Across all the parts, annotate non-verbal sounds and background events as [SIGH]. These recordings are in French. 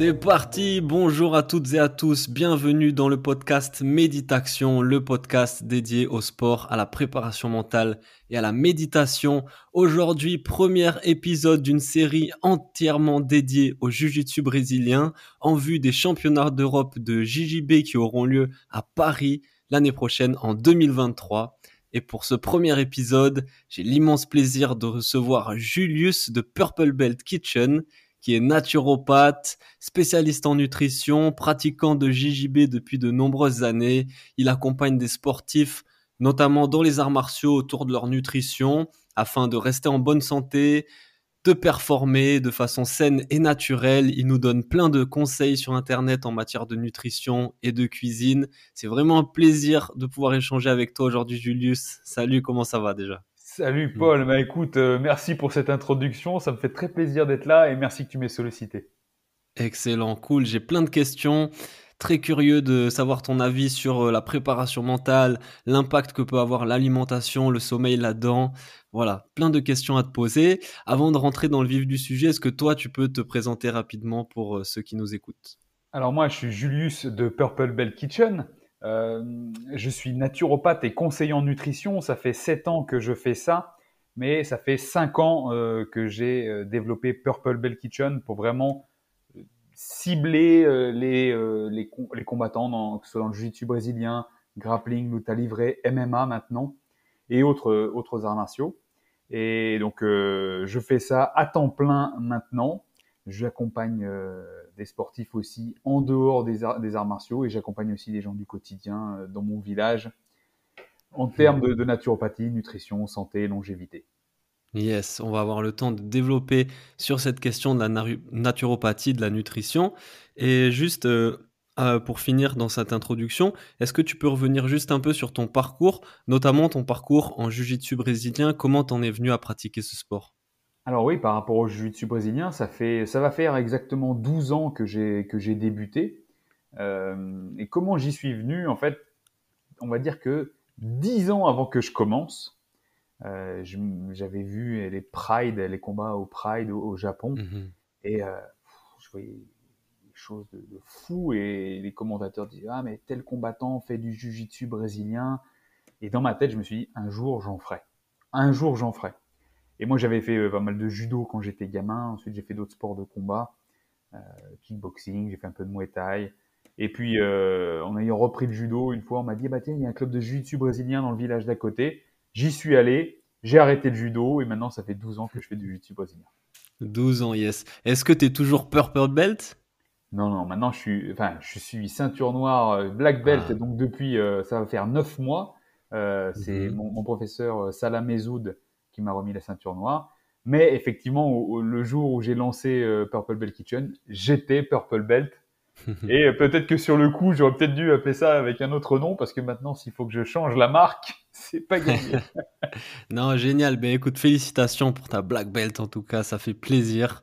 C'est parti, bonjour à toutes et à tous, bienvenue dans le podcast Méditation, le podcast dédié au sport, à la préparation mentale et à la méditation. Aujourd'hui, premier épisode d'une série entièrement dédiée au Jiu-Jitsu brésilien en vue des championnats d'Europe de JJB qui auront lieu à Paris l'année prochaine en 2023. Et pour ce premier épisode, j'ai l'immense plaisir de recevoir Julius de Purple Belt Kitchen qui est naturopathe, spécialiste en nutrition, pratiquant de JJB depuis de nombreuses années. Il accompagne des sportifs, notamment dans les arts martiaux, autour de leur nutrition, afin de rester en bonne santé, de performer de façon saine et naturelle. Il nous donne plein de conseils sur Internet en matière de nutrition et de cuisine. C'est vraiment un plaisir de pouvoir échanger avec toi aujourd'hui, Julius. Salut, comment ça va déjà? Salut mm. Paul, bah écoute, euh, merci pour cette introduction, ça me fait très plaisir d'être là et merci que tu m'aies sollicité. Excellent, cool, j'ai plein de questions, très curieux de savoir ton avis sur euh, la préparation mentale, l'impact que peut avoir l'alimentation, le sommeil là-dedans. Voilà, plein de questions à te poser. Avant de rentrer dans le vif du sujet, est-ce que toi tu peux te présenter rapidement pour euh, ceux qui nous écoutent? Alors moi je suis Julius de Purple Bell Kitchen. Euh, je suis naturopathe et conseiller en nutrition. Ça fait 7 ans que je fais ça, mais ça fait 5 ans euh, que j'ai euh, développé Purple Bell Kitchen pour vraiment cibler les, les, combattants, dans, que ce soit dans le jiu-jitsu brésilien, grappling, lutte à livrer, MMA maintenant, et autres, autres arts martiaux. Et donc, je fais ça à temps plein maintenant. J'accompagne des sportifs aussi en dehors des arts, des arts martiaux et j'accompagne aussi des gens du quotidien euh, dans mon village en termes de, naturopathie, nutrition, santé, longévité. Yes, on va avoir le temps de développer sur cette question de la naturopathie, de la nutrition. Et juste euh, pour finir dans cette introduction, est-ce que tu peux revenir juste un peu sur ton parcours, notamment ton parcours en jiu-jitsu brésilien? Comment t'en es venu à pratiquer ce sport? Alors oui, par rapport au jiu-jitsu brésilien, ça fait, ça va faire exactement 12 ans que j'ai que j'ai débuté. Euh, et comment j'y suis venu En fait, on va dire que 10 ans avant que je commence, euh, j'avais vu les Pride, les combats au Pride au, Japon, mhm. et euh, je voyais des choses de, de, fou. Et les commentateurs disaient ah mais tel combattant fait du jiu-jitsu brésilien. Et dans ma tête, je me suis dit un jour j'en ferai. Un jour j'en ferai. Et moi, j'avais fait euh, pas mal de judo quand j'étais gamin. Ensuite, j'ai fait d'autres sports de combat, euh, kickboxing, j'ai fait un peu de muay thai. Et puis, euh, en ayant repris le judo, une fois, on m'a dit, bah tiens, il y a un club de jiu-jitsu brésilien dans le village d'à côté. J'y suis allé, j'ai arrêté le judo et maintenant, ça fait 12 ans que je fais du jiu-jitsu brésilien. 12 ans, yes. Est-ce que tu es toujours purple belt? Non, non, maintenant, je suis, enfin, je suis ceinture noire, black belt, ah. donc depuis, ça va faire 9 mois. c'est mhm. mon, mon, professeur Salah Mezoud qui m'a remis la ceinture noire. Mais effectivement, le jour où j'ai lancé euh, Purple Belt Kitchen, j'étais Purple Belt. [LAUGHS] Et euh, peut-être que sur le coup, j'aurais peut-être dû appeler ça avec un autre nom, parce que maintenant, s'il faut que je change la marque, [LAUGHS] c'est pas gagné. [LAUGHS] non, génial. Ben écoute, félicitations pour ta black belt, en tout cas, ça fait plaisir.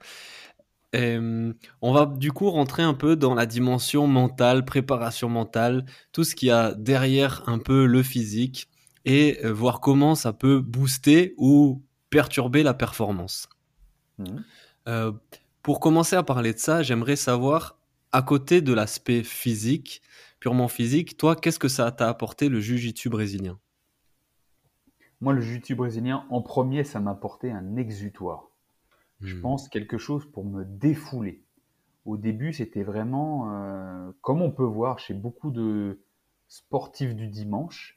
on va du coup rentrer un peu dans la dimension mentale, préparation mentale, tout ce qu'il y a derrière un peu le physique et euh, voir comment ça peut booster ou perturber la performance. Mmh. Euh, pour commencer à parler de ça, j'aimerais savoir, à côté de l'aspect physique, purement physique, toi, qu'est-ce que ça t'a apporté le jiu-jitsu brésilien? Moi, le jiu-jitsu brésilien, en premier, ça m'a apporté un exutoire. Je mmh. pense quelque chose pour me défouler. Au début, c'était vraiment, euh, comme on peut voir chez beaucoup de sportifs du dimanche,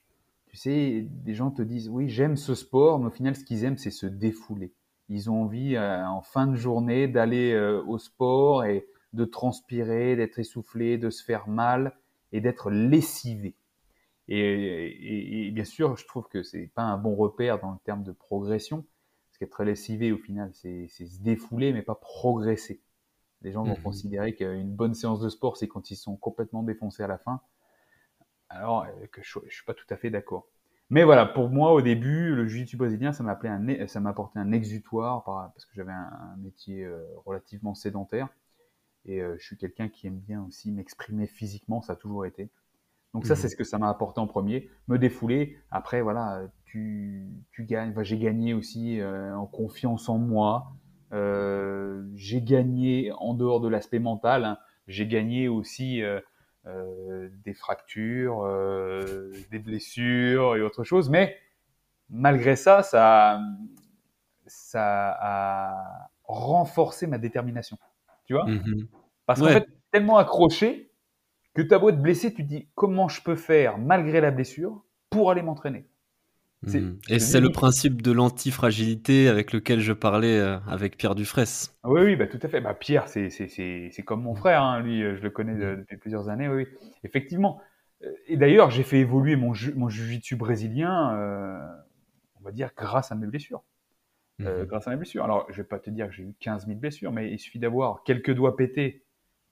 tu sais, des gens te disent oui, j'aime ce sport, mais au final, ce qu'ils aiment, c'est se défouler. Ils ont envie, euh, en fin de journée, d'aller euh, au sport et de transpirer, d'être essoufflé, de se faire mal et d'être lessivé. Et, bien sûr, je trouve que c'est pas un bon repère dans le terme de progression, parce qu'être lessivé, au final, c'est se défouler, mais pas progresser. Les gens vont Mhm. considérer qu'une bonne séance de sport, c'est quand ils sont complètement défoncés à la fin. Alors euh, que je, je suis pas tout à fait d'accord. Mais voilà, pour moi, au début, le jiu-jitsu brésilien, ça m'appelait un, ça m'apportait un exutoire par- parce que j'avais un, un métier euh, relativement sédentaire. Et euh, je suis quelqu'un qui aime bien aussi m'exprimer physiquement, ça a toujours été. Donc ça, Mhm. c'est ce que ça m'a apporté en premier. Me défouler. Après, voilà, tu, tu gagnes. Enfin, j'ai gagné aussi euh, en confiance en moi. Euh, j'ai gagné en dehors de l'aspect mental. hein. J'ai gagné aussi euh, des fractures, euh, des blessures et autre chose. Mais malgré ça, ça, ça a renforcé ma détermination. Tu vois? Mhm. Parce qu'en Ouais. fait, tellement accroché que tu as beau être blessé, tu te dis comment je peux faire malgré la blessure pour aller m'entraîner? Mhm. Et c'est le principe de l'antifragilité avec lequel je parlais euh, avec Pierre Dufresne. Ah Oui, oui, bah, tout à fait. Bah, Pierre, c'est, c'est, c'est, c'est comme mon frère, hein. lui, euh, je le connais de- depuis plusieurs années, oui, oui. Effectivement. Euh, Et d'ailleurs, j'ai fait évoluer mon, ju- mon jiu-jitsu brésilien, euh, on va dire, grâce à mes blessures. Euh, grâce à mes blessures. Alors, je vais pas te dire que j'ai eu 15 000 blessures, mais il suffit d'avoir quelques doigts pétés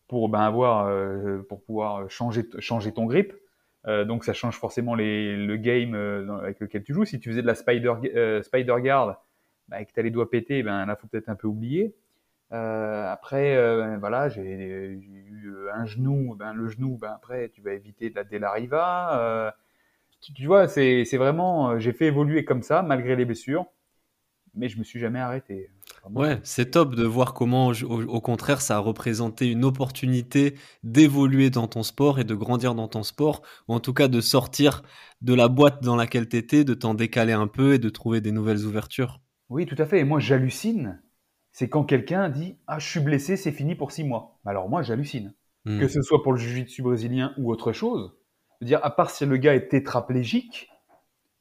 pour, ben, avoir, euh, pour pouvoir changer, changer ton grip. Euh, donc, ça change forcément le game euh, avec lequel tu joues. Si tu faisais de la spider, euh, spider guard ben, et que tu as les doigts pétés, ben, là, faut peut-être un peu oublier. Après, voilà, j'ai eu un genou. Ben, le genou, ben, après, tu vas éviter de la Delariva. Tu, tu vois, c'est vraiment. J'ai fait évoluer comme ça, malgré les blessures mais je me suis jamais arrêté. Ouais, c'est top de voir comment, au, au contraire, ça a représenté une opportunité d'évoluer dans ton sport et de grandir dans ton sport, ou en tout cas de sortir de la boîte dans laquelle tu étais, de t'en décaler un peu et de trouver des nouvelles ouvertures. Oui, tout à fait. Et moi, j'hallucine. C'est quand quelqu'un dit Ah, je suis blessé, c'est fini pour six mois. Alors, moi, j'hallucine. Hmm. Que ce soit pour le jiu-jitsu brésilien ou autre chose. Je veux dire, à part si le gars est tétraplégique,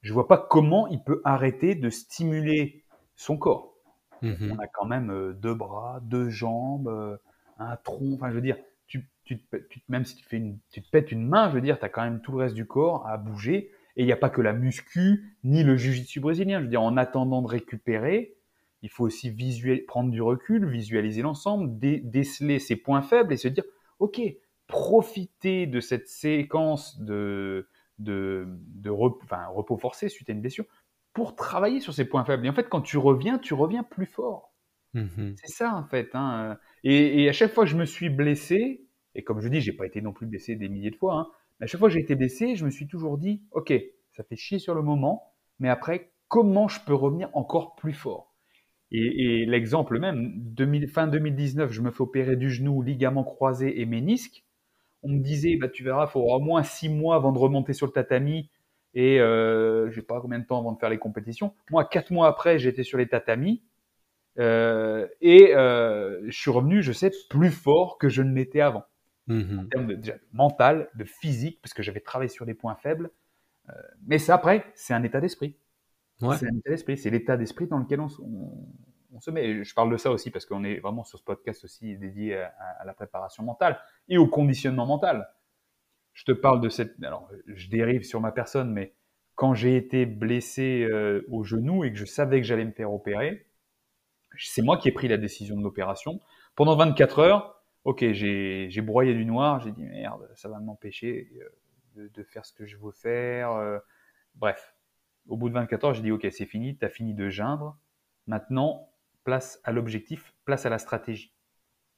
je vois pas comment il peut arrêter de stimuler son corps. Mhm. On a quand même euh, deux bras, deux jambes, euh, un tronc. Enfin, je veux dire, tu, tu, tu même si tu, fais une, tu te pètes une main, je veux dire, tu as quand même tout le reste du corps à bouger. Et il n'y a pas que la muscu, ni le jujitsu brésilien. Je veux dire, en attendant de récupérer, il faut aussi prendre du recul, visualiser l'ensemble, dé- déceler ses points faibles et se dire, OK, profiter de cette séquence de, de, de repos forcé suite à une blessure pour travailler sur ses points faibles. Et en fait, quand tu reviens, tu reviens plus fort. Mhm. C'est ça, en fait. hein. Et, et à chaque fois que je me suis blessé, et comme je dis, j'ai pas été non plus blessé des milliers de fois, hein, mais à chaque fois que j'ai été blessé, je me suis toujours dit, OK, ça fait chier sur le moment, mais après, comment je peux revenir encore plus fort? Et, et l'exemple même, 2000 fin 2019, je me fais opérer du genou, ligament croisé et ménisque. On me disait, bah, tu verras, il faudra au moins six mois avant de remonter sur le tatami et euh, je sais pas combien de temps avant de faire les compétitions. Moi, quatre mois après, j'étais sur les tatamis. Euh, et euh, je suis revenu, je sais, plus fort que je ne l'étais avant. En Mhm. termes de, déjà, mental, de physique, parce que j'avais travaillé sur des points faibles. Euh, mais ça, après, c'est un état d'esprit. Ouais. C'est un état d'esprit. C'est l'état d'esprit dans lequel on, se- on- on se met. Et je parle de ça aussi parce qu'on est vraiment sur ce podcast aussi dédié à, à la préparation mentale et au conditionnement mental. Je te parle de cette. Alors, je dérive sur ma personne, mais quand j'ai été blessé euh, au genou et que je savais que j'allais me faire opérer, c'est moi qui ai pris la décision de l'opération. Pendant 24 heures, ok, j'ai broyé du noir, j'ai dit merde, ça va m'empêcher euh, de, faire ce que je veux faire. euh. bref, au bout de 24 heures, j'ai dit ok, c'est fini, tu as fini de geindre. Maintenant, place à l'objectif, place à la stratégie.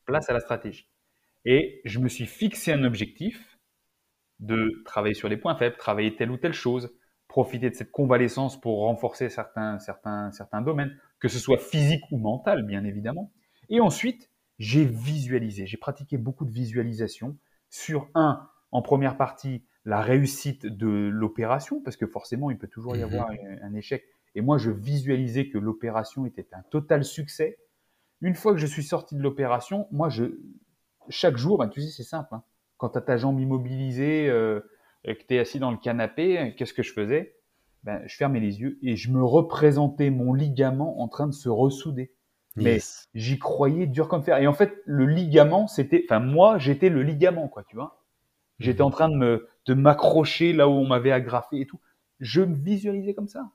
Place à la stratégie. Et je me suis fixé un objectif de travailler sur les points faibles, travailler telle ou telle chose, profiter de cette convalescence pour renforcer certains, certains, certains domaines, que ce soit physique ou mental, bien évidemment. Et ensuite, j'ai visualisé, j'ai pratiqué beaucoup de visualisation sur un, en première partie, la réussite de l'opération, parce que forcément, il peut toujours y Mhm. avoir un, un échec. Et moi, je visualisais que l'opération était un total succès. Une fois que je suis sorti de l'opération, moi, je, chaque jour, ben, tu sais, c'est simple. hein. Quand tu as ta jambe immobilisée, euh, et que tu es assis dans le canapé, qu'est-ce que je faisais? Ben, Je fermais les yeux et je me représentais mon ligament en train de se ressouder. Mais j'y croyais dur comme fer. Et en fait, le ligament, c'était, enfin moi, j'étais le ligament, quoi, tu vois. J'étais Mhm. en train de me, de m'accrocher là où on m'avait agrafé et tout. Je me visualisais comme ça.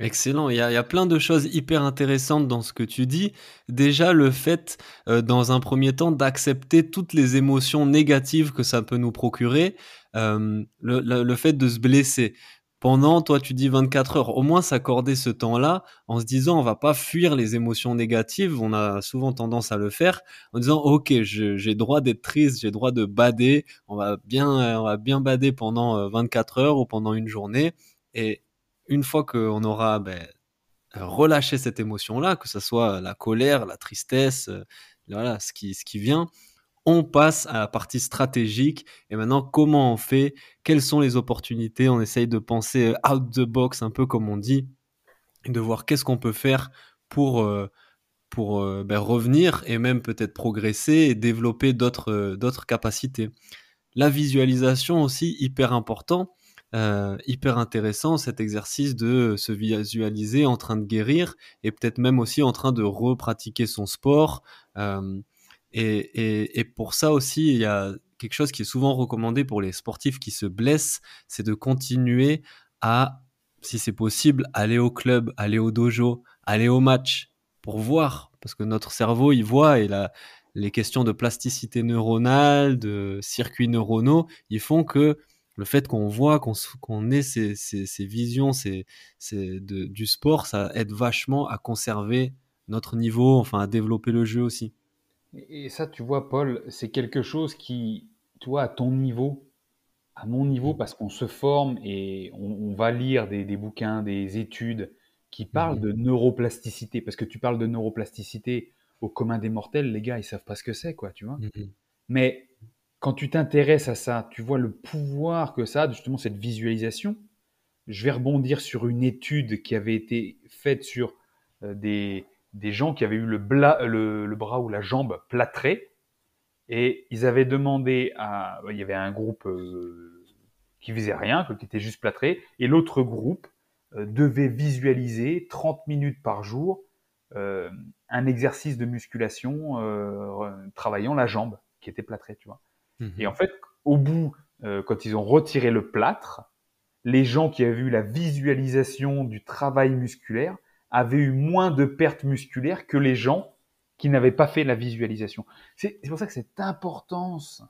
Excellent. Il y, a, il y, a, plein de choses hyper intéressantes dans ce que tu dis. Déjà, le fait, euh, dans un premier temps, d'accepter toutes les émotions négatives que ça peut nous procurer. Euh, le, le, le, fait de se blesser. Pendant, toi, tu dis 24 heures. Au moins s'accorder ce temps-là en se disant, on va pas fuir les émotions négatives. On a souvent tendance à le faire en disant, OK, j'ai droit d'être triste, j'ai droit de bader. On va bien, on va bien bader pendant 24 heures ou pendant une journée. Et une fois qu'on aura ben, relâché cette émotion-là, que ce soit la colère, la tristesse, euh, voilà, ce qui, ce qui vient, on passe à la partie stratégique. Et maintenant, comment on fait? Quelles sont les opportunités? On essaye de penser euh, out the box, un peu comme on dit, de voir qu'est-ce qu'on peut faire pour, euh, pour ben, revenir et même peut-être progresser et développer d'autres capacités. La visualisation aussi, hyper important euh, hyper intéressant cet exercice de se visualiser en train de guérir et peut-être même aussi en train de repratiquer son sport. Euh, et, et, et, pour ça aussi, il y a quelque chose qui est souvent recommandé pour les sportifs qui se blessent, c'est de continuer à, si c'est possible, aller au club, aller au dojo, aller au match pour voir, parce que notre cerveau, il voit et la, les questions de plasticité neuronale, de circuits neuronaux, ils font que le fait qu'on voit, qu'on ait ces, ces, visions ces, de, du sport, ça aide vachement à conserver notre niveau, enfin à développer le jeu aussi. Et ça, tu vois, Paul, c'est quelque chose qui, toi, à ton niveau, à mon niveau, mmh. parce qu'on se forme et on, va lire des, des, bouquins, des études qui parlent mmh. de neuroplasticité, parce que tu parles de neuroplasticité au commun des mortels, les gars, ils savent pas ce que c'est, quoi, tu vois. Mmh. Mais quand tu t'intéresses à ça, tu vois le pouvoir que ça a, justement cette visualisation. Je vais rebondir sur une étude qui avait été faite sur euh, des, des gens qui avaient eu le, le, bras ou la jambe plâtré. Et ils avaient demandé à. Il y avait un groupe euh, qui faisait rien, qui était juste plâtré. Et l'autre groupe euh, devait visualiser 30 minutes par jour un exercice de musculation travaillant la jambe qui était plâtrée, tu vois. Et en fait, au bout, euh, quand ils ont retiré le plâtre, les gens qui avaient eu la visualisation du travail musculaire avaient eu moins de pertes musculaires que les gens qui n'avaient pas fait la visualisation. C'est pour ça que cette importance,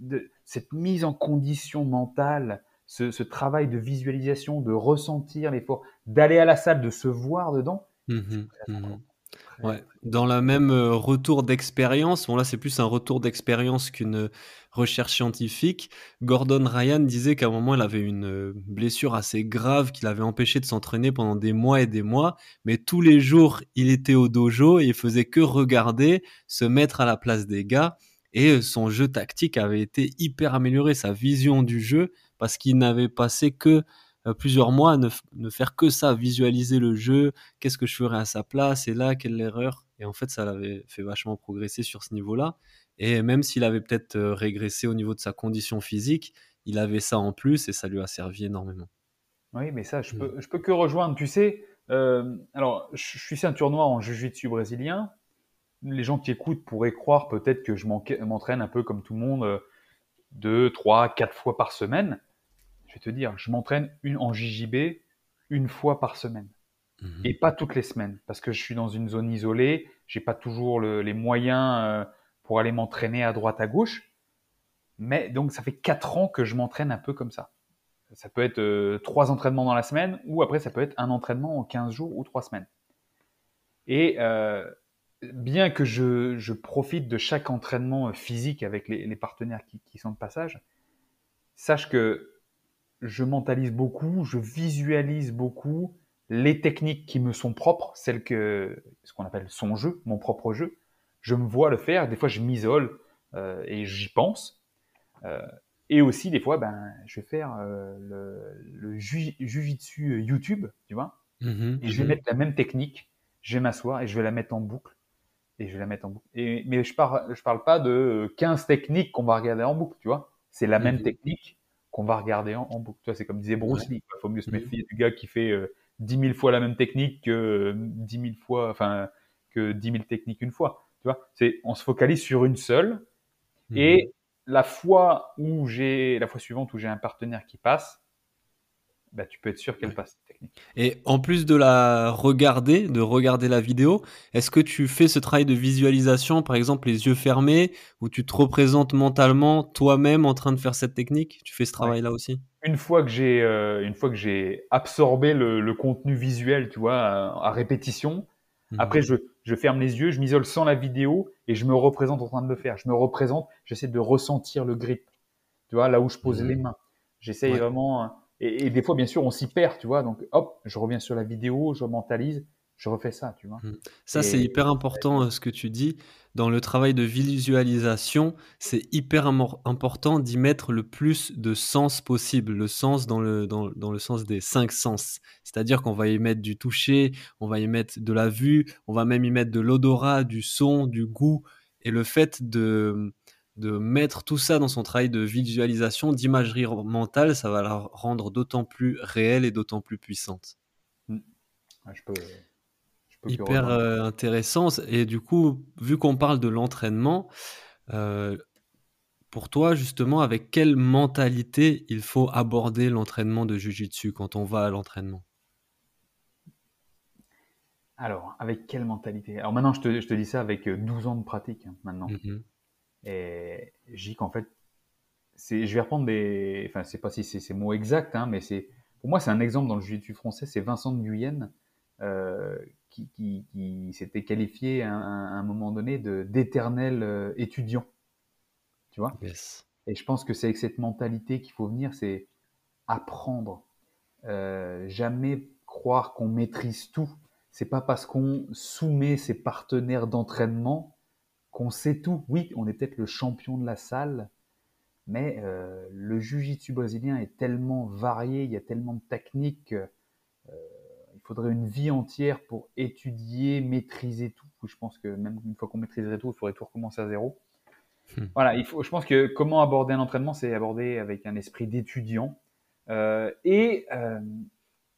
de, cette mise en condition mentale, ce, ce, travail de visualisation, de ressentir l'effort, d'aller à la salle, de se voir dedans, mmh Ouais, dans la même euh, retour d'expérience, bon là c'est plus un retour d'expérience qu'une recherche scientifique, Gordon Ryan disait qu'à un moment il avait une euh, blessure assez grave qui l'avait empêché de s'entraîner pendant des mois et des mois, mais tous les jours il était au dojo et il faisait que regarder, se mettre à la place des gars. Et euh, son jeu tactique avait été hyper amélioré, sa vision du jeu parce qu'il n'avait passé que euh, plusieurs mois à ne, faire que ça, visualiser le jeu, qu'est-ce que je ferais à sa place, et là, quelle erreur. Et en fait, ça l'avait fait vachement progresser sur ce niveau-là. Et même s'il avait peut-être euh, régressé au niveau de sa condition physique, il avait ça en plus et ça lui a servi énormément. Oui, mais ça, je mm. peux, je peux que rejoindre. Tu sais, euh, alors, je suis ceinture noire en jiu-jitsu brésilien. Les gens qui écoutent pourraient croire peut-être que je m'entraîne un peu comme tout le monde, deux, trois, quatre fois par semaine vais te dire, je m'entraîne une, en JJB une fois par semaine. Mhm. Et pas toutes les semaines, parce que je suis dans une zone isolée, j'ai pas toujours les moyens euh, pour aller m'entraîner à droite, à gauche. Mais donc, ça fait quatre ans que je m'entraîne un peu comme ça. Ça peut être euh, trois entraînements dans la semaine, ou après, ça peut être un entraînement en 15 jours ou trois semaines. Et euh, bien que je, profite de chaque entraînement physique avec les, partenaires qui, qui, sont de passage, sache que je mentalise beaucoup, je visualise beaucoup les techniques qui me sont propres, celles que ce qu'on appelle son jeu, mon propre jeu. Je me vois le faire. Des fois, je m'isole euh, et j'y pense. Euh, et aussi, des fois, ben, je vais faire euh, le, le jujitsu YouTube, tu vois. Mmh et je vais mmh mettre la même technique. Je vais m'asseoir et je vais la mettre en boucle. Et je vais la mettre en boucle. Et, mais je parle, je parle pas de 15 techniques qu'on va regarder en boucle, tu vois. C'est la même mmh technique qu'on va regarder en, boucle. Tu vois, c'est comme disait Bruce Lee. Il faut mieux se mhm. méfier du gars qui fait euh, dix 10 000 fois la même technique que 10 euh, 000 fois, enfin, que 10 000 techniques une fois. Tu vois, c'est, on se focalise sur une seule. Mhm. Et la fois où j'ai, la fois suivante où j'ai un partenaire qui passe, bah, tu peux être sûr qu'elle passe technique. Et en plus de la regarder, de regarder la vidéo, est-ce que tu fais ce travail de visualisation, par exemple les yeux fermés, où tu te représentes mentalement toi-même en train de faire cette technique? Tu fais ce travail-là aussi? Une fois que j'ai euh, une fois que j'ai absorbé le, contenu visuel, tu vois, à, répétition, mhm. après je, je ferme les yeux, je m'isole sans la vidéo et je me représente en train de le faire. Je me représente, j'essaie de ressentir le grip, tu vois, là où je pose mhm. les mains. J'essaie vraiment et, des fois, bien sûr, on s'y perd, tu vois. Donc, hop, je reviens sur la vidéo, je mentalise, je refais ça, tu vois. Mmh. Ça, c'est hyper important euh, ce que tu dis. Dans le travail de visualisation, c'est hyper important d'y mettre le plus de sens possible, le sens dans le, dans, dans le sens des cinq sens. C'est-à-dire qu'on va y mettre du toucher, on va y mettre de la vue, on va même y mettre de l'odorat, du son, du goût. Et le fait de, de mettre tout ça dans son travail de visualisation, d'imagerie mentale, ça va la rendre d'autant plus réelle et d'autant plus puissante. Hmm. je peux, Hyper euh, intéressant. Et du coup, vu qu'on parle de l'entraînement, euh, pour toi, justement, avec quelle mentalité il faut aborder l'entraînement de Jiu-Jitsu quand on va à l'entraînement? Alors, avec quelle mentalité? Alors maintenant, je te, dis ça avec 12 ans de pratique, hein, maintenant. Mmh et j'ai qu'en fait, je vais reprendre des, enfin, c'est pas si c'est ces mots exacts, hein, mais c'est, pour moi, c'est un exemple dans le jiu-jitsu français, c'est Vincent de Guyenne, euh, qui, qui, qui s'était qualifié à, un moment donné d'éternel euh, étudiant. Tu vois? Et je pense que c'est avec cette mentalité qu'il faut venir, c'est apprendre. Euh, jamais croire qu'on maîtrise tout. C'est pas parce qu'on soumet ses partenaires d'entraînement qu'on sait tout. Oui, on est peut-être le champion de la salle, mais euh, le jiu-jitsu brésilien est tellement varié, il y a tellement de techniques, euh, il faudrait une vie entière pour étudier, maîtriser tout. Je pense que même une fois qu'on maîtriserait tout, il faudrait tout recommencer à zéro. Hmm. Voilà, il faut, je pense que comment aborder un entraînement, c'est aborder avec un esprit d'étudiant. Euh, et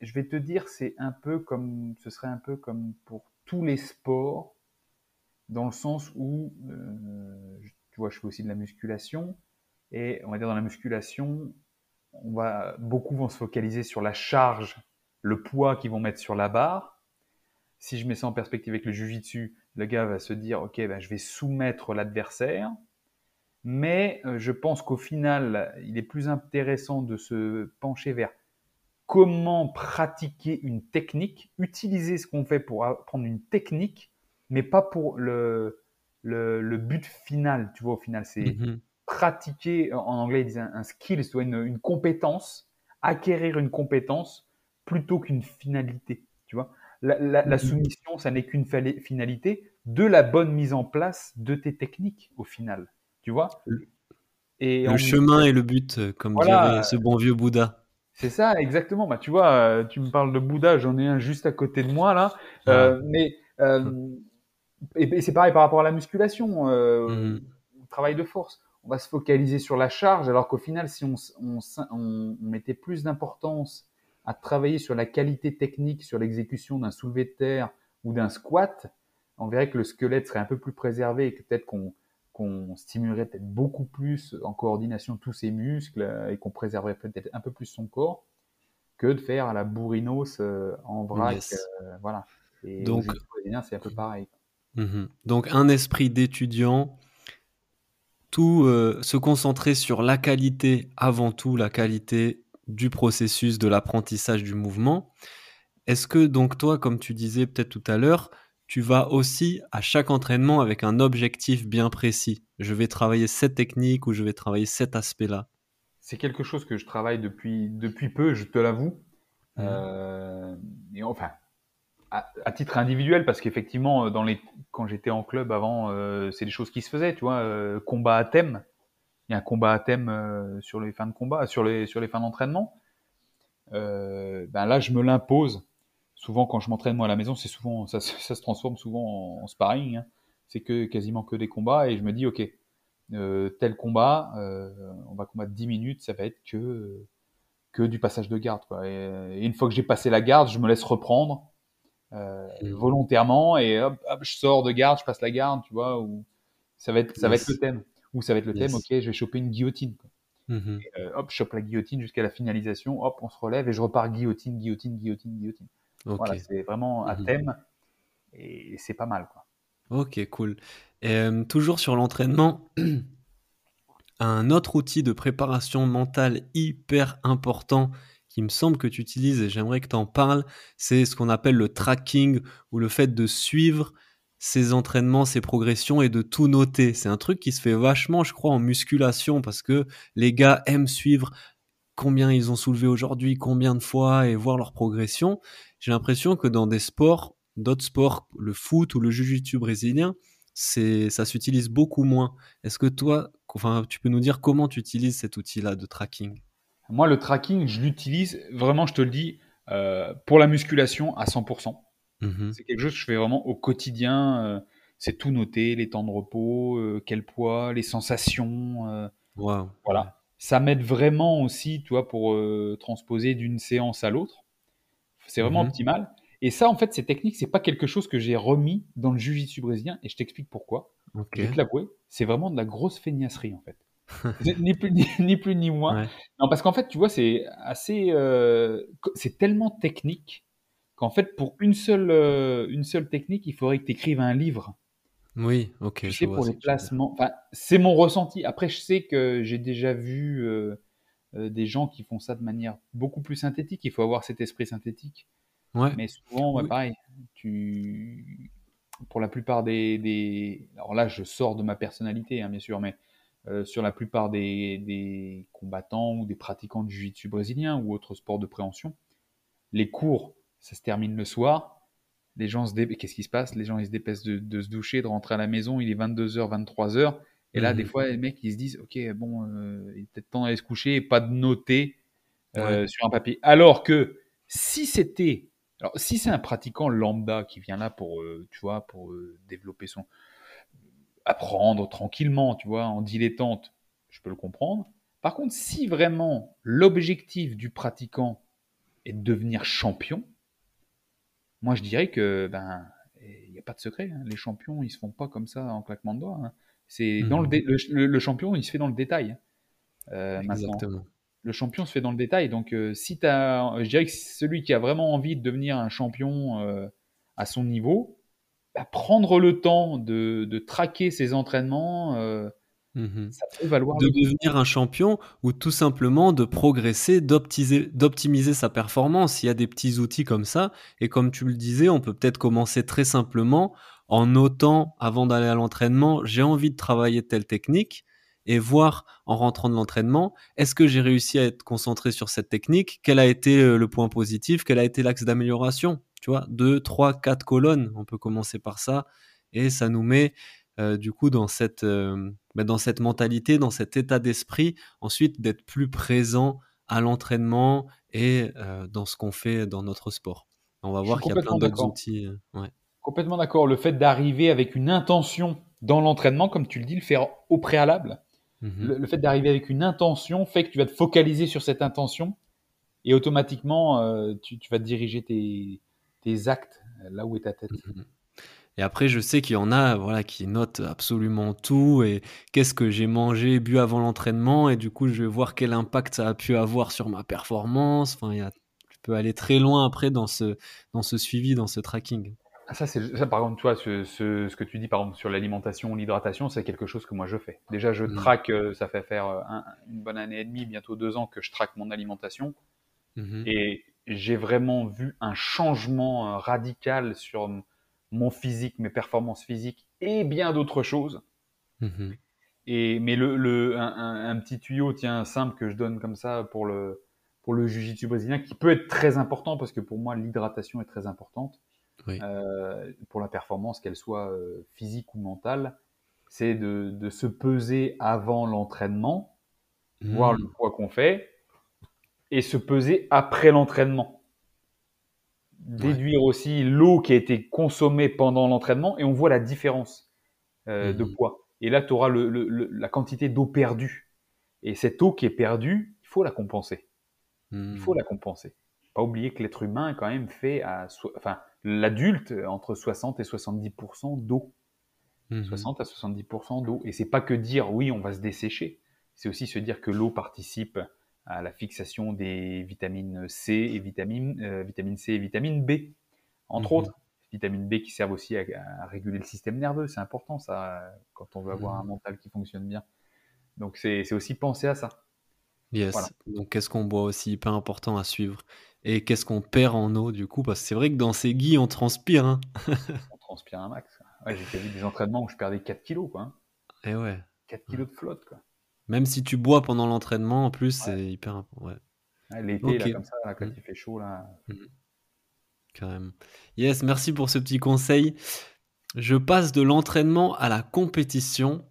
je vais te dire, c'est un peu comme, ce serait un peu comme pour tous les sports dans le sens où, euh, tu vois, je fais aussi de la musculation, et on va dire dans la musculation, on va, beaucoup vont se focaliser sur la charge, le poids qu'ils vont mettre sur la barre. Si je mets ça en perspective avec le jujitsu, le gars va se dire, ok, ben, je vais soumettre l'adversaire, mais euh, je pense qu'au final, il est plus intéressant de se pencher vers comment pratiquer une technique, utiliser ce qu'on fait pour apprendre une technique mais pas pour le, le, but final, tu vois, au final. C'est mhm. pratiquer, en anglais, ils disent un, skill, c'est une, une compétence, acquérir une compétence plutôt qu'une finalité, tu vois. La, la, mhm. soumission, ça n'est qu'une finalité de la bonne mise en place de tes techniques, au final, tu vois. Et le chemin est le but, euh, comme dirait ce bon vieux Bouddha. C'est ça, exactement. Bah, tu vois, euh, tu me parles de Bouddha, j'en ai un juste à côté de moi là. Euh, mais euh, et, c'est pareil par rapport à la musculation, euh, mhm. travail de force. On va se focaliser sur la charge, alors qu'au final, si on, on, on, mettait plus d'importance à travailler sur la qualité technique, sur l'exécution d'un soulevé de terre ou d'un squat, on verrait que le squelette serait un peu plus préservé et que peut-être qu'on qu'on stimulerait peut-être beaucoup plus en coordination tous ses muscles euh, et qu'on préserverait peut-être un peu plus son corps que de faire à la bourrinos euh, en vrac. Euh, voilà. Et Donc, c'est un peu pareil. Mmh Donc un esprit d'étudiant, tout euh, se concentrer sur la qualité avant tout, la qualité du processus de l'apprentissage du mouvement. Est-ce que donc toi, comme tu disais peut-être tout à l'heure, tu vas aussi à chaque entraînement avec un objectif bien précis? Je vais travailler cette technique ou je vais travailler cet aspect-là? C'est quelque chose que je travaille depuis, depuis peu, je te l'avoue. Mmh. Euh, et enfin, à, titre individuel, parce qu'effectivement, euh, quand j'étais en club avant, euh, c'est des choses qui se faisaient, tu vois, euh, combat à thème. Il y a un combat à thème sur les fins de combat, sur les, fins d'entraînement. ben là, je me l'impose. Souvent, quand je m'entraîne moi à la maison, c'est souvent, ça, se transforme souvent en, sparring. Hein. C'est que quasiment que des combats, et je me dis, ok, tel combat, on va combattre 10 minutes, ça va être que que du passage de garde. Et une fois que j'ai passé la garde, je me laisse reprendre euh, volontairement et hop, hop, je sors de garde, je passe la garde, tu vois, ou ça va être, ça va être le thème. Ou ça va être le thème, ok, je vais choper une guillotine. Mhm. Euh, hop, je chope la guillotine jusqu'à la finalisation. Hop, on se relève et je repars guillotine, guillotine, guillotine, guillotine. Voilà, c'est vraiment à Mhm. thème et c'est pas mal. Quoi. Ok, cool. Euh, toujours sur l'entraînement, [CLEARS THROAT] un autre outil de préparation mentale hyper important qui me semble que tu utilises et j'aimerais que tu en parles, c'est ce qu'on appelle le tracking ou le fait de suivre ses entraînements, ses progressions et de tout noter. C'est un truc qui se fait vachement, je crois, en musculation parce que les gars aiment suivre combien ils ont soulevé aujourd'hui, combien de fois et voir leur progression. J'ai l'impression que dans des sports, d'autres sports, le foot ou le jiu-jitsu brésilien, c'est ça s'utilise beaucoup moins. Est-ce que toi, enfin, tu peux nous dire comment tu utilises cet outil-là de tracking? Moi, le tracking, je l'utilise vraiment, je te le dis, euh, pour la musculation à 100%. Mhm. C'est quelque chose que je fais vraiment au quotidien. euh, c'est tout noter, les temps de repos, euh, quel poids, les sensations. Waouh. voilà. Ça m'aide vraiment aussi, tu vois, pour transposer d'une séance à l'autre. C'est vraiment Mhm. optimal. Et ça, en fait, ces techniques, c'est pas quelque chose que j'ai remis dans le jiu-jitsu brésilien. Et je t'explique pourquoi. Ok. Je vais te l'avouer, c'est vraiment de la grosse feignasserie, en fait. [LAUGHS] Ni plus ni, ni plus ni moins. Ouais. Non, parce qu'en fait, tu vois, c'est assez, euh, c'est tellement technique qu'en fait, pour une seule, euh, une seule technique, il faudrait que tu écrives un livre. Oui, ok. Tu je sais, vois pour les placements. Enfin, c'est mon ressenti. Après, je sais que j'ai déjà vu euh, euh, des gens qui font ça de manière beaucoup plus synthétique. Il faut avoir cet esprit synthétique. Ouais. Mais souvent, ouais, Oui. pareil, tu... pour la plupart des, des- Alors là, je sors de ma personnalité, hein, bien sûr, mais euh, sur la plupart des, des combattants ou des pratiquants du jiu-jitsu brésilien ou autres sports de préhension, les cours, ça se termine le soir. Les gens se dé... Qu'est-ce qui se passe? Les gens, ils se dépêchent de, de se doucher, de rentrer à la maison. Il est 22h, 23h. Et là, des fois, les mecs, ils se disent, OK, bon, euh, il est peut-être temps d'aller se coucher et pas de noter euh, sur un papier. Alors que si c'était, alors si c'est un pratiquant lambda qui vient là pour, tu vois, pour développer son, apprendre tranquillement, tu vois, en dilettante, je peux le comprendre. Par contre, si vraiment l'objectif du pratiquant est de devenir champion, moi je dirais que ben il n'y a pas de secret. hein. Les champions, ils se font pas comme ça en claquement de doigts. hein. C'est dans le, le, champion, il se fait dans le détail. hein. Euh, Exactement. le champion se fait dans le détail. Donc, euh, si t'as, je dirais que celui qui a vraiment envie de devenir un champion euh, à son niveau, bah, prendre le temps de, de traquer ses entraînements, euh, Mhm. ça peut valoir de le devenir un champion ou tout simplement de progresser, d'optimiser, d'optimiser sa performance. Il y a des petits outils comme ça. Et comme tu le disais, on peut peut-être commencer très simplement en notant avant d'aller à l'entraînement, j'ai envie de travailler telle technique et voir en rentrant de l'entraînement, est-ce que j'ai réussi à être concentré sur cette technique? Quel a été euh, le point positif? Quel a été l'axe d'amélioration? Tu vois, deux, trois, quatre colonnes. On peut commencer par ça et ça nous met euh, du coup dans cette, euh, bah, dans cette mentalité, dans cet état d'esprit, ensuite d'être plus présent à l'entraînement et euh, dans ce qu'on fait dans notre sport. On va voir qu'il y a plein d'autres outils. ouais. Complètement d'accord. Le fait d'arriver avec une intention dans l'entraînement, comme tu le dis, le faire au préalable, Mhm. le, le fait d'arriver avec une intention fait que tu vas te focaliser sur cette intention et automatiquement, tu, tu vas diriger tes, tes actes euh, là où est ta tête. Mhm. Et après, je sais qu'il y en a voilà, qui notent absolument tout et qu'est-ce que j'ai mangé, bu avant l'entraînement et du coup, je vais voir quel impact ça a pu avoir sur ma performance. Enfin, il y a, je peux aller très loin après dans ce, dans ce suivi, dans ce tracking. Ah, Ça, c'est ça, par exemple, toi, ce, ce, ce que tu dis par exemple sur l'alimentation, l'hydratation, c'est quelque chose que moi je fais. Déjà, je Mhm. traque, euh, ça fait faire euh, un- une bonne année et demie, bientôt deux ans que je traque mon alimentation. Et j'ai vraiment vu un changement euh, radical sur mon physique, mes performances physiques et bien d'autres choses. Mhm. Et, mais le, le, un, un- un petit tuyau, tiens, simple que je donne comme ça pour le, pour le jiu-jitsu brésilien, qui peut être très important parce que pour moi, l'hydratation est très importante Oui. euh, pour la performance, qu'elle soit euh, physique ou mentale, c'est de, de se peser avant l'entraînement, voir le Mhm. poids qu'on fait, et se peser après l'entraînement. Déduire aussi l'eau qui a été consommée pendant l'entraînement, et on voit la différence euh, de Mhm. poids. Et là, tu auras le, le- le- la quantité d'eau perdue. Et cette eau qui est perdue, il faut la compenser. Il faut Mhm. la compenser. Pas oublier que l'être humain est quand même fait à, so- enfin, l'adulte entre 60 et 70% d'eau. Mhm. 60 à 70% d'eau. Et c'est pas que dire oui, on va se dessécher. c'est aussi se dire que l'eau participe à la fixation des vitamines C et vitamine, euh, vitamine C et vitamine B, entre Mhm. autres. Vitamines B qui servent aussi à, à réguler le système nerveux, c'est important ça, quand on veut avoir Mhm. un mental qui fonctionne bien. Donc c'est aussi penser à ça. Yes. Voilà. Donc, qu'est-ce qu'on boit aussi, hyper important à suivre. Et qu'est-ce qu'on perd en eau, du coup, parce que c'est vrai que dans ces guis, on transpire, hein. [LAUGHS] On transpire un max. Ouais, J'ai vu des entraînements où je perdais 4 kilos, quoi. hein. Et ouais. 4 kilos de flotte, quoi. Même si tu bois pendant l'entraînement, en plus, Ouais. c'est hyper important. Ouais, L'été, Ok. là, comme ça, là, quand il fait chaud, là. carrément. Yes, merci pour ce petit conseil. Je passe de l'entraînement à la compétition.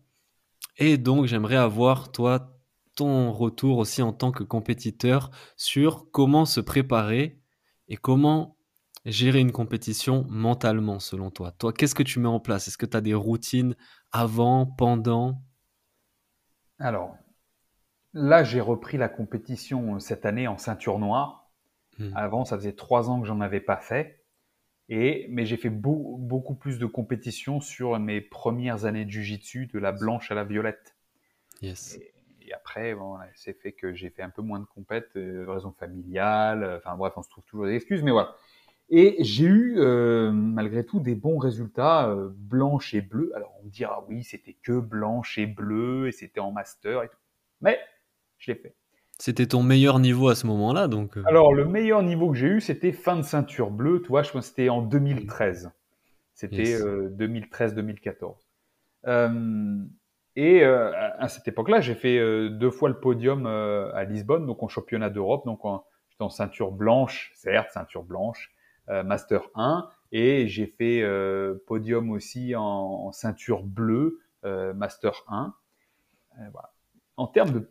Et donc, j'aimerais avoir, toi, ton retour aussi en tant que compétiteur sur comment se préparer et comment gérer une compétition mentalement, selon toi. Toi, qu'est-ce que tu mets en place? Est-ce que tu as des routines avant, pendant? Alors, là, j'ai repris la compétition euh, cette année en ceinture noire. Hmm. Avant, ça faisait trois ans que j'en avais pas fait. Et, mais j'ai fait beau- beaucoup plus de compétitions sur mes premières années de jujitsu, de la blanche à la violette. Yes. Et après, bon, c'est fait que j'ai fait un peu moins de compètes, euh, raison familiale. euh, Enfin bref, on se trouve toujours des excuses, mais voilà. Et j'ai eu, euh, malgré tout, des bons résultats euh, blanche et bleu. Alors on me dira, oui, c'était que blanche et bleu, et c'était en master et tout. Mais je l'ai fait. C'était ton meilleur niveau à ce moment-là, donc. euh, Alors le meilleur niveau que j'ai eu, c'était fin de ceinture bleue. Tu vois, je pense que c'était en 2013. C'était Yes. euh, 2013-2014. Euh, et euh, à cette époque-là, j'ai fait deux fois le podium euh, à Lisbonne, donc en championnat d'Europe. Donc en- j'étais en ceinture blanche, certes, ceinture blanche, Master 1. Et j'ai fait euh, podium aussi en, en ceinture bleue, euh, Master 1. Euh, voilà. En termes de...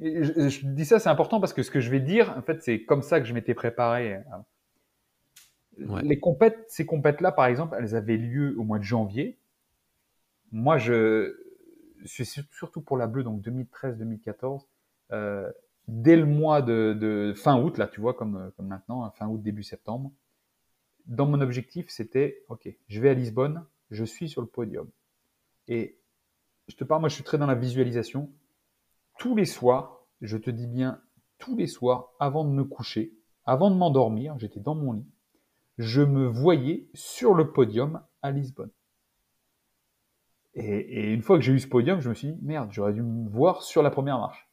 Je, je dis ça, c'est important parce que ce que je vais dire, en fait, c'est comme ça que je m'étais préparé. Ouais. Les compètes, ces compètes-là, par exemple, elles avaient lieu au mois de janvier. Moi, je suis sur- surtout pour la bleue, donc 2013-2014. euh, dès le mois de, de fin août, là, tu vois, comme, comme maintenant, hein, fin août, début septembre, dans mon objectif, c'était, OK, je vais à Lisbonne, je suis sur le podium. Et je te parle, moi, je suis très dans la visualisation. Tous les soirs, je te dis bien, tous les soirs, avant de me coucher, avant de m'endormir, j'étais dans mon lit, je me voyais sur le podium à Lisbonne. Et, et une fois que j'ai eu ce podium, je me suis dit, merde, j'aurais dû me voir sur la première marche.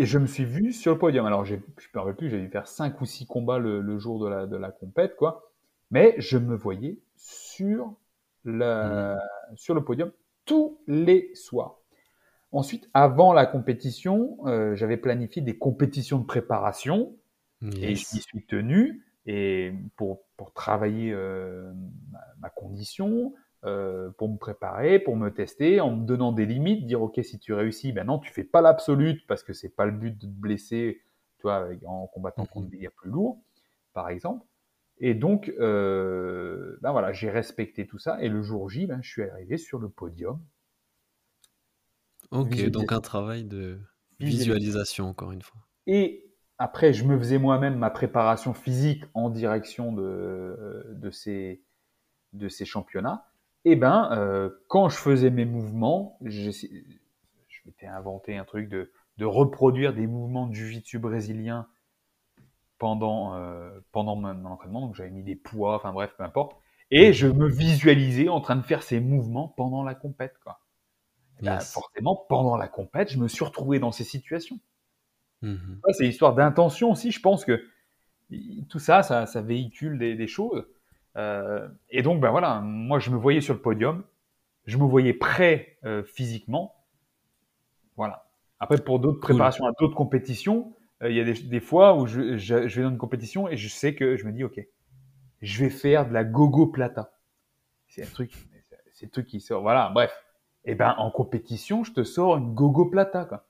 Et je me suis vu sur le podium. Alors, je ne me rappelle plus, j'ai dû faire 5 ou 6 combats le, le jour de la, de la compète, quoi. Mais je me voyais sur, la, sur le podium tous les soirs. Ensuite, avant la compétition, euh, j'avais planifié des compétitions de préparation et je m'y suis tenu et pour, pour travailler euh, ma, ma condition, euh, pour me préparer, pour me tester, en me donnant des limites, dire ok si tu réussis, ben non tu fais pas l'absolute parce que c'est pas le but de te blesser, toi en combattant contre Mhm. des gars plus lourds, par exemple. Et donc euh, ben voilà j'ai respecté tout ça et le jour J, ben, je suis arrivé sur le podium. Ok, donc un travail de Visualisation. visualisation, encore une fois. Et après, je me faisais moi-même ma préparation physique en direction de, de, ces, de ces championnats. Et ben, euh, quand je faisais mes mouvements, je, je m'étais inventé un truc de, de reproduire des mouvements de jiu-jitsu brésilien pendant, euh, pendant mon, entraînement. Donc j'avais mis des poids, enfin bref, peu importe. Et je me visualisais en train de faire ces mouvements pendant la compète. Quoi. Ben, forcément, pendant la compète, je me suis retrouvé dans ces situations. Mhm. Ouais, c'est l'histoire d'intention aussi. Je pense que tout ça, ça, ça véhicule des, des choses. Euh, et donc, ben voilà, moi, je me voyais sur le podium, je me voyais prêt euh, physiquement. Voilà. Après, pour d'autres Cool. préparations à d'autres compétitions, euh, il y a des, des fois où je, je, je vais dans une compétition et je sais que je me dis, ok, je vais faire de la gogo plata. C'est un truc, c'est le truc qui sort. Voilà, bref. Et ben, en compétition, je te sors une gogo plata, quoi.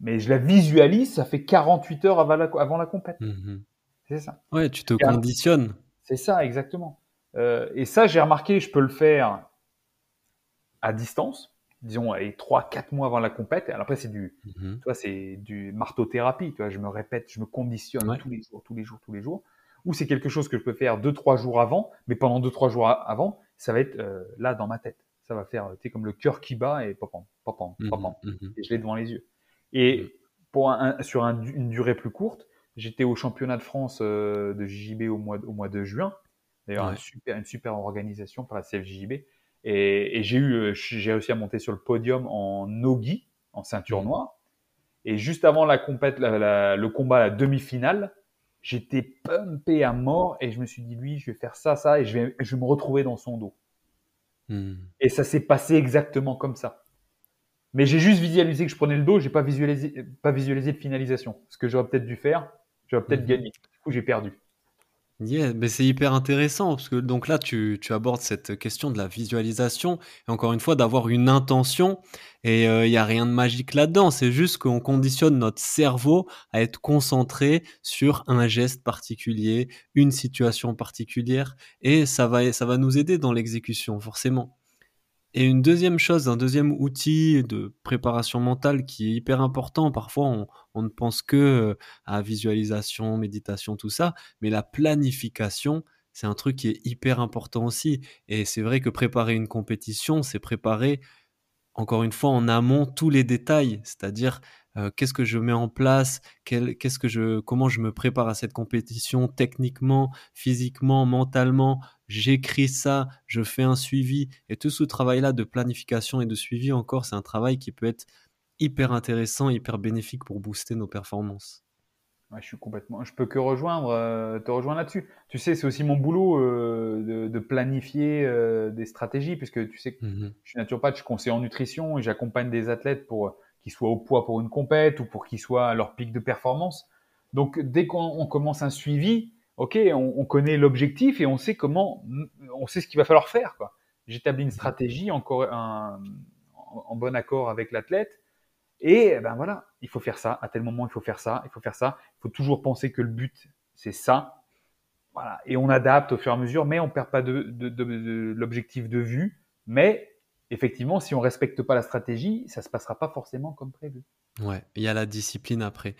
Mais je la visualise, ça fait 48 heures avant la, avant la compète. Mhm. C'est ça. Ouais, tu te Et conditionnes. C'est ça, exactement. Euh, et ça, j'ai remarqué, je peux le faire à distance, disons, allez, 3-4 mois avant la compète. Alors après, c'est du, Mhm. tu vois, c'est du marteau-thérapie. Tu vois, je me répète, je me conditionne Ouais. tous les jours, tous les jours, tous les jours. Ou c'est quelque chose que je peux faire 2-3 jours avant, mais pendant 2-3 jours avant, ça va être euh, là dans ma tête. ça va faire, tu sais, comme le cœur qui bat et papa, papa, Mhm, papa. mhm. Et je l'ai devant les yeux. Mhm. Et pour un- un- sur un- une durée plus courte, j'étais au championnat de France euh, de JJB au mois, de- au mois de juin. D'ailleurs, un Ouais. super, une super organisation par la CFJJB. Et, et j'ai eu, euh, j'ai réussi à monter sur le podium en nogi, en ceinture Mhm. noire. Et juste avant la compète, la- la- le combat, la demi-finale, j'étais pumpé à mort et je me suis dit, lui, je vais faire ça, ça, et je vais, je vais me retrouver dans son dos. Mhm. Et ça s'est passé exactement comme ça. Mais j'ai juste visualisé que je prenais le dos, j'ai pas visualisé, pas visualisé de finalisation. Ce que j'aurais peut-être dû faire, j'aurais peut-être Mhm. gagné. Du coup, j'ai perdu. Yeah, mais c'est hyper intéressant parce que donc là tu, tu abordes cette question de la visualisation et encore une fois d'avoir une intention et il n'y a rien de magique là-dedans, c'est juste qu'on conditionne notre cerveau à être concentré sur un geste particulier, une situation particulière et ça va, ça va nous aider dans l'exécution forcément. Et une deuxième chose, un deuxième outil de préparation mentale qui est hyper important, parfois on, on ne pense que euh, à visualisation, méditation, tout ça, mais la planification, c'est un truc qui est hyper important aussi. Et c'est vrai que préparer une compétition, c'est préparer, encore une fois, en amont tous les détails, c'est-à-dire euh, qu'est-ce que je mets en place, qu'est-ce que je, comment je me prépare à cette compétition? Techniquement, physiquement, mentalement. J'écris ça, je fais un suivi. Et tout ce travail-là de planification et de suivi, encore, c'est un travail qui peut être hyper intéressant, hyper bénéfique pour booster nos performances. Ouais, je suis complètement. Je peux que rejoindre, euh, te rejoindre là-dessus. Tu sais, c'est aussi mon boulot euh, de, de planifier euh, des stratégies, puisque tu sais que Mhm. je suis naturopathe, je suis conseiller en nutrition et j'accompagne des athlètes pour qu'ils soient au poids pour une compète ou pour qu'ils soient à leur pic de performance. Donc, dès qu'on on commence un suivi, ok, on, on connaît l'objectif et on sait comment, on sait ce qu'il va falloir faire. J'établis une stratégie en, cor- un- en- bon accord avec l'athlète. Et ben voilà, il faut faire ça. À tel moment, il faut faire ça. Il faut faire ça. Il faut toujours penser que le but, c'est ça. Voilà. Et on adapte au fur et à mesure, mais on perd pas de- de l'objectif de vue. Mais effectivement, si on respecte pas la stratégie, ça se passera pas forcément comme prévu. Ouais, il y a la discipline après.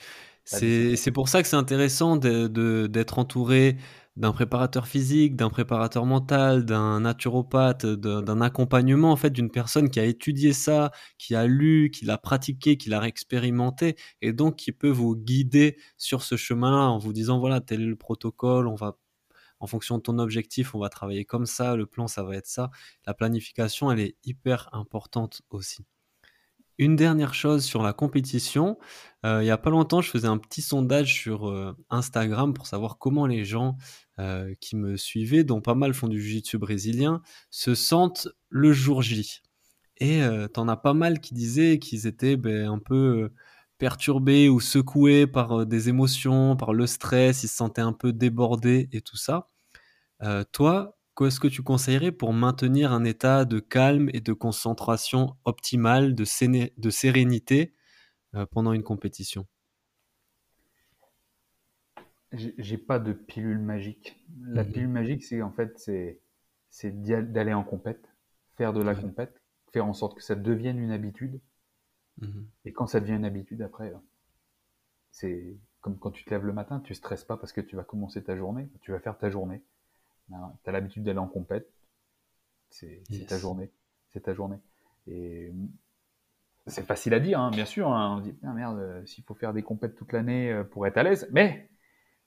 C'est pour ça que c'est intéressant de- de- d'être entouré d'un préparateur physique, d'un préparateur mental, d'un naturopathe, d'un accompagnement en fait d'une personne qui a étudié ça, qui a lu, qui l'a pratiqué, qui l'a expérimenté et donc qui peut vous guider sur ce chemin-là en vous disant voilà, tel est le protocole, on va en fonction de ton objectif, on va travailler comme ça, le plan ça va être ça. La planification, elle est hyper importante aussi. Une dernière chose sur la compétition, euh, il y a pas longtemps, je faisais un petit sondage sur euh, Instagram pour savoir comment les gens euh, qui me suivaient, dont pas mal font du jiu-jitsu brésilien, se sentent le jour J. Et t'en as pas mal qui disaient qu'ils étaient ben, un peu perturbés ou secoués par des émotions, par le stress, ils se sentaient un peu débordés et tout ça. Euh, toi, qu'est-ce que tu conseillerais pour maintenir un état de calme et de concentration optimale, de, séné- de sérénité euh, pendant une compétition? J'ai j'ai pas de pilule magique. La Mhm. pilule magique, c'est en fait, c'est d'aller en compète, faire de la Ouais. compète, faire en sorte que ça devienne une habitude. Mhm. Et quand ça devient une habitude, après, euh, c'est comme quand tu te lèves le matin, tu stresses pas parce que tu vas commencer ta journée, tu vas faire ta journée. Tu as l'habitude d'aller en compète, c'est ta journée, c'est ta journée. Et c'est facile à dire, hein, bien sûr. hein. On dit, ah merde, euh, s'il faut faire des compètes toute l'année euh, pour être à l'aise. Mais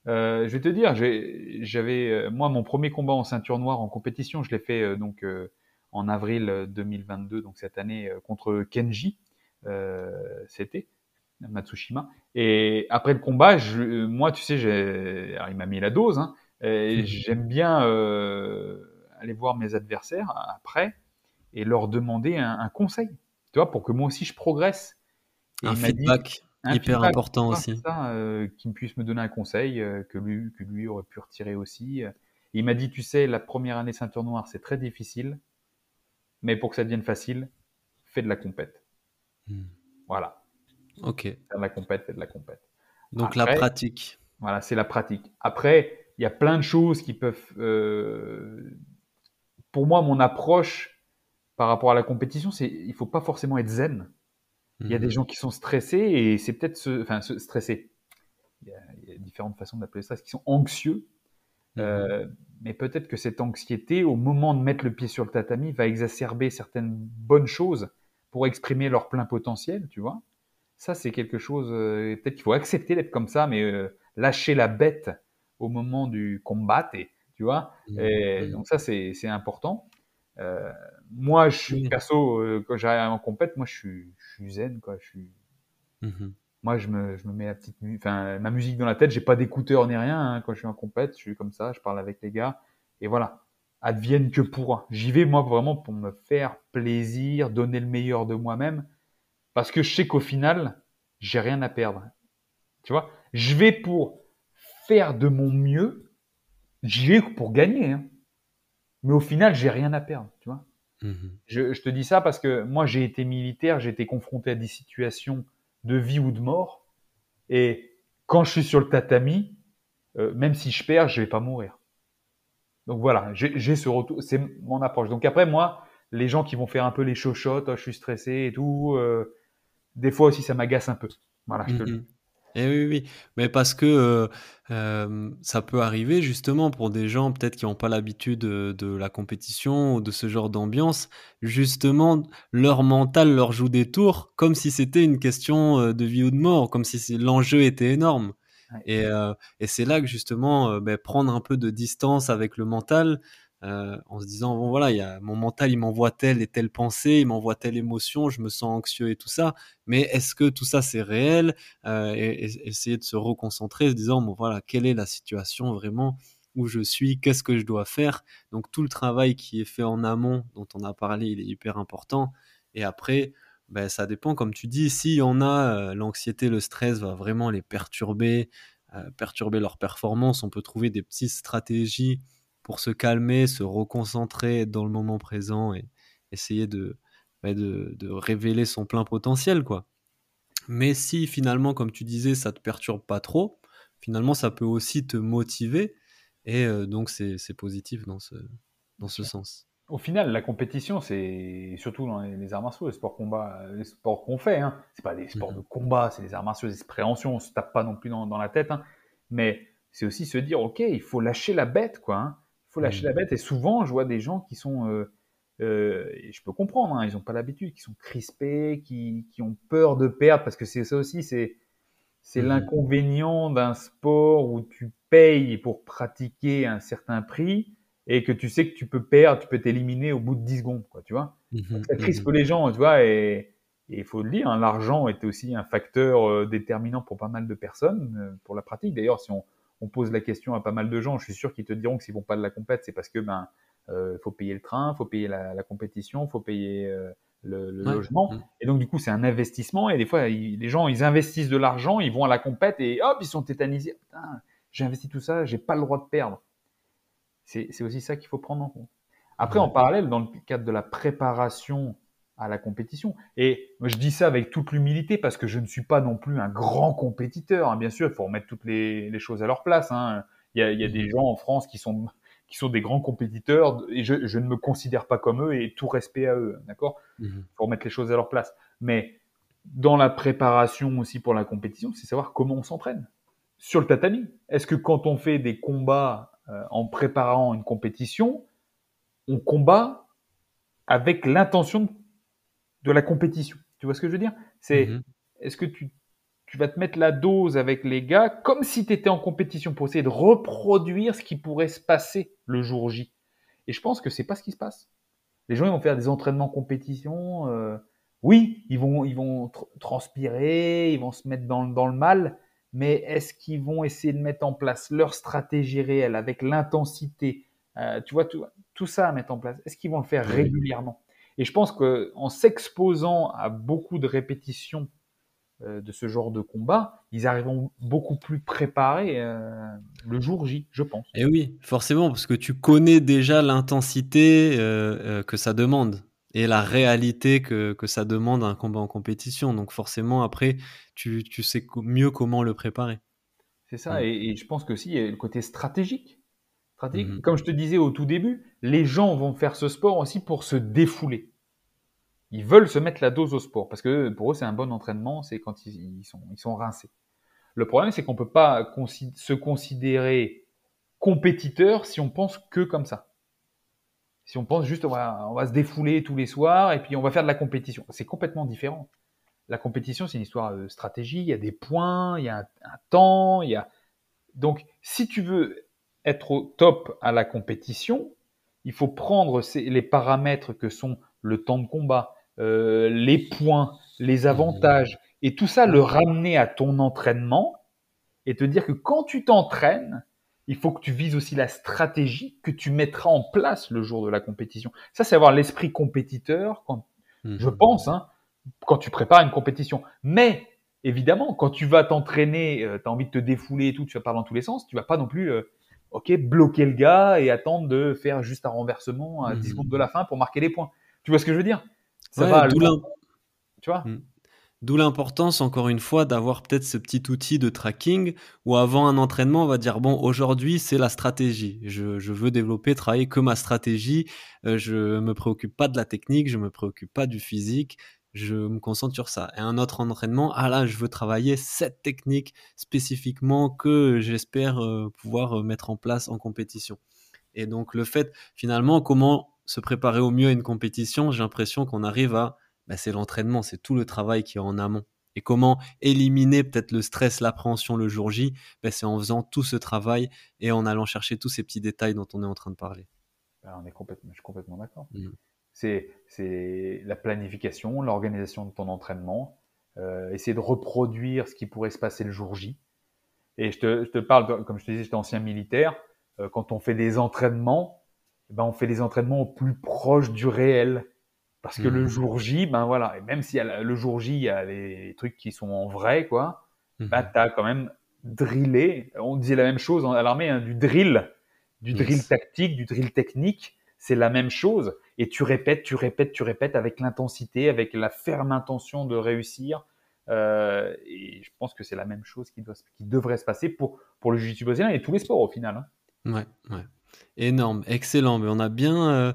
euh, je vais te dire, j'avais moi mon premier combat en ceinture noire en compétition, je l'ai fait donc en avril euh, 2022, donc cette année contre Kenji. C'était Matsushima. Et après le combat, je, moi, tu sais, alors, il m'a mis la dose. Hein, et Mhm. j'aime bien euh, aller voir mes adversaires après et leur demander un, un conseil, tu vois, pour que moi aussi je progresse. Et Un m'a dit- feedback un hyper feedback, important aussi. euh, qu'il puisse me donner un conseil euh, que, lui, que lui aurait pu retirer aussi. Et il m'a dit, tu sais, la première année ceinture noire, c'est très difficile, mais pour que ça devienne facile, fais de la compète. Mhm. Voilà, Ok, fais de la compète, fais de la compète. donc la pratique. Voilà, c'est la pratique. Après, il y a plein de choses qui peuvent. euh, Pour moi, mon approche par rapport à la compétition, c'est il faut pas forcément être zen. Il y a Mhm. des gens qui sont stressés et c'est peut-être ce, enfin, se- stressés. Il y, a, il y a différentes façons d'appeler ça, qui sont anxieux. Euh, mais peut-être que cette anxiété, au moment de mettre le pied sur le tatami, va exacerber certaines bonnes choses pour exprimer leur plein potentiel, tu vois. Ça, c'est quelque chose, euh, peut-être qu'il faut accepter d'être comme ça, mais lâcher la bête au moment du combat, tu vois. Mmh. Et mmh. Donc ça, c'est important. Euh, moi, je suis perso, quand j'arrive en compète, moi, je suis, je suis zen, quoi. Je suis, mmh moi, je me, je me mets la petite, enfin, ma musique dans la tête. J'ai pas d'écouteurs ni rien hein, quand je suis en compète. Je suis comme ça, je parle avec les gars, et voilà. Advienne que pourra. J'y vais moi vraiment pour me faire plaisir, donner le meilleur de moi-même, parce que je sais qu'au final, j'ai rien à perdre. Tu vois, je vais pour faire de mon mieux. J'y vais pour gagner, hein. mais au final, j'ai rien à perdre. Tu vois. Mmh je, je te dis ça parce que moi, j'ai été militaire, j'ai été confronté à des situations de vie ou de mort. Et quand je suis sur le tatami, euh, même si je perds, je vais pas mourir. Donc voilà, j'ai ce retour, c'est mon approche. Donc après, moi, les gens qui vont faire un peu les chochottes, oh, je suis stressé et tout, euh, des fois aussi ça m'agace un peu. Voilà, je te le mmh dis. Et eh oui, oui, mais parce que euh, ça peut arriver justement pour des gens peut-être qui n'ont pas l'habitude de, la compétition ou de ce genre d'ambiance, justement leur mental leur joue des tours comme si c'était une question de vie ou de mort, comme si l'enjeu était énorme. Et, et c'est là que justement ben, prendre un peu de distance avec le mental, euh, en se disant bon voilà, y mon mental, il m'envoie telle et telle pensée, il m'envoie telle émotion, je me sens anxieux et tout ça. Mais est-ce que tout ça c'est réel? Euh, et, essayer de se reconcentrer, se disant bon voilà, quelle est la situation vraiment où je suis, qu'est-ce que je dois faire? Donc tout le travail qui est fait en amont, dont on a parlé, il est hyper important. Et après, ben, ça dépend, comme tu dis, si on a euh, l'anxiété, le stress va vraiment les perturber, perturber leur performance, on peut trouver des petites stratégies pour se calmer, se reconcentrer, dans le moment présent et essayer de, bah, de, de, révéler son plein potentiel, quoi. Mais si finalement, comme tu disais, ça te perturbe pas trop, finalement, ça peut aussi te motiver et euh, donc c'est positif dans ce, dans ce sens. Au final, la compétition, c'est surtout dans les, arts martiaux, les sports combat, les sports qu'on fait. Hein. C'est pas des sports mmh de combat, c'est des arts martiaux, des préhensions. On se tape pas non plus dans, dans la tête, hein. mais c'est aussi se dire, ok, il faut lâcher la bête, quoi. Hein faut lâcher la mmh. bête. Et souvent, je vois des gens qui sont, euh, euh, et je peux comprendre, hein, ils n'ont pas l'habitude, qui sont crispés, qui, qui, ont peur de perdre, parce que c'est ça aussi, c'est c'est mmh. l'inconvénient d'un sport où tu payes pour pratiquer un certain prix et que tu sais que tu peux perdre, tu peux t'éliminer au bout de 10 secondes, quoi, tu vois. Mmh ça crispe les gens, tu vois, et il faut le dire, hein, l'argent est aussi un facteur euh, déterminant pour pas mal de personnes pour la pratique. D'ailleurs, si on, on pose la question à pas mal de gens, je suis sûr qu'ils te diront que s'ils vont pas de la compète, c'est parce que ben euh, faut payer le train, faut payer la, la compétition, faut payer euh, le, logement. Mm. Et donc du coup, c'est un investissement. Et des fois, les gens, ils investissent de l'argent, ils vont à la compète et hop, ils sont tétanisés. Putain, j'ai investi tout ça, j'ai pas le droit de perdre. C'est aussi ça qu'il faut prendre en compte. Après, en parallèle, dans le cadre de la préparation à la compétition. Et je dis ça avec toute l'humilité parce que je ne suis pas non plus un grand compétiteur. Hein. Bien sûr, il faut remettre toutes les, choses à leur place. Hein. Il, y a, il, y a, des gens en France qui sont, qui sont des grands compétiteurs et je, je, ne me considère pas comme eux et tout respect à eux. D'accord? Il mhm. faut remettre les choses à leur place. Mais dans la préparation aussi pour la compétition, c'est savoir comment on s'entraîne. Sur le tatami, est-ce que quand on fait des combats euh, en préparant une compétition, on combat avec l'intention de de la compétition. Tu vois ce que je veux dire? C'est mhm. est-ce que tu, tu vas te mettre la dose avec les gars comme si tu étais en compétition pour essayer de reproduire ce qui pourrait se passer le jour J? Et je pense que c'est pas ce qui se passe. Les gens ils vont faire des entraînements compétition. Euh, oui, ils vont ils vont transpirer, ils vont se mettre dans, dans le mal, mais est-ce qu'ils vont essayer de mettre en place leur stratégie réelle avec l'intensité, euh, tu vois tout, tout ça à mettre en place Est-ce qu'ils vont le faire régulièrement? Et je pense qu'en s'exposant à beaucoup de répétitions euh, de ce genre de combat, ils arriveront beaucoup plus préparés euh, le jour J, je pense. Et oui, forcément, parce que tu connais déjà l'intensité euh, que ça demande et la réalité que, que, ça demande un combat en compétition. Donc forcément, après, tu, tu sais mieux comment le préparer. C'est ça, et, je pense que aussi, il y a le côté stratégique. Mmh Comme je te disais au tout début, les gens vont faire ce sport aussi pour se défouler. Ils veulent se mettre la dose au sport parce que pour eux c'est un bon entraînement, c'est quand ils, sont, ils sont rincés. Le problème c'est qu'on peut pas se considérer compétiteur si on pense que comme ça. Si on pense juste on va, on va se défouler tous les soirs et puis on va faire de la compétition. C'est complètement différent. La compétition, c'est une histoire de stratégie, il y a des points, il y a un, temps, il y a... Donc, si tu veux être au top à la compétition, il faut prendre les paramètres que sont le temps de combat, euh, les points, les avantages, et tout ça le ramener à ton entraînement et te dire que quand tu t'entraînes, il faut que tu vises aussi la stratégie que tu mettras en place le jour de la compétition. Ça, c'est avoir l'esprit compétiteur, quand, je mhm. pense, hein, quand tu prépares une compétition. Mais évidemment, quand tu vas t'entraîner, euh, tu as envie de te défouler et tout, tu vas pas dans tous les sens, tu vas pas non plus euh, ok, bloquer le gars et attendre de faire juste un renversement à 10 mhm. secondes de la fin pour marquer les points. Tu vois ce que je veux dire? Ça va. Tu vois? Mhm. D'où l'importance, encore une fois, d'avoir peut-être ce petit outil de tracking où avant un entraînement, on va dire, bon, aujourd'hui, c'est la stratégie. Je, veux développer, travailler que ma stratégie. Euh, je me préoccupe pas de la technique, je me préoccupe pas du physique. Je me concentre sur ça. Et un autre entraînement, ah là, je veux travailler cette technique spécifiquement que j'espère euh, pouvoir euh, mettre en place en compétition. Et donc, le fait, finalement, comment se préparer au mieux à une compétition, j'ai l'impression qu'on arrive à bah, c'est l'entraînement, c'est tout le travail qui est en amont. Et comment éliminer peut-être le stress, l'appréhension le jour J bah, C'est en faisant tout ce travail et en allant chercher tous ces petits détails dont on est en train de parler. Bah, on est complètement, je suis complètement d'accord. Mmh. C'est la planification, l'organisation de ton entraînement, euh, essayer de reproduire ce qui pourrait se passer le jour J. Et je te, parle, comme je te disais, j'étais ancien militaire. Euh, quand on fait des entraînements, eh ben on fait des entraînements au plus proche du réel. Parce que le mmh. jour J, ben voilà, et même si le jour J, il y a les trucs qui sont en vrai, quoi, mmh. ben tu as quand même drillé, on disait la même chose à l'armée, hein, du drill, du drill tactique, du drill technique, c'est la même chose. Et tu répètes, tu répètes, tu répètes avec l'intensité, avec la ferme intention de réussir. Euh, et je pense que c'est la même chose qui, doit, qui devrait se passer pour, pour le jiu-jitsu brésilien et tous les sports au final. Hein. Ouais, ouais. Énorme, excellent. Mais on a bien euh,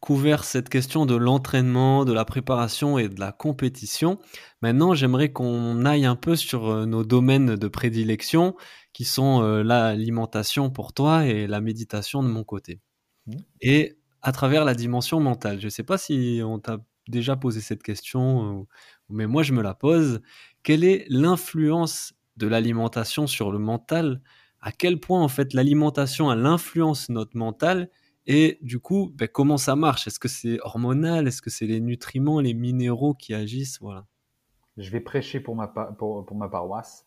couvert cette question de l'entraînement, de la préparation et de la compétition. Maintenant, j'aimerais qu'on aille un peu sur euh, nos domaines de prédilection, qui sont euh, l'alimentation pour toi et la méditation de mon côté. Mmh. Et à travers la dimension mentale. Je ne sais pas si on t'a déjà posé cette question, mais moi je me la pose. Quelle est l'influence de l'alimentation sur le mental? À quel point en fait l'alimentation a l'influence notre mental? Et du coup ben, comment ça marche? Est-ce que c'est hormonal? Est-ce que c'est les nutriments, les minéraux qui agissent? Voilà. Je vais prêcher pour ma, pour, ma paroisse.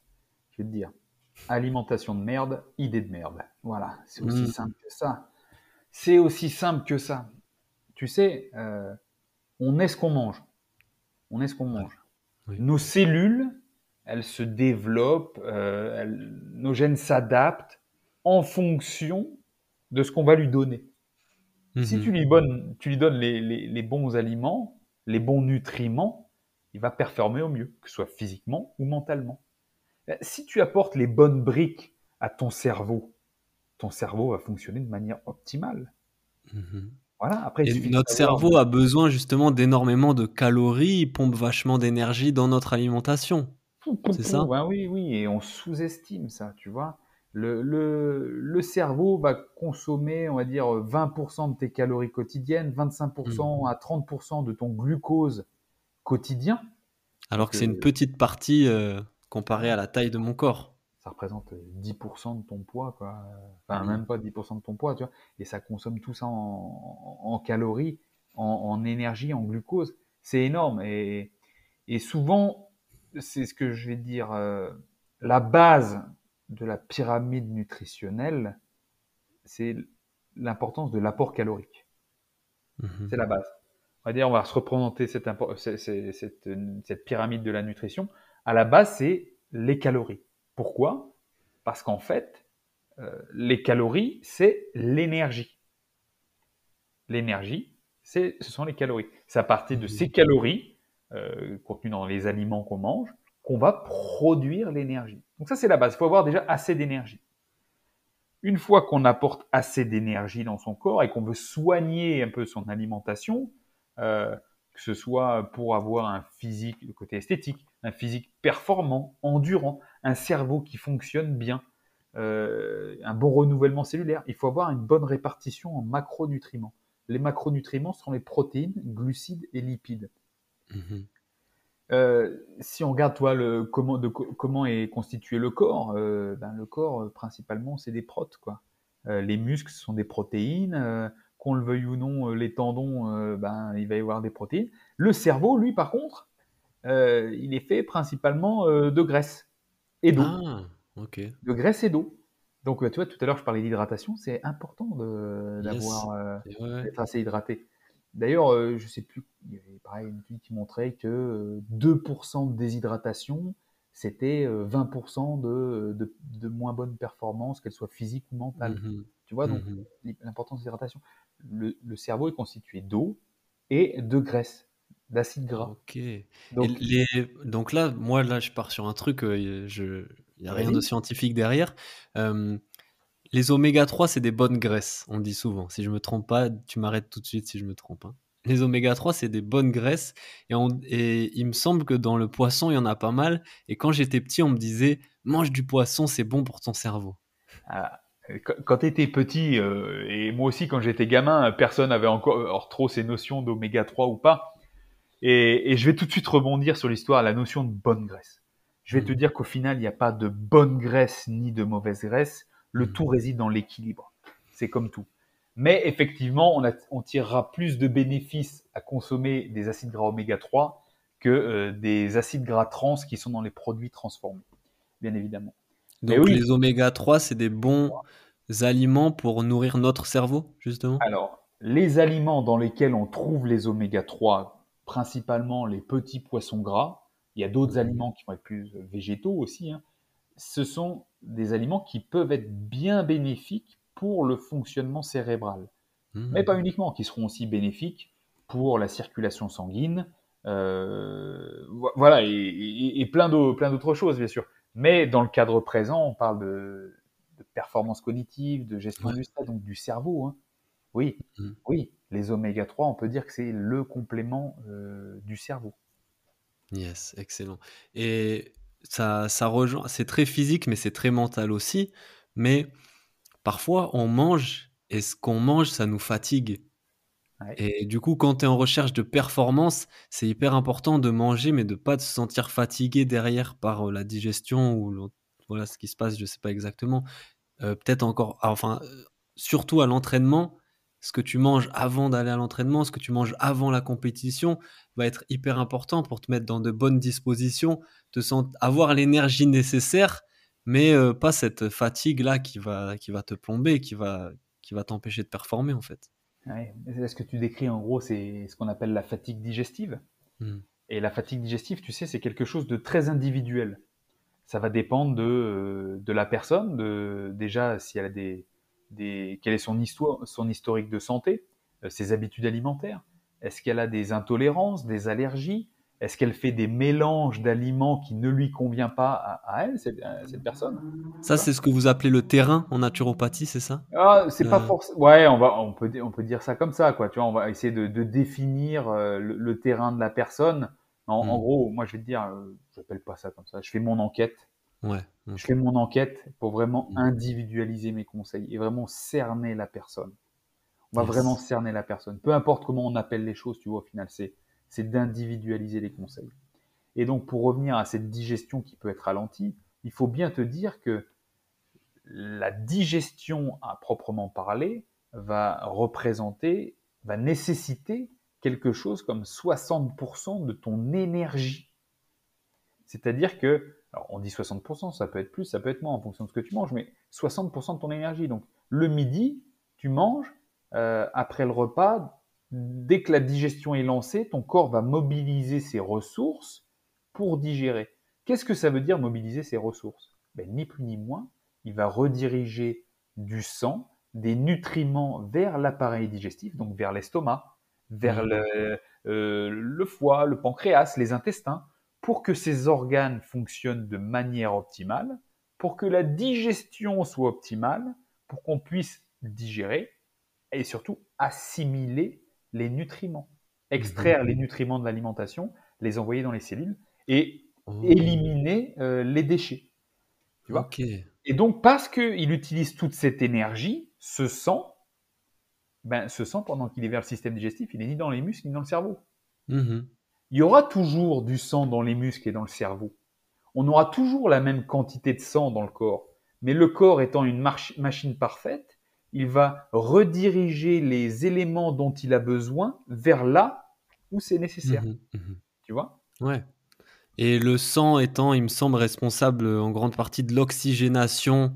Je vais te dire alimentation de merde, idée de merde. Voilà, c'est aussi mmh. simple que ça. C'est aussi simple que ça. Tu sais, euh, on est ce qu'on mange. On est ce qu'on mange. Nos cellules elle se développe, euh, nos gènes s'adaptent en fonction de ce qu'on va lui donner. Si mhm. tu lui, donnes, tu lui donnes les, bons aliments, les bons nutriments, il va performer au mieux, que ce soit physiquement ou mentalement. Euh, si tu apportes les bonnes briques à ton cerveau, ton cerveau va fonctionner de manière optimale. Mhm. Voilà, après, notre cerveau a besoin justement d'énormément de calories, il pompe vachement d'énergie dans notre alimentation. C'est ça Oui, oui, et on sous-estime ça, tu vois. Le, le, cerveau va consommer, on va dire, 20% de tes calories quotidiennes, 25% mmh. à 30% de ton glucose quotidien. Alors que c'est une euh, petite partie euh, comparée à la taille de mon corps. Ça représente 10% de ton poids, quoi. Enfin, même pas 10% de ton poids, tu vois. Et ça consomme tout ça en, calories, en, énergie, en glucose. C'est énorme. Et, et souvent, c'est ce que je vais dire, euh, la base de la pyramide nutritionnelle, c'est l'importance de l'apport calorique. Mhm. C'est la base. On va dire, on va se représenter cette, cette, pyramide de la nutrition. À la base, c'est les calories. Pourquoi? Parce qu'en fait, euh, les calories, c'est l'énergie. L'énergie, ce sont les calories. C'est à partir de mhm. ces calories euh, contenu dans les aliments qu'on mange, qu'on va produire l'énergie. Donc ça, c'est la base. Il faut avoir déjà assez d'énergie. Une fois qu'on apporte assez d'énergie dans son corps et qu'on veut soigner un peu son alimentation, euh, que ce soit pour avoir un physique, le côté esthétique, un physique performant, endurant, un cerveau qui fonctionne bien, un bon renouvellement cellulaire. Il faut avoir une bonne répartition en macronutriments. Les macronutriments sont les protéines, glucides et lipides. Mhm. Euh, si on regarde toi le comment de comment est constitué le corps, euh, ben, le corps euh, principalement c'est des protes quoi. les muscles sont des protéines, qu'on le veuille ou non, les tendons, ben il va y avoir des protéines. Le cerveau, lui par contre, il est fait principalement de graisse et d'eau. Ah. De graisse et d'eau. Donc tu vois tout à l'heure je parlais d'hydratation, c'est important d'avoir d'être assez hydraté. D'ailleurs, euh, je sais plus, il y avait pareil une étude qui montrait que 2% euh, de déshydratation, c'était 20% euh, de, de, moins bonne performance, qu'elle soit physique ou mentale. Mmh tu vois, donc mmh l'importance de l'hydratation. Le, cerveau est constitué d'eau et de graisse, d'acide gras. Ok. Donc, les, donc, là, moi, là, je pars sur un truc, je, il n'y a rien de scientifique derrière. Les oméga 3, c'est des bonnes graisses, on dit souvent. Si je me trompe pas, tu m'arrêtes tout de suite si je me trompe. Hein. Les oméga 3, c'est des bonnes graisses. Et, il me semble que dans le poisson, il y en a pas mal. Et quand j'étais petit, on me disait mange du poisson, c'est bon pour ton cerveau. Ah, quand tu étais petit, euh, et moi aussi quand j'étais gamin, personne n'avait encore trop ces notions d'oméga 3 ou pas. Et, je vais tout de suite rebondir sur l'histoire, la notion de bonne graisse. Je vais te mmh. dire qu'au final, il n'y a pas de bonne graisse ni de mauvaise graisse. Le mm. tout réside dans l'équilibre. C'est comme tout. Mais effectivement, on, tirera plus de bénéfices à consommer des acides gras oméga 3 que euh, des acides gras trans qui sont dans les produits transformés, bien évidemment. Donc les oméga 3, c'est des bons aliments pour nourrir notre cerveau, justement? Alors, les aliments dans lesquels on trouve les oméga 3, principalement les petits poissons gras, il y a d'autres mm. aliments qui vont être plus végétaux aussi, hein, ce sont des aliments qui peuvent être bien bénéfiques pour le fonctionnement cérébral. Mmh. Mais pas uniquement, qui seront aussi bénéfiques pour la circulation sanguine, euh, voilà, et, plein d'autres choses, bien sûr. Mais dans le cadre présent, on parle de, performance cognitive, de gestion du stress, donc du cerveau. Hein. Oui, mmh. oui, les oméga 3, on peut dire que c'est le complément euh, du cerveau. Yes, excellent. Et ça, ça rejoint, c'est très physique, mais c'est très mental aussi. Mais parfois, on mange et ce qu'on mange, ça nous fatigue. Et du coup, quand tu es en recherche de performance, c'est hyper important de manger, mais de pas se sentir fatigué derrière par euh, la digestion ou voilà ce qui se passe, je sais pas exactement. Euh, peut-être encore, enfin, surtout à l'entraînement, ce que tu manges avant d'aller à l'entraînement, ce que tu manges avant la compétition va être hyper important pour te mettre dans de bonnes dispositions, te sentir, avoir l'énergie nécessaire, mais euh, pas cette fatigue là qui va, qui va te plomber, qui va, qui va t'empêcher de performer en fait. Ouais, ce que tu décris en gros, c'est ce qu'on appelle la fatigue digestive? Hmm. Et la fatigue digestive, tu sais, c'est quelque chose de très individuel. Ça va dépendre de, euh, de la personne, de, déjà si elle a des, quelle est son histoire, son historique de santé, euh, ses habitudes alimentaires? Est-ce qu'elle a des intolérances, des allergies? Est-ce qu'elle fait des mélanges d'aliments qui ne lui convient pas à, elle, cette, personne? Ça, c'est ce que vous appelez le terrain en naturopathie, c'est ça? Ah, C'est pas forcément. Ouais, on va, on peut, on peut dire ça comme ça, quoi. Tu vois, on va essayer de, définir euh, le, terrain de la personne. En, hmm. gros, moi, je vais te dire, euh, je n'appelle pas ça comme ça. Je fais mon enquête. Ouais. Je fais mon enquête pour vraiment mmh. individualiser mes conseils et vraiment cerner la personne. On va vraiment cerner la personne. Peu importe comment on appelle les choses, tu vois, au final, c'est, c'est d'individualiser les conseils. Et donc, pour revenir à cette digestion qui peut être ralentie, il faut bien te dire que la digestion à proprement parler va représenter, va nécessiter quelque chose comme 60% de ton énergie. C'est-à-dire que alors, on dit 60%, ça peut être plus, ça peut être moins en fonction de ce que tu manges, mais 60% de ton énergie. Donc, le midi, tu manges, euh, après le repas, dès que la digestion est lancée, ton corps va mobiliser ses ressources pour digérer. Qu'est-ce que ça veut dire mobiliser ses ressources? Ben, Ni plus ni moins, il va rediriger du sang, des nutriments vers l'appareil digestif, donc vers l'estomac, vers mmh. le, euh, le foie, le pancréas, les intestins, pour que ces organes fonctionnent de manière optimale, pour que la digestion soit optimale, pour qu'on puisse digérer et surtout assimiler les nutriments, extraire les nutriments de l'alimentation, les envoyer dans les cellules et oh. éliminer euh, les déchets. Tu vois? Et donc, parce qu'il utilise toute cette énergie, ce sang, ben, ce sang, pendant qu'il est vers le système digestif, il est ni dans les muscles ni dans le cerveau. Mhm. Il y aura toujours du sang dans les muscles et dans le cerveau. On aura toujours la même quantité de sang dans le corps. Mais le corps étant une machine parfaite, il va rediriger les éléments dont il a besoin vers là où c'est nécessaire. Mhm, mhm. Tu vois? Ouais. Et le sang étant, il me semble, responsable en grande partie de l'oxygénation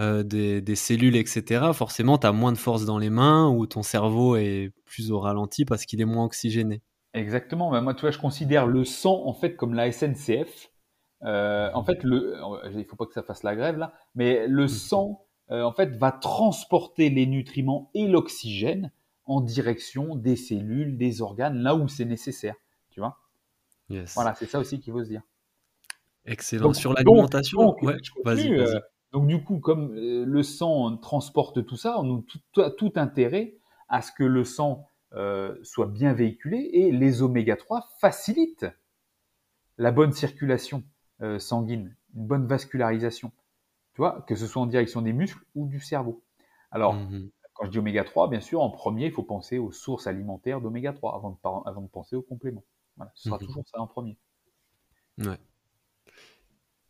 euh, des, cellules, etc., forcément, tu as moins de force dans les mains ou ton cerveau est plus au ralenti parce qu'il est moins oxygéné. Exactement. Ben, moi, tu vois, je considère le sang, en fait, comme la SNCF. Euh, en fait, le, il faut pas que ça fasse la grève là, mais le mmh. sang, euh, en fait, va transporter les nutriments et l'oxygène en direction des cellules, des organes, là où c'est nécessaire. Tu vois? Voilà, c'est ça aussi qu'il faut se dire. Excellent. Sur l'alimentation, vas-y. Euh, donc du coup, comme le sang transporte tout ça, on a tout, tout, intérêt à ce que le sang soit bien véhiculé et les oméga 3 facilitent la bonne circulation euh, sanguine, une bonne vascularisation. Tu vois, que ce soit en direction des muscles ou du cerveau. Alors, mhm. quand je dis oméga 3, bien sûr, en premier, il faut penser aux sources alimentaires d'oméga 3 avant de, avant de penser aux compléments. Voilà, ce sera mhm. toujours ça en premier. Ouais.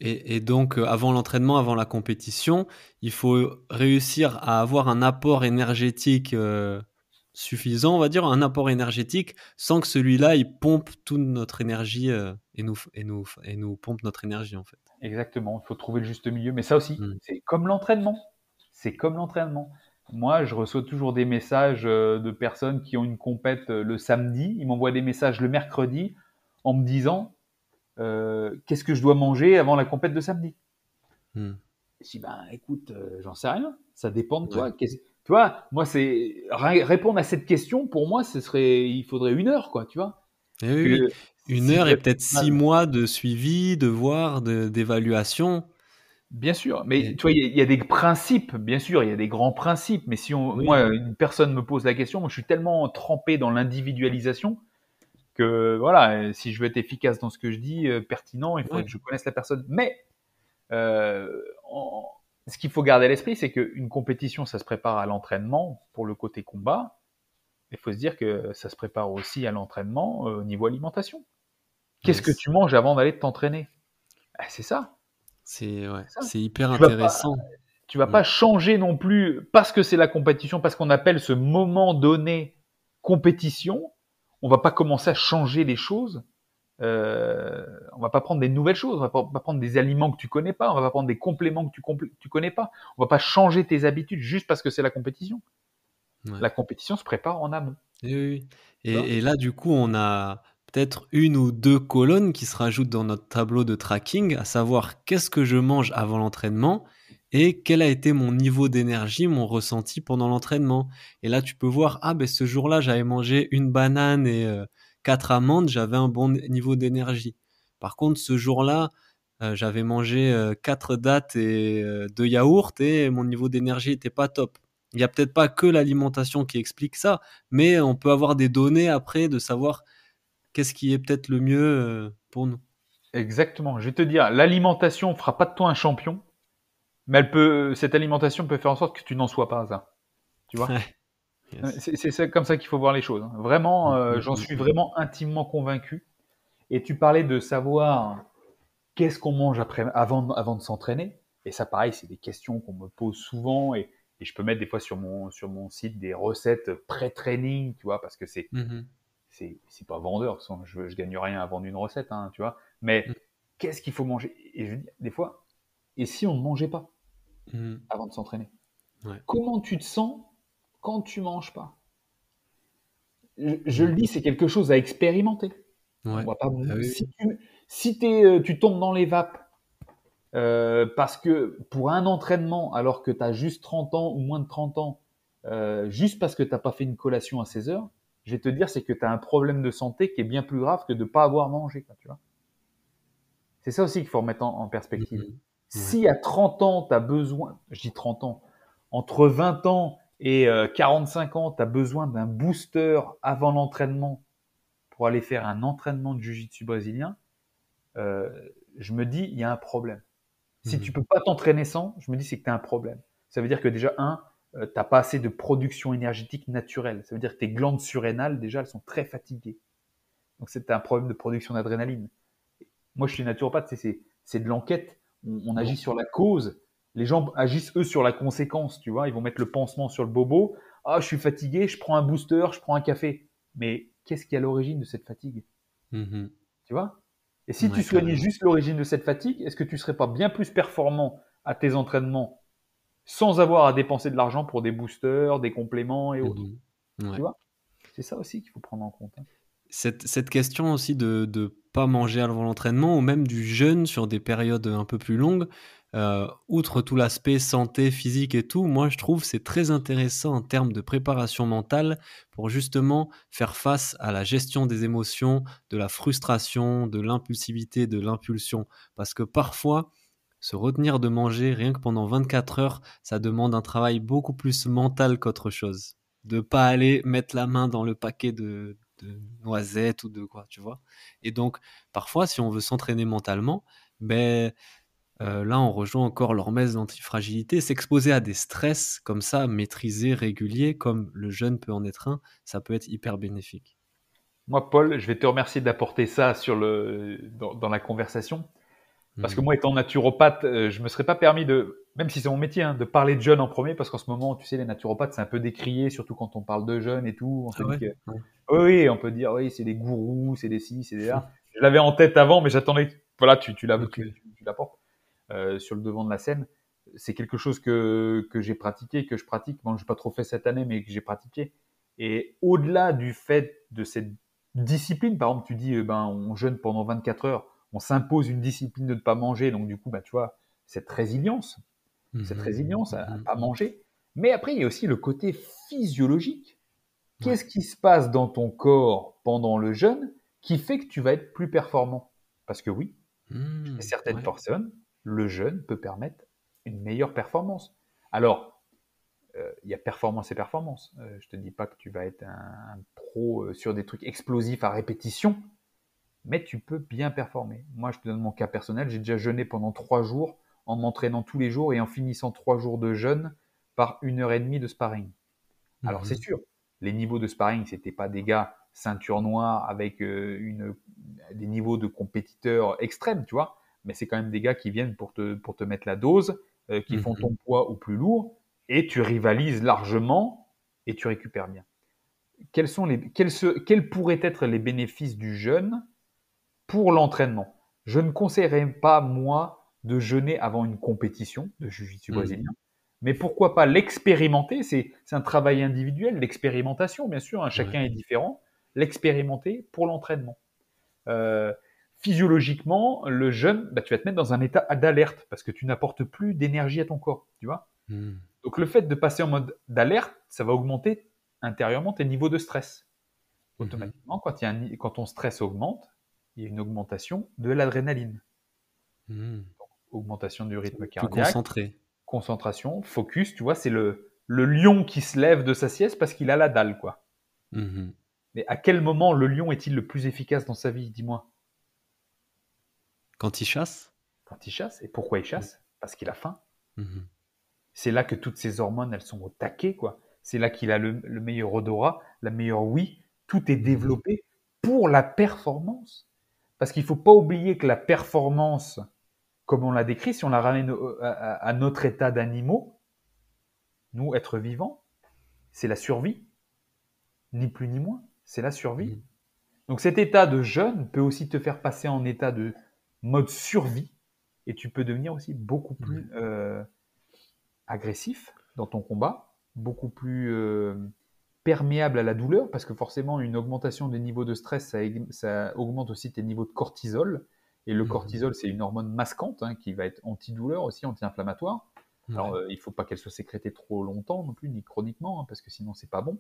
Et, donc, euh, avant l'entraînement, avant la compétition, il faut réussir à avoir un apport énergétique euh, suffisant, on va dire, un apport énergétique, sans que celui-là, il pompe toute notre énergie euh, et, nous, et, nous, et nous pompe notre énergie, en fait. Exactement, il faut trouver le juste milieu. Mais ça aussi, mm. c'est comme l'entraînement. C'est comme l'entraînement. Moi, je reçois toujours des messages euh, de personnes qui ont une compète euh, le samedi. Ils m'envoient des messages le mercredi en me disant qu'est-ce que je dois manger avant la compète de samedi? Mm. Je dis, ben écoute, j'en sais rien. Ça dépend de toi. Tu vois, moi, c'est répondre à cette question, pour moi, ce serait, il faudrait une heure, quoi, tu vois. Eh une heure et peut-être six mois de suivi, de voir, d'évaluation. Bien sûr, mais tu vois, il y, a des principes, bien sûr, il y a des grands principes, mais si on, moi, une personne me pose la question, moi, je suis tellement trempé dans l'individualisation que, voilà, si je veux être efficace dans ce que je dis, euh, pertinent, il faut que je connaisse la personne. Mais, euh, en, ce qu'il faut garder à l'esprit, c'est qu'une compétition, ça se prépare à l'entraînement pour le côté combat. Il faut se dire que ça se prépare aussi à l'entraînement euh, au niveau alimentation. Qu'est-ce que tu manges avant d'aller t'entraîner? Ah, C'est ça. C'est hyper intéressant. tu vas pas changer non plus parce que c'est la compétition, parce qu'on appelle ce moment donné compétition. On va pas commencer à changer les choses euh, on va pas prendre des nouvelles choses, on va pas, prendre des aliments que tu connais pas, on va pas prendre des compléments que tu, tu connais pas, on va pas changer tes habitudes juste parce que c'est la compétition. La compétition se prépare en amont. Et, et, là, du coup, on a peut-être une ou deux colonnes qui se rajoutent dans notre tableau de tracking, à savoir qu'est-ce que je mange avant l'entraînement et quel a été mon niveau d'énergie, mon ressenti pendant l'entraînement. Et là, tu peux voir, ah ben ce jour-là, j'avais mangé une banane et euh, quatre amandes, j'avais un bon niveau d'énergie. Par contre, ce jour-là, euh, j'avais mangé euh, quatre dates et euh, deux yaourts et mon niveau d'énergie n'était pas top. Il n'y a peut-être pas que l'alimentation qui explique ça, mais on peut avoir des données après de savoir qu'est-ce qui est peut-être le mieux pour nous. Exactement. Je vais te dire, l'alimentation fera pas de toi un champion, mais elle peut, cette alimentation peut faire en sorte que tu n'en sois pas un. Tu vois? C'est comme ça qu'il faut voir les choses. Hein. Vraiment, mm, euh, mm, j'en mm, suis vraiment intimement convaincu. Et tu parlais de savoir qu'est-ce qu'on mange après, avant, avant de s'entraîner. Et ça, pareil, c'est des questions qu'on me pose souvent. Et, je peux mettre des fois sur mon, sur mon site des recettes pré-training, tu vois, parce que c'est c'est pas vendeur. Je, je gagne rien à vendre une recette, hein, tu vois. Mais qu'est-ce qu'il faut manger? Et je dis, des fois, et si on ne mangeait pas avant de s'entraîner? Comment tu te sens quand tu manges pas. Je, le dis, c'est quelque chose à expérimenter. Ah Si, tu, euh, tu tombes dans les vapes euh, parce que pour un entraînement, alors que tu as juste 30 ans ou moins de 30 ans, euh, juste parce que tu n'as pas fait une collation à 16 heures, je vais te dire, c'est que tu as un problème de santé qui est bien plus grave que de ne pas avoir mangé. tu vois c'est ça aussi qu'il faut remettre en, perspective. Mm-hmm. Si à 30 ans, tu as besoin, je dis 30 ans, entre 20 ans et 45 euh, ans, tu as besoin d'un booster avant l'entraînement pour aller faire un entraînement de jiu-jitsu brésilien, euh, je me dis, il y a un problème. Si Mhm. tu peux pas t'entraîner sans, je me dis c'est que tu as un problème. Ça veut dire que déjà, un, euh, t'as pas assez de production énergétique naturelle. Ça veut dire que tes glandes surrénales, déjà, elles sont très fatiguées. Donc c'est un problème de production d'adrénaline. Moi, je suis naturopathe, c'est- de l'enquête. On, on agit sur la cause. Les gens agissent eux sur la conséquence, tu vois. Ils vont mettre le pansement sur le bobo. Ah, je suis fatigué, je prends un booster, je prends un café. Mais qu'est-ce qui est à l'origine de cette fatigue? Mhm. Tu vois? Et si Ouais, tu soignais juste l'origine de cette fatigue, est-ce que tu serais pas bien plus performant à tes entraînements sans avoir à dépenser de l'argent pour des boosters, des compléments et autres? Mhm. Ouais. Tu vois? C'est ça aussi qu'il faut prendre en compte. hein. Cette, cette question aussi de ne pas manger avant l'entraînement ou même du jeûne sur des périodes un peu plus longues, euh, outre tout l'aspect santé, physique et tout, moi je trouve c'est très intéressant en termes de préparation mentale pour justement faire face à la gestion des émotions, de la frustration, de l'impulsivité, de l'impulsion. Parce que parfois, se retenir de manger rien que pendant 24 heures, ça demande un travail beaucoup plus mental qu'autre chose. De pas aller mettre la main dans le paquet de, de noisettes ou de quoi, tu vois. Et donc, parfois, si on veut s'entraîner mentalement, ben, euh, là, on rejoint encore l'hormèse d'antifragilité. S'exposer à des stress comme ça, maîtrisés, réguliers, comme le jeûne peut en être un, ça peut être hyper bénéfique. Moi, Paul, je vais te remercier d'apporter ça sur le, dans, dans la conversation. Parce que Mhm. moi, étant naturopathe, euh, je me serais pas permis de, même si c'est mon métier, hein, de parler de jeûne en premier, parce qu'en ce moment, tu sais, les naturopathes, c'est un peu décrié, surtout quand on parle de jeûne et tout. On Ah ouais? que, oui, on peut dire, oui, c'est des gourous, c'est des ci, c'est des [LAUGHS] là. Je l'avais en tête avant, mais j'attendais, voilà, tu, Ok. Euh, sur le devant de la scène. C'est quelque chose que, que j'ai pratiqué, que je pratique. Bon, je n'ai pas trop fait cette année, mais que j'ai pratiqué. Et au-delà du fait de cette discipline, par exemple, tu dis, euh, ben, on jeûne pendant 24 heures, on s'impose une discipline de ne pas manger, donc du coup, bah, tu vois, cette résilience, cette Mhm. résilience à ne Mhm. pas manger. Mais après, il y a aussi le côté physiologique. Qu'est-ce qui se passe dans ton corps pendant le jeûne qui fait que tu vas être plus performant? Parce que oui, chez certaines Ouais. personnes, le jeûne peut permettre une meilleure performance. Alors, euh, il y a performance et performance. Euh, je te dis pas que tu vas être un, un pro euh, sur des trucs explosifs à répétition, mais tu peux bien performer. Moi, je te donne mon cas personnel. J'ai déjà jeûné pendant trois jours en m'entraînant tous les jours et en finissant trois jours de jeûne par une heure et demie de sparring. Alors Mhm. c'est sûr, les niveaux de sparring, c'était pas des gars ceinture noire avec une, des niveaux de compétiteurs extrêmes, tu vois, mais c'est quand même des gars qui viennent pour te, pour te mettre la dose, euh, qui font Mhm. ton poids au plus lourd, et tu rivalises largement et tu récupères bien. Quels, sont les, quels, se- quels pourraient être les bénéfices du jeûne pour l'entraînement? Je ne conseillerais pas, moi, de jeûner avant une compétition de jiu-jitsu Mhm. brésilien. Mais pourquoi pas l'expérimenter? C'est c'est un travail individuel, l'expérimentation, bien sûr, hein, chacun est différent. L'expérimenter pour l'entraînement. Euh, physiologiquement, le jeûne, bah, tu vas te mettre dans un état d'alerte parce que tu n'apportes plus d'énergie à ton corps, tu vois. Mhm. Donc le fait de passer en mode d'alerte, ça va augmenter intérieurement tes niveaux de stress. Mhm. Automatiquement, quand, il y a un ni- quand ton stress augmente, il y a une augmentation de l'adrénaline, Mhm. augmentation du rythme cardiaque, concentré. concentration, focus, tu vois, c'est le, le lion qui se lève de sa sieste parce qu'il a la dalle, quoi. Mhm. Mais à quel moment le lion est-il le plus efficace dans sa vie, dis-moi? Quand il chasse Quand il chasse. Et pourquoi il chasse? Parce qu'il a faim. Mhm. C'est là que toutes ces hormones, elles sont au taquet, quoi. C'est là qu'il a le, le meilleur odorat, la meilleure ouïe. Tout est développé pour la performance. Parce qu'il faut pas oublier que la performance, comme on l'a décrit, si on la ramène à, à- à notre état d'animaux, nous, êtres vivants, c'est la survie. Ni plus ni moins. C'est la survie. Donc cet état de jeûne peut aussi te faire passer en état de mode survie et tu peux devenir aussi beaucoup plus euh, agressif dans ton combat, beaucoup plus euh, perméable à la douleur parce que forcément une augmentation des niveaux de stress ça, augmente aussi tes niveaux de cortisol et le Mhm. cortisol c'est une hormone masquante hein, qui va être antidouleur aussi anti-inflammatoire. Alors Ouais. euh, il faut pas qu'elle soit sécrétée trop longtemps non plus ni chroniquement hein, parce que sinon c'est pas bon.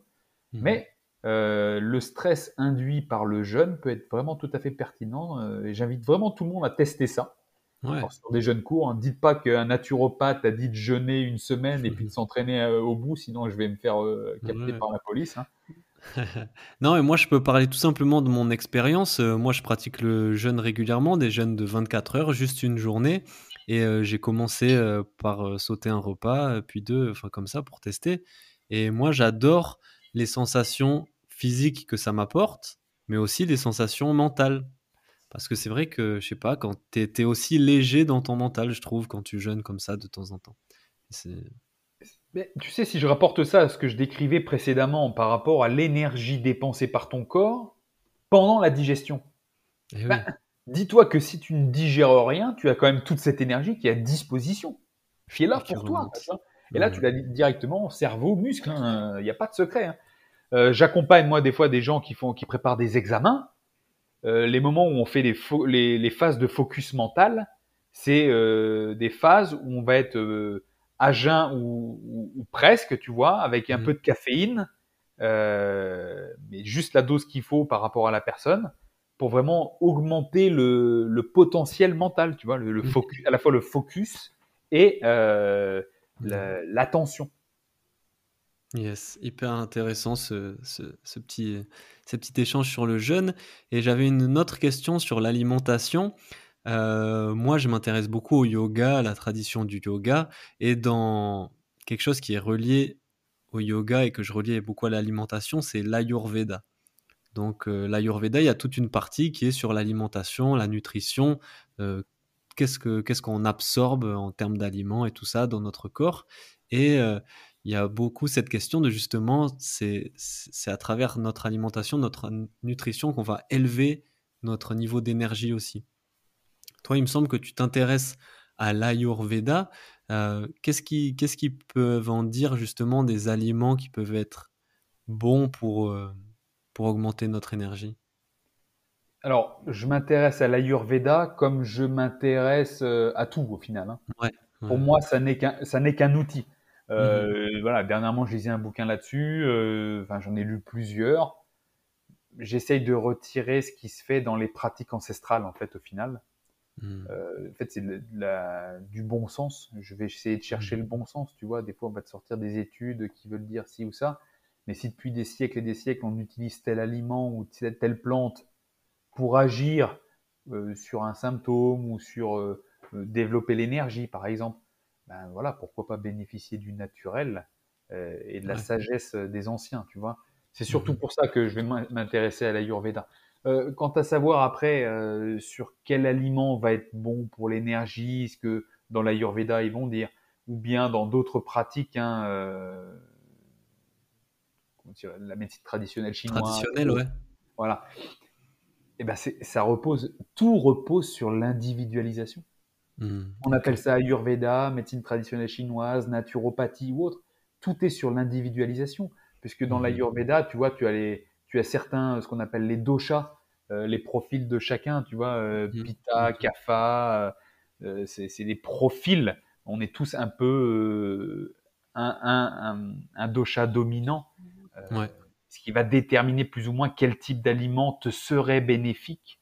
Mhm. Mais euh, le stress induit par le jeûne peut être vraiment tout à fait pertinent. euh, et j'invite vraiment tout le monde à tester ça. Ouais. Alors, sur des jeunes cours, hein, dites pas qu'un naturopathe a dit de jeûner une semaine et puis de s'entraîner euh, au bout, sinon je vais me faire euh, capter Ouais. par la police. hein. [LAUGHS] Non, et moi je peux parler tout simplement de mon expérience. Moi je pratique le jeûne régulièrement, des jeûnes de 24 heures, juste une journée. Et j'ai commencé par sauter un repas, puis deux, enfin comme ça pour tester. Et moi, j'adore les sensations physiques que ça m'apporte, mais aussi les sensations mentales. Parce que c'est vrai que, je sais pas, quand tu es, aussi léger dans ton mental, je trouve, quand tu jeûnes comme ça de temps en temps. Mais tu sais, si je rapporte ça à ce que je décrivais précédemment par rapport à l'énergie dépensée par ton corps pendant la digestion, eh ben, dis-toi que si tu ne digères rien, tu as quand même toute cette énergie qui est à disposition, qui est là pour toi. Et là, tu l'as directement cerveau, muscle, hein. il n'y a pas de secret. Hein. Euh, j'accompagne moi des fois des gens qui font, qui préparent des examens. Euh, les moments où on fait les, les, phases de focus mental, c'est euh, des phases où on va être à jeun ou, presque, tu vois, avec un mmh. peu de caféine, mais juste la dose qu'il faut par rapport à la personne pour vraiment augmenter le, le potentiel mental, tu vois, le, mmh. focus, à la fois le focus et euh, l'attention. Yes, hyper intéressant ce, ce, petit, ce échange sur le jeûne. Et j'avais une autre question sur l'alimentation. Euh, moi, je m'intéresse beaucoup au yoga, à la tradition du yoga, et dans quelque chose qui est relié au yoga et que je relie beaucoup à l'alimentation, c'est l'ayurveda. Donc euh, l'ayurveda, il y a toute une partie qui est sur l'alimentation, la nutrition, euh, qu'est-ce qu'on absorbe en termes d'aliments et tout ça dans notre corps. Et euh, il y a beaucoup cette question de justement, c'est à travers notre alimentation, notre nutrition qu'on va élever notre niveau d'énergie aussi. Toi, il me semble que tu t'intéresses à l'Ayurveda. Euh, qu'est-ce qui, qu'est-ce qui peuvent en dire justement des aliments qui peuvent être bons pour, euh, pour augmenter notre énergie? Alors, je m'intéresse à l'Ayurveda comme je m'intéresse euh, à tout au final. Hein. Pour moi, ça n'est qu'un, ça n'est qu'un outil. Euh, mhm. Voilà, dernièrement, je lisais un bouquin là-dessus. Euh, enfin, j'en ai lu plusieurs. J'essaye de retirer ce qui se fait dans les pratiques ancestrales, en fait, au final. Mhm. en fait, c'est du bon sens. Je vais essayer de chercher mhm. le bon sens. Tu vois, des fois, on va te sortir des études qui veulent dire ci ou ça. Mais si depuis des siècles et des siècles, on utilise tel aliment ou telle plante pour agir euh, sur un symptôme ou sur euh, euh, développer l'énergie, par exemple, ben voilà, pourquoi pas bénéficier du naturel et de la sagesse des anciens, tu vois. C'est surtout mhm. pour ça que je vais m'intéresser à l'Ayurveda. quant à savoir après sur quel aliment va être bon pour l'énergie, ce que dans l'Ayurveda ils vont dire, ou bien dans d'autres pratiques, hein, la médecine traditionnelle chinoise. Traditionnelle, ouais. Voilà eh ben ça repose, tout repose sur l'individualisation. Hmm. On appelle ça Ayurveda, médecine traditionnelle chinoise, naturopathie ou autre. Tout est sur l'individualisation, puisque dans hmm. l'Ayurveda, tu vois, tu as les, tu as certains, ce qu'on appelle les doshas, euh, les profils de chacun, tu vois, euh, hmm. Pitta, Kapha, euh, c'est des profils. On est tous un peu un, un, un, dosha dominant. Ouais ce qui va déterminer plus ou moins quel type d'aliment te serait bénéfique.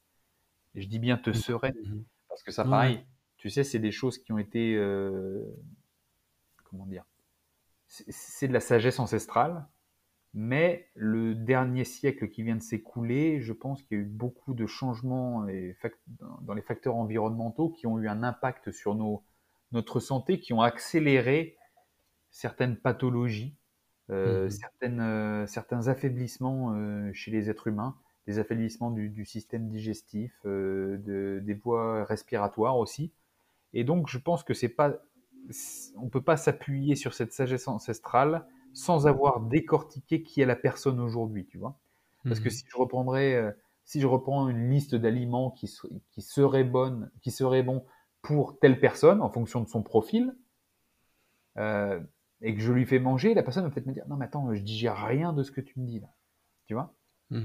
je dis bien te mmh. serait, mmh. parce que ça, pareil, tu sais, c'est des choses qui ont été, euh, comment dire, c'est de la sagesse ancestrale, mais le dernier siècle qui vient de s'écouler, je pense qu'il y a eu beaucoup de changements dans les facteurs environnementaux qui ont eu un impact sur nos, notre santé, qui ont accéléré certaines pathologies euh, mmh certaines, euh, certains affaiblissements euh, chez les êtres humains, des affaiblissements du, système digestif, de, des voies respiratoires aussi. Et donc, je pense que c'est pas, on peut pas s'appuyer sur cette sagesse ancestrale sans avoir décortiqué qui est la personne aujourd'hui, tu vois. Parce que mmh si je reprendrais, si je reprends une liste d'aliments qui, qui serait bonne, qui serait bon pour telle personne en fonction de son profil, euh, et que je lui fais manger, la personne va peut-être me dire non mais attends, je digère rien de ce que tu me dis là, tu vois?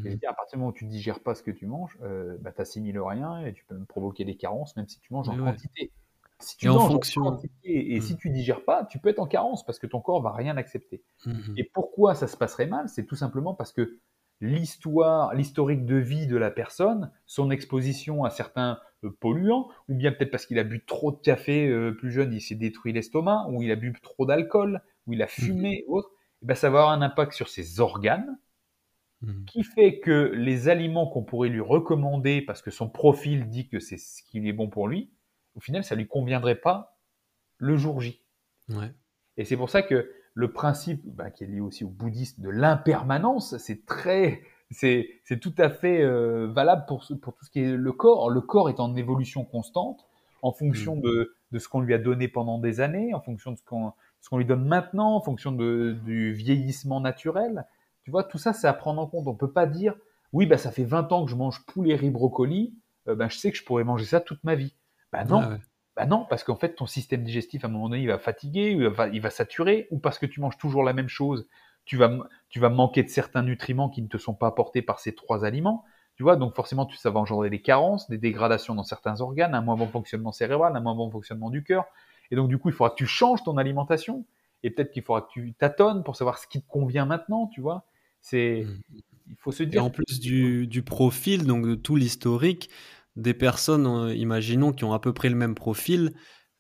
Et je dis à partir du moment où tu digères pas ce que tu manges, euh, bah, tu assimiles rien et tu peux me provoquer des carences même si tu manges en quantité. Si tu en, quantité et si mmh. tu digères pas, tu peux être en carence parce que ton corps va rien accepter. Mmh et pourquoi ça se passerait mal C'est tout simplement parce que l'histoire, l'historique de vie de la personne, son exposition à certains euh, polluants, ou bien peut-être parce qu'il a bu trop de café euh, plus jeune, il s'est détruit l'estomac, ou il a bu trop d'alcool, ou il a fumé, ou autre, et ben ça va avoir un impact sur ses organes, qui fait que les aliments qu'on pourrait lui recommander, parce que son profil dit que c'est ce qui est bon pour lui, au final, ça lui conviendrait pas le jour J. Ouais. Et c'est pour ça que le principe, bah, qui est lié aussi au bouddhisme, de l'impermanence, c'est très, c'est, c'est tout à fait euh, valable pour, pour tout ce qui est le corps. Le corps est en évolution constante en fonction Mm. de, de ce qu'on lui a donné pendant des années, en fonction de ce qu'on, ce qu'on lui donne maintenant, en fonction de, du vieillissement naturel. Tu vois, tout ça, c'est à prendre en compte. On peut pas dire, oui, bah, ça fait 20 ans que je mange poulet, riz, brocoli, euh, bah, je sais que je pourrais manger ça toute ma vie. Bah non, ouais. bah non, parce qu'en fait, ton système digestif, à un moment donné, il va fatiguer, il va, il va saturer, ou parce que tu manges toujours la même chose, tu vas, tu vas manquer de certains nutriments qui ne te sont pas apportés par ces trois aliments. Tu vois, donc forcément, tu, ça va engendrer des carences, des dégradations dans certains organes, un moins bon fonctionnement cérébral, un moins bon fonctionnement du cœur. Et donc, du coup, il faudra que tu changes ton alimentation. Et peut-être qu'il faudra que tu tâtonnes pour savoir ce qui te convient maintenant, tu vois? C'est, Mm. il faut se Et dire. en plus du, du profil, donc de tout l'historique, des personnes, euh, imaginons, qui ont à peu près le même profil,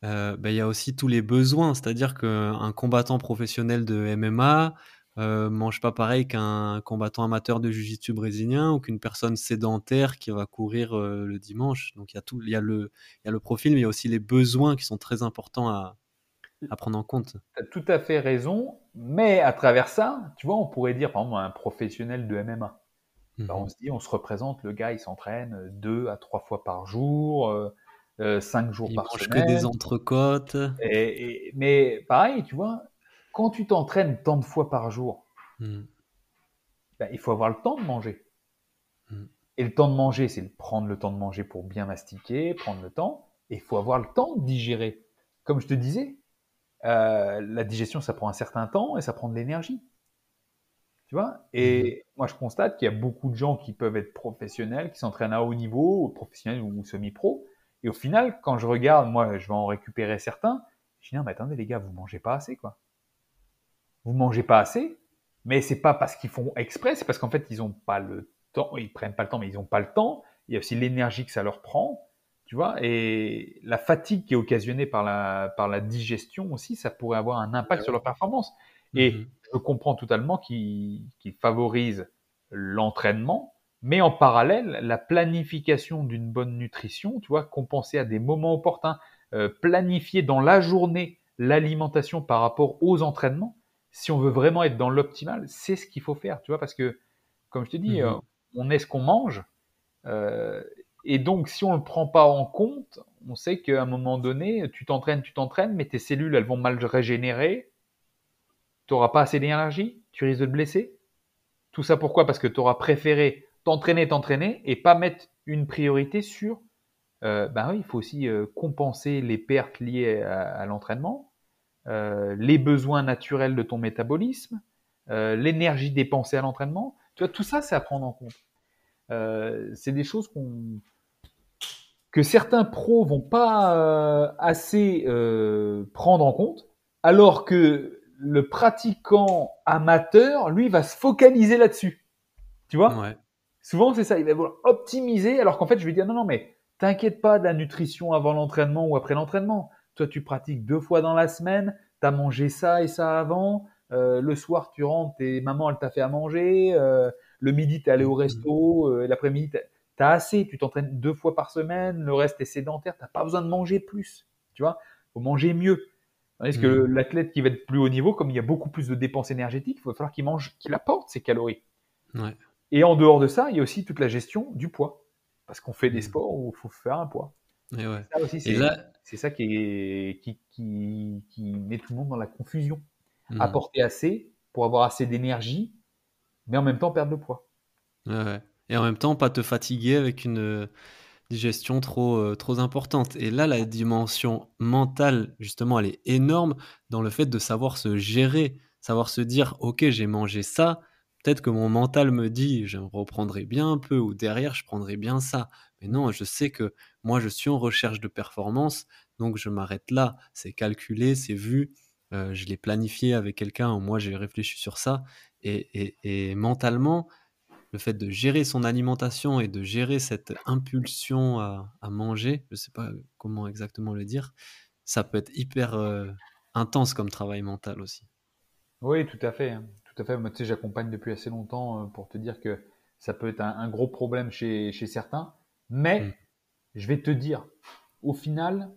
euh, ben, il y a aussi tous les besoins. C'est-à-dire qu'un combattant professionnel de MMA euh, mange pas pareil qu'un combattant amateur de jiu-jitsu brésilien ou qu'une personne sédentaire qui va courir euh, le dimanche. Donc il y a tout, y a le, y a le profil, mais il y a aussi les besoins qui sont très importants à, à prendre en compte. Tu as tout à fait raison, mais à travers ça, tu vois, on pourrait dire, par exemple, un professionnel de MMA. Bah, on Mhm. se dit, on se représente, le gars, il s'entraîne deux à trois fois par jour, euh, euh, cinq jours Il par mange que des entrecôtes. Et, et- mais pareil, tu vois, quand tu t'entraînes tant de fois par jour, Mhm. bah, il faut avoir le temps de manger. Mm. Et le temps de manger, c'est prendre le temps de manger pour bien mastiquer, prendre le temps. Et il faut avoir le temps de digérer. Comme je te disais, euh, la digestion, ça prend un certain temps et ça prend de l'énergie. Tu vois? Et moi, je constate qu'il y a beaucoup de gens qui peuvent être professionnels, qui s'entraînent à haut niveau, professionnels ou semi-pro. Et au final, quand je regarde, moi, je vais en récupérer certains. Je dis non, mais attendez, les gars, vous mangez pas assez, quoi. Vous mangez pas assez, mais c'est pas parce qu'ils font exprès, c'est parce qu'en fait, ils ont pas le temps, ils prennent pas le temps, mais ils ont pas le temps. Il y a aussi l'énergie que ça leur prend, tu vois, et la fatigue qui est occasionnée par la, par la digestion aussi, ça pourrait avoir un impact sur leur performance. Et Mhm. Je comprends totalement qu'ils favorisent l'entraînement, mais en parallèle, la planification d'une bonne nutrition, tu vois, compenser à des moments opportuns, euh, planifier dans la journée l'alimentation par rapport aux entraînements, si on veut vraiment être dans l'optimal, c'est ce qu'il faut faire, tu vois, parce que, comme je te dis, Mhm. euh, on est ce qu'on mange, euh, et donc si on le prend pas en compte, on sait qu'à un moment donné, tu t'entraînes, tu t'entraînes, mais tes cellules, elles vont mal régénérer, tu n'auras pas assez d'énergie, tu risques de te blesser. Tout ça pourquoi? Parce que tu auras préféré t'entraîner, t'entraîner et pas mettre une priorité sur. Euh, ben oui, il faut aussi euh, compenser les pertes liées à, l'entraînement, euh, les besoins naturels de ton métabolisme, l'énergie dépensée à l'entraînement. Tu vois, tout ça, c'est à prendre en compte. C'est des choses que certains pros vont pas assez prendre en compte, alors que le pratiquant amateur, lui, va se focaliser là-dessus. Tu vois? Ouais. Souvent, c'est ça. Il va vouloir optimiser, alors qu'en fait, je vais dire non, non, mais t'inquiète pas de la nutrition avant l'entraînement ou après l'entraînement. Toi, tu pratiques deux fois dans la semaine, t'as mangé ça et ça avant. euh, le soir, tu rentres et maman, elle t'a fait à manger. euh, le midi, t'es allé au resto. euh, L'après-midi, t'as- t'as assez. Tu t'entraînes deux fois par semaine. Le reste est sédentaire. T'as pas besoin de manger plus. Tu vois? Faut manger mieux. Tandis que Mhm. l'athlète qui va être plus haut niveau, comme il y a beaucoup plus de dépenses énergétiques, il va falloir qu'il mange, qu'il apporte ses calories. Ouais. Et en dehors de ça, il y a aussi toute la gestion du poids. Parce qu'on fait des Mhm. sports où il faut faire un poids. Et ouais. Ça aussi, Et c'est là, c'est ça qui, est, qui, qui, qui met tout le monde dans la confusion. Mhm. Apporter assez pour avoir assez d'énergie, mais en même temps perdre le poids. Ouais. Et en même temps, pas te fatiguer avec une digestion trop, euh, trop importante. Et là, la dimension mentale, justement, elle est énorme dans le fait de savoir se gérer, savoir se dire, OK, j'ai mangé ça, peut-être que mon mental me dit, je reprendrai bien un peu, ou derrière, je prendrai bien ça. Mais non, je sais que moi, je suis en recherche de performance, donc je m'arrête là. C'est calculé, c'est vu. euh, je l'ai planifié avec quelqu'un, moi j'ai réfléchi sur ça. Et- et mentalement, le fait de gérer son alimentation et de gérer cette impulsion à, à manger, je sais pas comment exactement le dire, ça peut être hyper euh, intense comme travail mental aussi. Oui, tout à fait. hein. Tout à fait. Moi, tu sais, j'accompagne depuis assez longtemps euh, pour te dire que ça peut être un, un gros problème chez, chez certains. Mais Mm. je vais te dire, au final,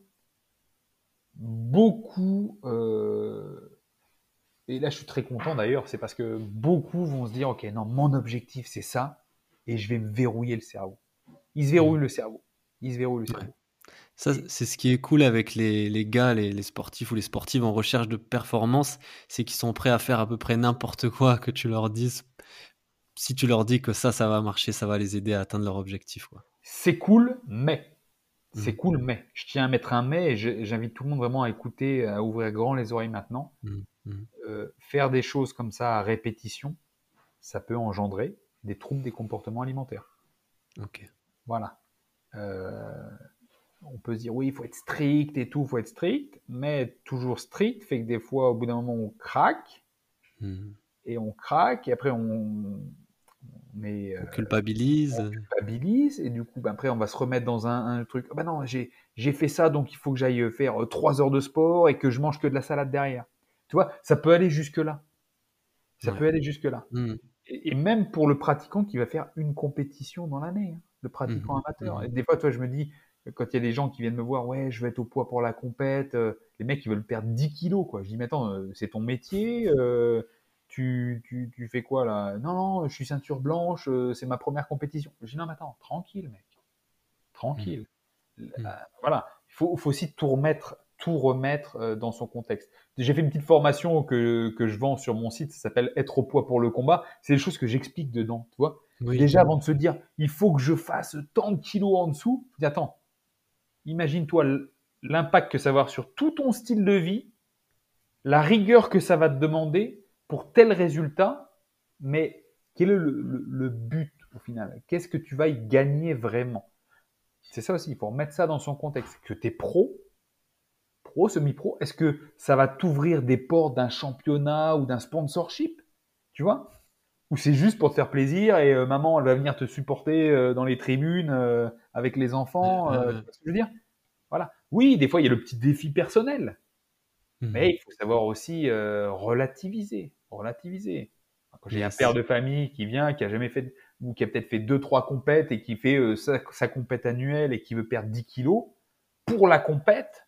beaucoup, euh, et là je suis très content d'ailleurs, c'est parce que beaucoup vont se dire, ok, non, mon objectif c'est ça, et je vais me verrouiller le cerveau. Il se verrouille le cerveau. Il se verrouille le cerveau. Ça, c'est ce qui est cool avec les, les gars, les, les sportifs ou les sportives en recherche de performance, c'est qu'ils sont prêts à faire à peu près n'importe quoi que tu leur dises. Si tu leur dis que ça, ça va marcher, ça va les aider à atteindre leur objectif. C'est cool, mais. C'est Mhm. cool, mais. Je tiens à mettre un mais et j'invite tout le monde vraiment à écouter, à ouvrir grand les oreilles maintenant. Mhm. Mhm. Euh, faire des choses comme ça à répétition, ça peut engendrer des troubles des comportements alimentaires. Ok. Voilà. Euh, on peut se dire oui, il faut être strict et tout, il faut être strict, mais être toujours strict fait que des fois, au bout d'un moment, on craque Mhm. et on craque et après on, on est, euh, On culpabilise. on culpabilise et du coup, ben, après, on va se remettre dans un, un truc. Ben non, j'ai fait ça, donc il faut que j'aille faire trois heures de sport et que je mange que de la salade derrière. Tu vois, ça peut aller jusque là. Ça Ouais. peut aller jusque là. Mhm. Et, et même pour le pratiquant qui va faire une compétition dans l'année, hein, le pratiquant Mhm, amateur. mhm. Et des fois, toi, je me dis, quand il y a des gens qui viennent me voir, ouais, je veux être au poids pour la compète, euh, les mecs, ils veulent perdre 10 kilos, quoi. Je dis, mais attends, euh, c'est ton métier, euh, tu, tu, tu fais quoi là? Non, non, je suis ceinture blanche, c'est ma première compétition. Je dis, non, mais attends, tranquille, mec. Tranquille. Mhm. Euh, voilà, il faut, faut aussi tout remettre, tout remettre euh, dans son contexte. J'ai fait une petite formation que, que je vends sur mon site, ça s'appelle Être au poids pour le combat. C'est des choses que j'explique dedans, tu vois. Oui. Déjà, avant de se dire, il faut que je fasse tant de kilos en dessous, je dis, attends, imagine-toi l'impact que ça va avoir sur tout ton style de vie, la rigueur que ça va te demander pour tel résultat, mais quel est le, le- le but au final? Qu'est-ce que tu vas y gagner vraiment? C'est ça aussi, il faut remettre ça dans son contexte. Que tu es pro, pro, semi-pro, est-ce que ça va t'ouvrir des portes d'un championnat ou d'un sponsorship Tu vois? Ou c'est juste pour te faire plaisir et euh, maman, elle va venir te supporter euh, dans les tribunes euh, avec les enfants tu vois ce que je veux dire? Voilà. Oui, des fois, il y a le petit défi personnel. Mhm. Mais il faut savoir aussi relativiser. Relativiser. Quand j'ai un père de famille qui vient, qui a jamais fait, ou qui a peut-être fait deux, trois compètes et qui fait sa, sa compète annuelle et qui veut perdre 10 kilos, pour la compète,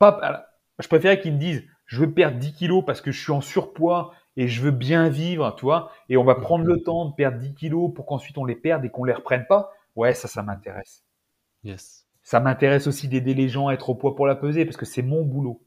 pas, je préférais qu'ils me disent, je veux perdre 10 kilos parce que je suis en surpoids et je veux bien vivre, tu vois, et on va prendre le temps de perdre 10 kilos pour qu'ensuite on les perde et qu'on les reprenne pas. Ouais, ça, ça m'intéresse. Yes. Ça m'intéresse aussi d'aider les gens à être au poids pour la peser parce que c'est mon boulot.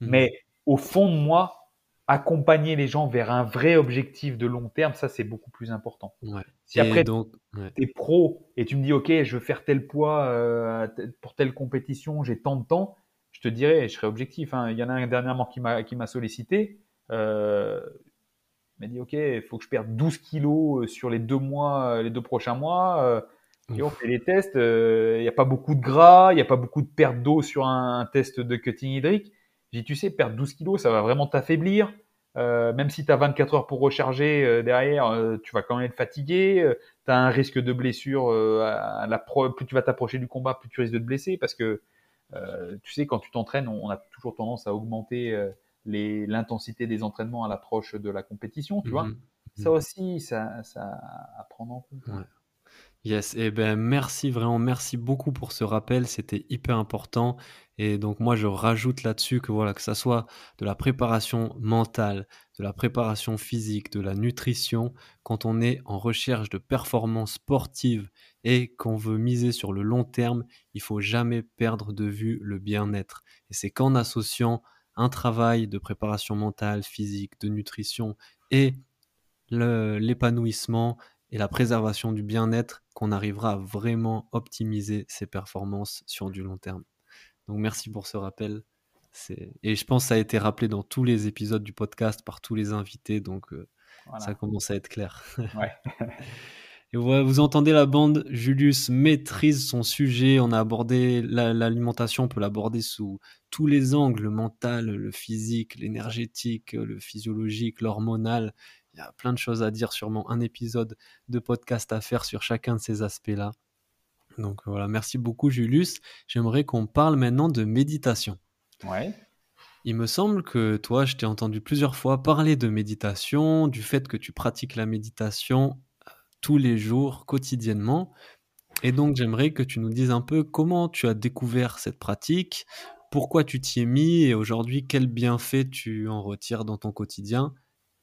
Mhm. Mais au fond de moi, accompagner les gens vers un vrai objectif de long terme, ça c'est beaucoup plus important. Ouais. Si Et après donc, ouais. tu es pro et tu me dis ok, je veux faire tel poids euh, pour telle compétition, j'ai tant de temps, je te dirais, je serai objectif. hein. Il y en a un dernièrement qui m'a qui m'a sollicité. Euh, il m'a dit ok, il faut que je perde 12 kilos euh, sur les deux mois, euh, les deux prochains mois. Et on fait les tests, euh, il n'y a pas beaucoup de gras, il n'y a pas beaucoup de perte d'eau sur un, un test de cutting hydrique. J'ai dit, tu sais, perdre 12 kilos, ça va vraiment t'affaiblir. Euh, même si tu as 24 heures pour recharger euh, derrière, euh, tu vas quand même être fatigué. tu as un risque de blessure. à la pro- plus tu vas t'approcher du combat, plus tu risques de te blesser. Parce que, tu sais, quand tu t'entraînes, on, on a toujours tendance à augmenter euh, l'intensité des entraînements à l'approche de la compétition, tu vois. Mhm. Ça aussi, ça, ça à prendre en compte. Ouais. Yes, et ben merci vraiment, merci beaucoup pour ce rappel, c'était hyper important. Et donc moi je rajoute là-dessus que voilà, que ça soit de la préparation mentale, de la préparation physique, de la nutrition, quand on est en recherche de performance sportive et qu'on veut miser sur le long terme, il faut jamais perdre de vue le bien-être. Et c'est qu'en associant un travail de préparation mentale, physique, de nutrition et l'épanouissement et la préservation du bien-être qu'on arrivera à vraiment optimiser ses performances sur du long terme. Donc merci pour ce rappel. Et je pense que ça a été rappelé dans tous les épisodes du podcast par tous les invités, donc euh, Voilà. ça commence à être clair. Ouais. [LAUGHS] Et vous entendez la bande, Julius maîtrise son sujet. On a abordé la- l'alimentation, on peut l'aborder sous tous les angles, le mental, le physique, l'énergétique, le physiologique, l'hormonal. Il y a plein de choses à dire, sûrement un épisode de podcast à faire sur chacun de ces aspects-là. Donc voilà, merci beaucoup Julius. J'aimerais qu'on parle maintenant de méditation. Ouais. Il me semble que toi, je t'ai entendu plusieurs fois parler de méditation, du fait que tu pratiques la méditation tous les jours, quotidiennement. Et donc, j'aimerais que tu nous dises un peu comment tu as découvert cette pratique, pourquoi tu t'y es mis et aujourd'hui, quel bienfait tu en retires dans ton quotidien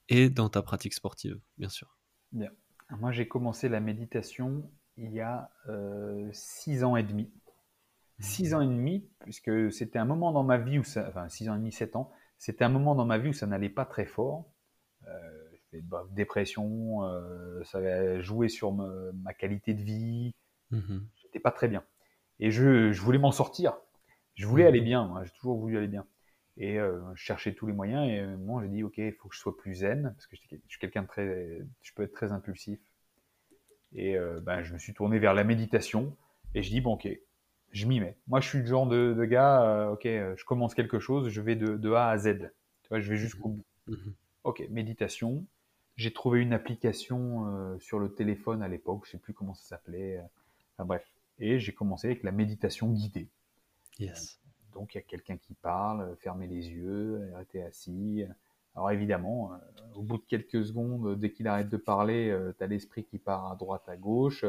et dans ta pratique sportive, bien sûr. Bien. Moi, j'ai commencé la méditation il y a euh, six ans et demi. Six ans et demi, puisque c'était un moment dans ma vie où ça, enfin six ans et demi, sept ans, c'était un moment dans ma vie où ça n'allait pas très fort. Euh, bah, dépression, euh, ça avait joué sur ma, qualité de vie. Mmh J'étais pas très bien. Et je, je voulais m'en sortir. Je voulais mmh aller bien. J'ai toujours voulu aller bien. Et euh, je cherchais tous les moyens. Et euh, moi, j'ai dit, OK, il faut que je sois plus zen. Parce que je suis quelqu'un de très. Je peux être très impulsif. Et euh, ben, je me suis tourné vers la méditation. Et je dis, bon, OK, je m'y mets. Moi, je suis le genre de, de gars, OK, je commence quelque chose, je vais de, de A à Z. Tu vois, je vais jusqu'au bout. Mmh OK, méditation. J'ai trouvé une application sur le téléphone à l'époque, je sais plus comment ça s'appelait. Enfin bref. Et j'ai commencé avec la méditation guidée. Yes. Donc il y a quelqu'un qui parle, fermez les yeux, arrêtez assis. Alors évidemment, euh, au bout de quelques secondes, dès qu'il arrête de parler, euh, tu as l'esprit qui part à droite, à gauche.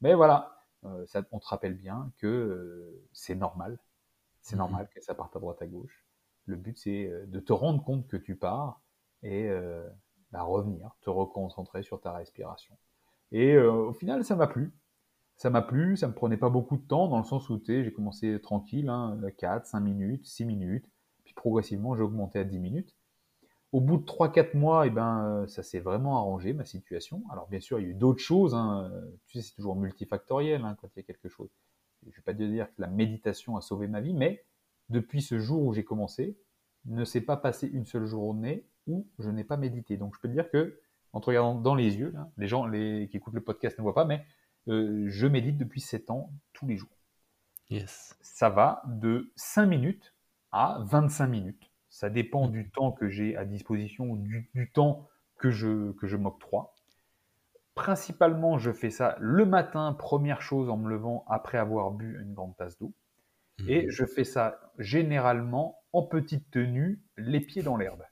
Mais voilà, euh, ça, on te rappelle bien que c'est normal. C'est mhm. normal que ça parte à droite, à gauche. Le but, c'est de te rendre compte que tu pars et bah, revenir, te reconcentrer sur ta respiration. Et au final, ça m'a plu ça m'a plu, ça me prenait pas beaucoup de temps dans le sens où j'ai commencé tranquille, hein, 4, 5 minutes, 6 minutes, puis progressivement j'ai augmenté à 10 minutes. Au bout de 3-4 mois, eh ben, euh, ça s'est vraiment arrangé ma situation. Alors bien sûr, il y a eu d'autres choses, hein. tu sais, c'est toujours multifactoriel hein, quand il y a quelque chose. Je ne vais pas te dire que la méditation a sauvé ma vie, mais depuis ce jour où j'ai commencé, ne s'est pas passé une seule journée où je n'ai pas médité. Donc je peux te dire que, en te regardant dans les yeux, les gens les, qui écoutent le podcast ne voient pas, mais euh, je médite depuis 7 ans tous les jours. Yes. Ça va de 5 minutes à 25 minutes. Ça dépend du temps que j'ai à disposition, du, du temps que je, que je m'octroie. Principalement, je fais ça le matin, première chose en me levant après avoir bu une grande tasse d'eau. Et je fais ça généralement en petite tenue, les pieds dans l'herbe.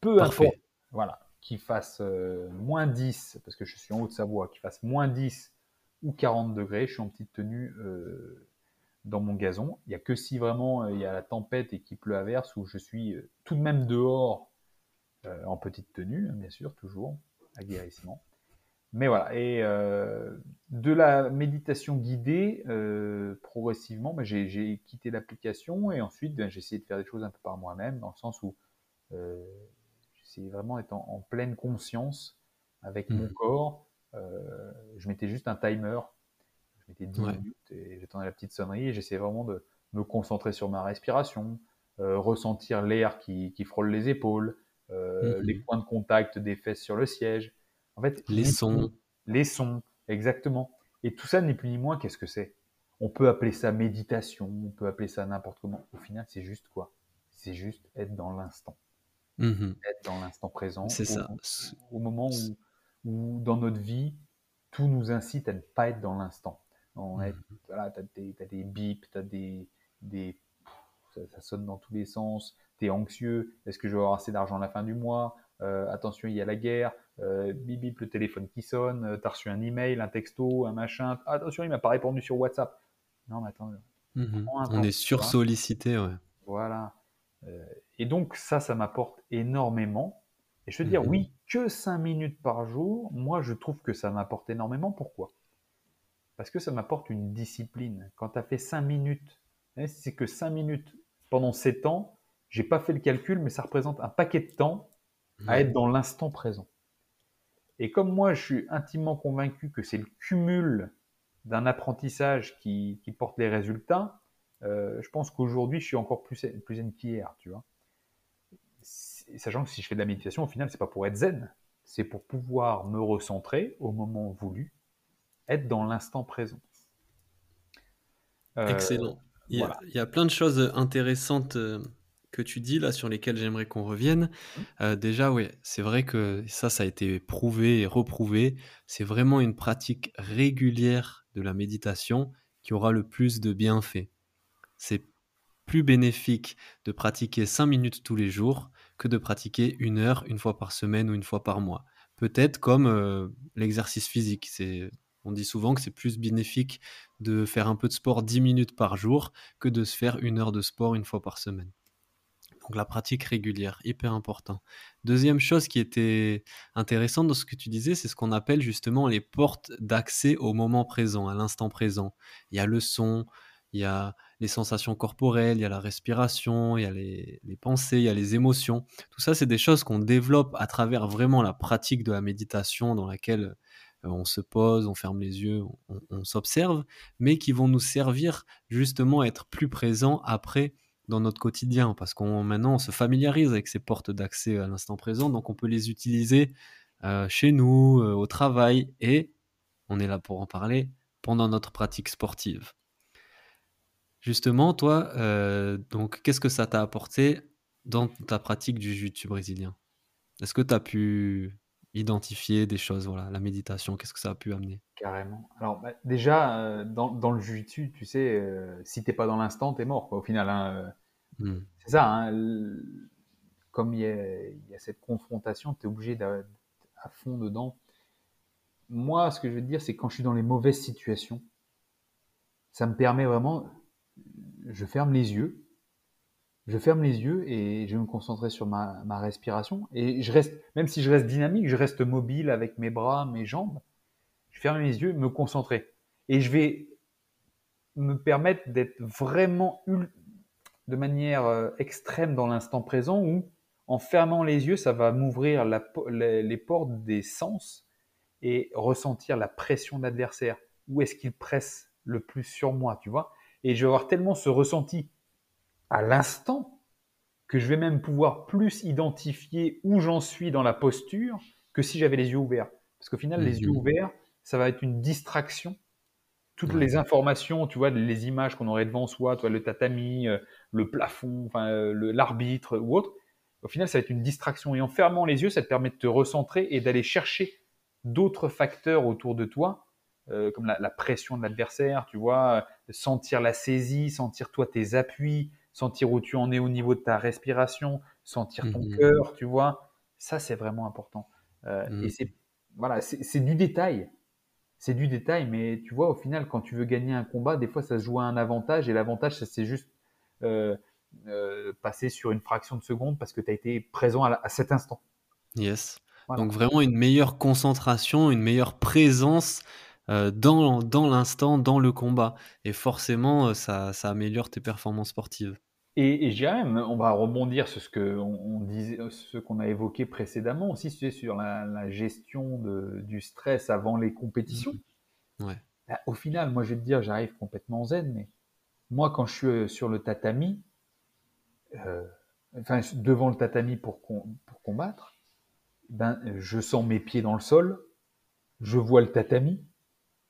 Peu importe. Voilà qu'il fasse euh, moins 10, parce que je suis en Haute-Savoie, qu'il fasse moins 10 ou 40 degrés, je suis en petite tenue euh, dans mon gazon. Il n'y a que si vraiment euh, il y a la tempête et qu'il pleut à verse, où je suis tout de même dehors en petite tenue, hein, bien sûr, toujours, aguerrissement. Mais voilà, et de la méditation guidée, progressivement, ben, j'ai quitté l'application et ensuite ben, j'ai essayé de faire des choses un peu par moi-même, dans le sens où c'est vraiment être en, pleine conscience avec mon mmh. corps. Euh, je mettais juste un timer, je mettais 10 minutes et j'attendais la petite sonnerie et j'essayais vraiment de me concentrer sur ma respiration, euh, ressentir l'air qui, frôle les épaules, euh, mmh. les points de contact des fesses sur le siège. En fait, les sons. Les sons, exactement. Et tout ça n'est plus ni moins qu'est-ce que c'est. On peut appeler ça méditation, on peut appeler ça n'importe comment. Au final, c'est juste quoi? C'est juste être dans l'instant. Mmh être dans l'instant présent. C'est ça. Au moment où, où, dans notre vie, tout nous incite à ne pas être dans l'instant. Mmh voilà, tu as, des bips, tu as des. des ça, sonne dans tous les sens, tu es anxieux, est-ce que je vais avoir assez d'argent à la fin du mois? Euh, Attention, il y a la guerre, euh, bip bip, le téléphone qui sonne, euh, tu as reçu un email, un texto, un machin, attention, il m'a pas répondu sur WhatsApp. Non, mais attends. Mmh On est sursollicité, ouais. Voilà. Euh, et donc ça, ça m'apporte énormément. Et je veux dire, mhm. oui, que 5 minutes par jour, moi je trouve que ça m'apporte énormément. Pourquoi? Parce que ça m'apporte une discipline. Quand tu as fait 5 minutes, hein, c'est que 5 minutes pendant 7 ans, j'ai pas fait le calcul, mais ça représente un paquet de temps à être dans l'instant présent. Et comme moi, je suis intimement convaincu que c'est le cumul d'un apprentissage qui, qui, porte les résultats, je pense qu'aujourd'hui, je suis encore plus, plus zen qu'hier, tu vois. Sachant que si je fais de la méditation, au final, c'est pas pour être zen, c'est pour pouvoir me recentrer au moment voulu, être dans l'instant présent. Euh, Excellent. Il y, a, il y, a, plein de choses intéressantes euh, que tu dis là sur lesquelles j'aimerais qu'on revienne. Mmh. déjà, oui, c'est vrai que ça, ça a été prouvé et reprouvé. C'est vraiment une pratique régulière de la méditation qui aura le plus de bienfaits c'est plus bénéfique de pratiquer 5 minutes tous les jours que de pratiquer une heure une fois par semaine ou une fois par mois. Peut-être comme euh, l'exercice physique, On dit souvent que c'est plus bénéfique de faire un peu de sport 10 minutes par jour que de se faire une heure de sport une fois par semaine. Donc la pratique régulière, hyper important. Deuxième chose qui était intéressante dans ce que tu disais, c'est ce qu'on appelle justement les portes d'accès au moment présent, à l'instant présent. Il y a le son, il y a les sensations corporelles, il y a la respiration, il y a les, pensées, il y a les émotions. Tout ça, c'est des choses qu'on développe à travers vraiment la pratique de la méditation dans laquelle euh, on se pose, on ferme les yeux, on, s'observe, mais qui vont nous servir justement à être plus présents après dans notre quotidien, parce qu'on maintenant se familiarise avec ces portes d'accès à l'instant présent, donc on peut les utiliser euh, chez nous, euh, au travail, et on est là pour en parler pendant notre pratique sportive. Justement, toi, euh, donc qu'est-ce que ça t'a apporté dans ta pratique du jiu-jitsu brésilien? Est-ce que tu as pu identifier des choses, voilà, la méditation, qu'est-ce que ça a pu amener? Carrément. Alors bah, déjà, dans, le jiu-jitsu, tu sais, si t'es pas dans l'instant, t'es mort, au final. Hein, Hmm. C'est ça, hein, comme il y, a, cette confrontation, tu es obligé d'être à fond dedans. Moi, ce que je veux te dire, c'est quand je suis dans les mauvaises situations, ça me permet vraiment, je ferme les yeux, je ferme les yeux et je vais me concentrer sur ma, respiration. Et je reste, même si je reste dynamique, je reste mobile avec mes bras, mes jambes. Je ferme les yeux, me concentrer. Et je vais me permettre d'être vraiment de manière euh, extrême dans l'instant présent où, en fermant les yeux, ça va m'ouvrir les, portes des sens et ressentir la pression de l'adversaire. Où est-ce qu'il presse le plus sur moi, tu vois? Et je vais avoir tellement ce ressenti à l'instant que je vais même pouvoir plus identifier où j'en suis dans la posture que si j'avais les yeux ouverts. Parce qu'au final, les yeux ouverts, ça va être une distraction toutes les informations, tu vois, les images qu'on aurait devant soi, toi, le tatami, euh, le plafond, enfin, euh, l'arbitre ou autre, au final, ça va être une distraction. Et en fermant les yeux, ça te permet de te recentrer et d'aller chercher d'autres facteurs autour de toi, euh, comme la, pression de l'adversaire, tu vois, sentir la saisie, sentir toi tes appuis, sentir où tu en es au niveau de ta respiration, sentir ton mmh cœur, tu vois. Ça, c'est vraiment important. Mmh. Et c'est voilà, c'est du détail c'est du détail, mais tu vois, au final, quand tu veux gagner un combat, des fois, ça se joue à un avantage, et l'avantage, c'est juste euh, euh, passer sur une fraction de seconde parce que tu as été présent à, cet instant. Yes. Donc vraiment une meilleure concentration, une meilleure présence euh, dans, dans l'instant, dans le combat. Et forcément, ça, ça améliore tes performances sportives. Et, et même, on va rebondir sur ce que on, disait, ce qu'on a évoqué précédemment aussi, sur la, gestion de, du stress avant les compétitions. Mmh. Ouais. Bah, au final, moi, je vais te dire, j'arrive complètement zen, mais moi, quand je suis euh, sur le tatami, euh, enfin, devant le tatami pour, pour combattre, ben, je sens mes pieds dans le sol, je vois le tatami,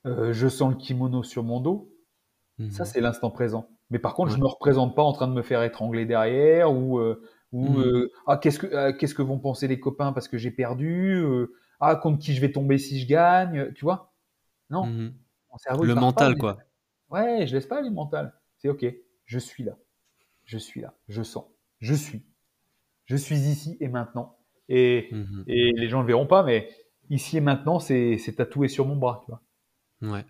euh, je sens le kimono sur mon dos. Ça, mmh. c'est l'instant présent. Mais par contre, je je me représente pas en train de me faire étrangler derrière ou euh, ou mmh. euh, ah qu'est-ce que euh, qu'est-ce que vont penser les copains parce que j'ai perdu ah contre qui je vais tomber si je gagne, tu vois? Non. Mmh cerveau, le mental quoi. Ouais, je laisse pas le mental. C'est OK, je suis là. Je suis là, je sens. Je suis. Je suis ici et maintenant. Et, et les gens le verront pas mais ici et maintenant c'est tatoué sur mon bras, tu vois. Ouais.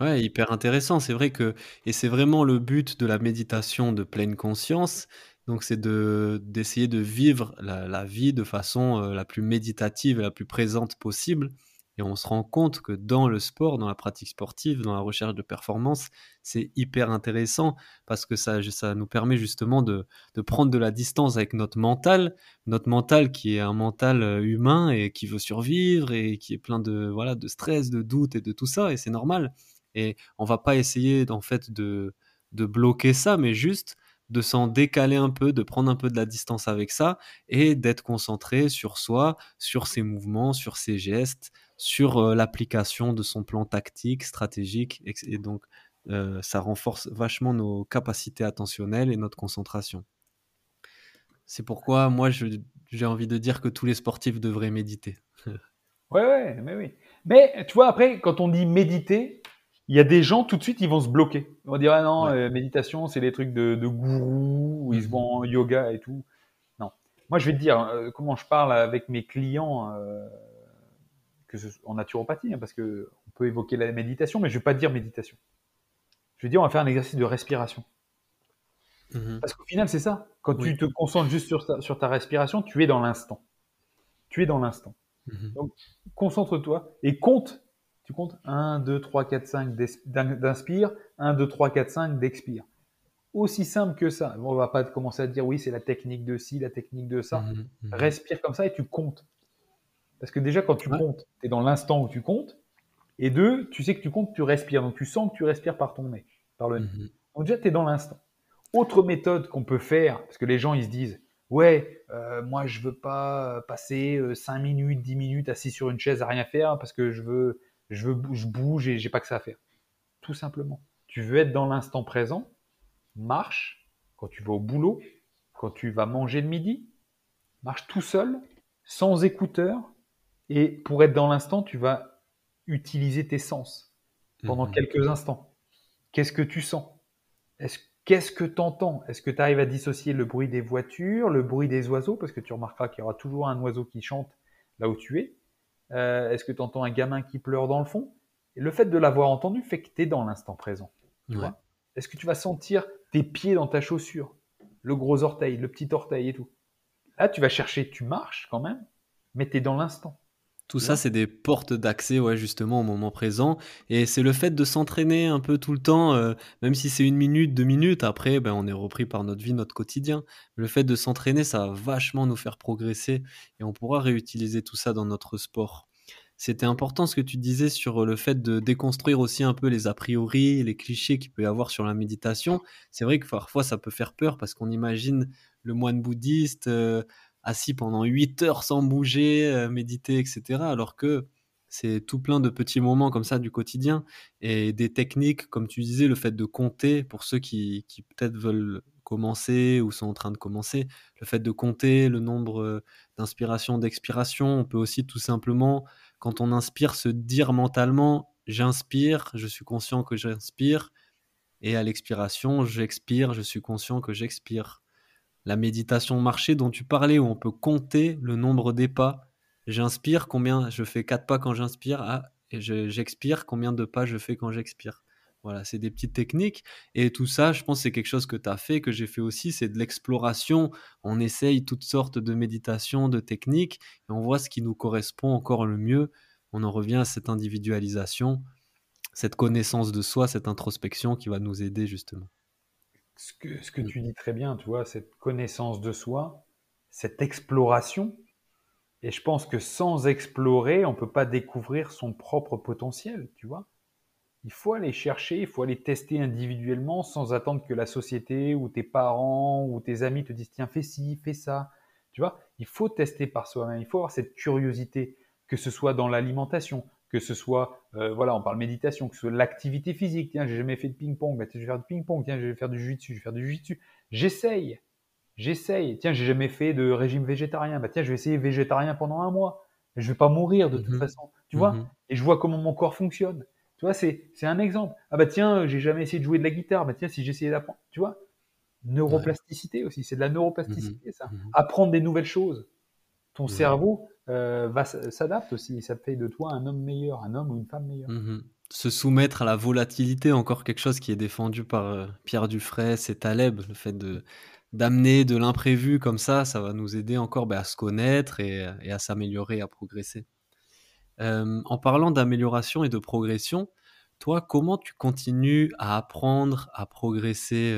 Ouais, hyper intéressant. C'est vrai que, et c'est vraiment le but de la méditation de pleine conscience. Donc, c'est de d'essayer de vivre la, vie de façon euh, la plus méditative et la plus présente possible. Et on se rend compte que dans le sport, dans la pratique sportive, dans la recherche de performance, c'est hyper intéressant parce que ça, ça nous permet justement de, de prendre de la distance avec notre mental, notre mental qui est un mental euh, humain et qui veut survivre et qui est plein de, voilà, de stress, de doute et de tout ça, et c'est normal. Et on va pas essayer en fait de, de bloquer ça, mais juste de s'en décaler un peu, de prendre un peu de la distance avec ça et d'être concentré sur soi, sur ses mouvements, sur ses gestes, sur euh, l'application de son plan tactique, stratégique. Et, donc, euh, ça renforce vachement nos capacités attentionnelles et notre concentration. C'est pourquoi moi, j'ai envie de dire que tous les sportifs devraient méditer. ouais, ouais, mais oui. Mais tu vois, après, quand on dit méditer, il y a des gens tout de suite ils vont se bloquer. Ils vont dire ah non euh, méditation c'est des trucs de, de gourou où ils se mhm. vont en yoga et tout. Non, moi je vais te dire euh, comment je parle avec mes clients euh, que en naturopathie, hein, parce que on peut évoquer la méditation, mais je ne vais pas dire méditation. Je vais dire, on va faire un exercice de respiration. Mhm. Parce qu'au final, c'est ça. Quand tu te concentres juste sur ta, sur ta respiration, tu es dans l'instant. Tu es dans l'instant. Mhm. Donc, concentre-toi et compte. Tu comptes 1, 2, 3, 4, 5 d'inspire, 1, 2, 3, 4, 5 d'expire. Aussi simple que ça. On va pas commencer à dire oui, c'est la technique de ci, la technique de ça. Mhm, Respire comme ça et tu comptes. Parce que déjà, quand tu comptes, tu es dans l'instant où tu comptes. Et deux, tu sais que tu comptes, tu respires. Donc tu sens que tu respires par ton nez, par le nez. Donc déjà, tu es dans l'instant. Autre méthode qu'on peut faire, parce que les gens ils se disent ouais, euh, moi je veux pas passer 5 euh, minutes, 10 minutes assis sur une chaise à rien faire parce que je veux, je veux, je bouge et j'ai pas que ça à faire. Tout simplement. Tu veux être dans l'instant présent, marche quand tu vas au boulot, quand tu vas manger le midi, marche tout seul, sans écouteurs, et pour être dans l'instant, tu vas utiliser tes sens pendant mhm. quelques instants. Qu'est-ce que tu sens? Est-ce Qu'est-ce que tu entends Est-ce que tu arrives à dissocier le bruit des voitures, le bruit des oiseaux? Parce que tu remarqueras qu'il y aura toujours un oiseau qui chante là où tu es. Euh, est-ce que tu entends un gamin qui pleure dans le fond? Et Le fait de l'avoir entendu fait que tu es dans l'instant présent. Est-ce que tu vas sentir tes pieds dans ta chaussure Le gros orteil, le petit orteil et tout? Là, tu vas chercher, tu marches quand même, mais tu es dans l'instant. Tout ça, c'est des portes d'accès, ouais, justement, au moment présent. Et c'est le fait de s'entraîner un peu tout le temps, euh, même si c'est une minute, deux minutes, après, ben, on est repris par notre vie, notre quotidien. Le fait de s'entraîner, ça va vachement nous faire progresser et on pourra réutiliser tout ça dans notre sport. C'était important ce que tu disais sur le fait de déconstruire aussi un peu les a priori, les clichés qu'il peut y avoir sur la méditation. C'est vrai que parfois ça peut faire peur parce qu'on imagine le moine bouddhiste. Euh, assis pendant 8 heures sans bouger, euh, méditer, etc. Alors que c'est tout plein de petits moments comme ça du quotidien et des techniques, comme tu disais, le fait de compter pour ceux qui, peut-être veulent commencer ou sont en train de commencer, le fait de compter le nombre euh, d'inspirations, d'expirations. On peut aussi tout simplement, quand on inspire, se dire mentalement, j'inspire, je suis conscient que j'inspire, et à l'expiration, j'expire, je suis conscient que j'expire la méditation marché dont tu parlais, où on peut compter le nombre des pas. J'inspire, combien je fais 4 pas quand j'inspire, ah, et j'expire, combien de pas je fais quand j'expire. Voilà, c'est des petites techniques. Et tout ça, je pense c'est quelque chose que tu as fait, que j'ai fait aussi, c'est de l'exploration. On essaye toutes sortes de méditations, de techniques, et on voit ce qui nous correspond encore le mieux. On en revient à cette individualisation, cette connaissance de soi, cette introspection qui va nous aider justement ce que, ce que tu dis très bien, tu vois, cette connaissance de soi, cette exploration. Et je pense que sans explorer, on ne peut pas découvrir son propre potentiel, tu vois. Il faut aller chercher, il faut aller tester individuellement sans attendre que la société ou tes parents ou tes amis te disent tiens, fais ci, fais ça. Tu vois, il faut tester par soi-même, il faut avoir cette curiosité, que ce soit dans l'alimentation, que ce soit, euh, voilà, on parle méditation, que ce soit l'activité physique. Tiens, j'ai jamais fait de ping-pong, bah, je vais faire du ping-pong. Tiens, je vais faire du jiu-jitsu, je vais faire du jiu-jitsu. J'essaye, j'essaye. Tiens, j'ai jamais fait de régime végétarien. Bah tiens, je vais essayer végétarien pendant un mois. Je vais pas mourir de toute mhm. façon, tu vois. Mhm. Et je vois comment mon corps fonctionne. Tu vois, c'est un exemple. Ah bah tiens, j'ai jamais essayé de jouer de la guitare. Bah tiens, si j'essayais d'apprendre, tu vois. Neuroplasticité aussi, c'est de la neuroplasticité mhm. ça. Apprendre des nouvelles choses. Ton cerveau, euh, s'adapte aussi. Ça fait de toi un homme meilleur, un homme ou une femme meilleure. Mhm. Se soumettre à la volatilité, encore quelque chose qui est défendu par euh, Pierre Dufray, c'est Taleb, le fait de d'amener de l'imprévu comme ça, ça va nous aider encore bah, à se connaître et, à s'améliorer, à progresser. Euh, en parlant d'amélioration et de progression, toi, comment tu continues à apprendre, à progresser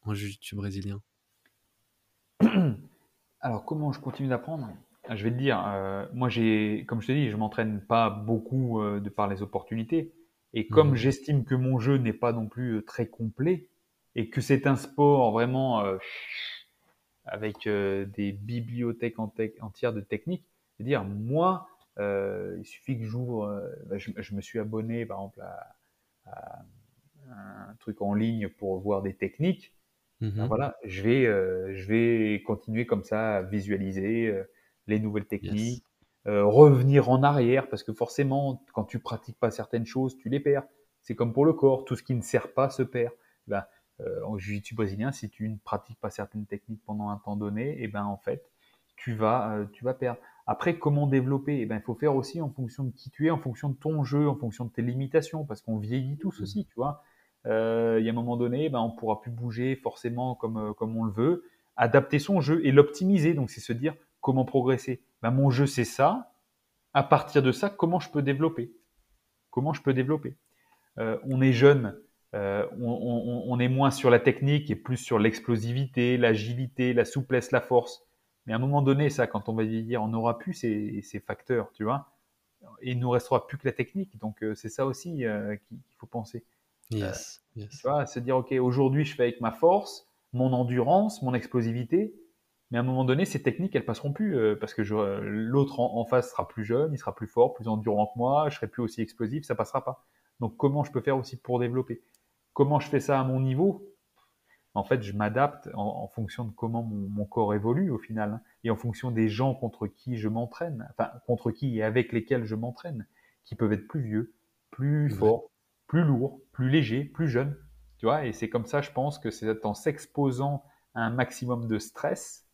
en jiu-jitsu brésilien? [COUGHS] Alors, comment je continue d'apprendre? Je vais te dire, euh, moi j'ai, comme je te dis, je m'entraîne pas beaucoup euh, de par les opportunités. Et comme mmh. j'estime que mon jeu n'est pas non plus euh, très complet et que c'est un sport vraiment avec des bibliothèques entières de techniques, je veux dire, moi, il suffit que j'ouvre, bah, je, me suis abonné par exemple à, un truc en ligne pour voir des techniques. Ben mmh voilà, je vais, je vais continuer comme ça à visualiser les nouvelles techniques, euh, revenir en arrière, parce que forcément, quand tu pratiques pas certaines choses, tu les perds. C'est comme pour le corps, tout ce qui ne sert pas se perd. Ben, euh, en jiu-jitsu brésilien, si tu ne pratiques pas certaines techniques pendant un temps donné, et eh ben en fait, tu vas, euh, tu vas perdre. Après, comment développer? Eh ben, Il faut faire aussi en fonction de qui tu es, en fonction de ton jeu, en fonction de tes limitations, parce qu'on vieillit tous mmh. aussi, tu vois. Euh, il y a un moment donné, ben, on pourra plus bouger forcément comme, comme on le veut. Adapter son jeu et l'optimiser, donc c'est se dire comment progresser. Ben, mon jeu, c'est ça. À partir de ça, comment je peux développer? Comment je peux développer? Euh, On est jeune, on, on, est moins sur la technique et plus sur l'explosivité, l'agilité, la souplesse, la force. Mais à un moment donné, ça, quand on va vieillir, on n'aura plus ces, ces, facteurs, tu vois. Et il nous restera plus que la technique. Donc c'est ça aussi qu'il faut penser. Yes, Tu vois, se dire, OK, aujourd'hui, je fais avec ma force, mon endurance, mon explosivité. Mais à un moment donné, ces techniques, elles passeront plus euh, parce que l'autre en, face sera plus jeune, il sera plus fort, plus endurant que moi, je serai plus aussi explosif, ça passera pas. Donc, comment je peux faire aussi pour développer? Comment je fais ça à mon niveau? En fait, je m'adapte en, fonction de comment mon, corps évolue au final hein, et en fonction des gens contre qui je m'entraîne, enfin, contre qui et avec lesquels je m'entraîne, qui peuvent être plus vieux, plus forts, plus lourd, plus léger, plus jeune. Tu vois, et c'est comme ça, je pense que c'est en s'exposant à un maximum de stress,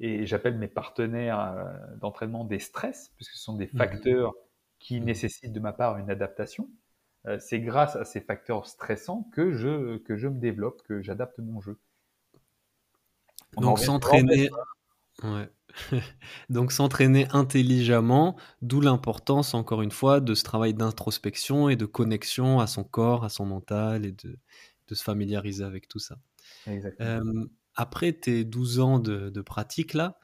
et j'appelle mes partenaires euh, d'entraînement des stress, puisque ce sont des mmh. facteurs qui mmh. nécessitent de ma part une adaptation. Euh, c'est grâce à ces facteurs stressants que je, que je me développe, que j'adapte mon jeu. Donc s'entraîner. Ouais. [LAUGHS] Donc s'entraîner intelligemment, d'où l'importance, encore une fois, de ce travail d'introspection et de connexion à son corps, à son mental et de, se familiariser avec tout ça. Euh, après tes 12 ans de, pratique là,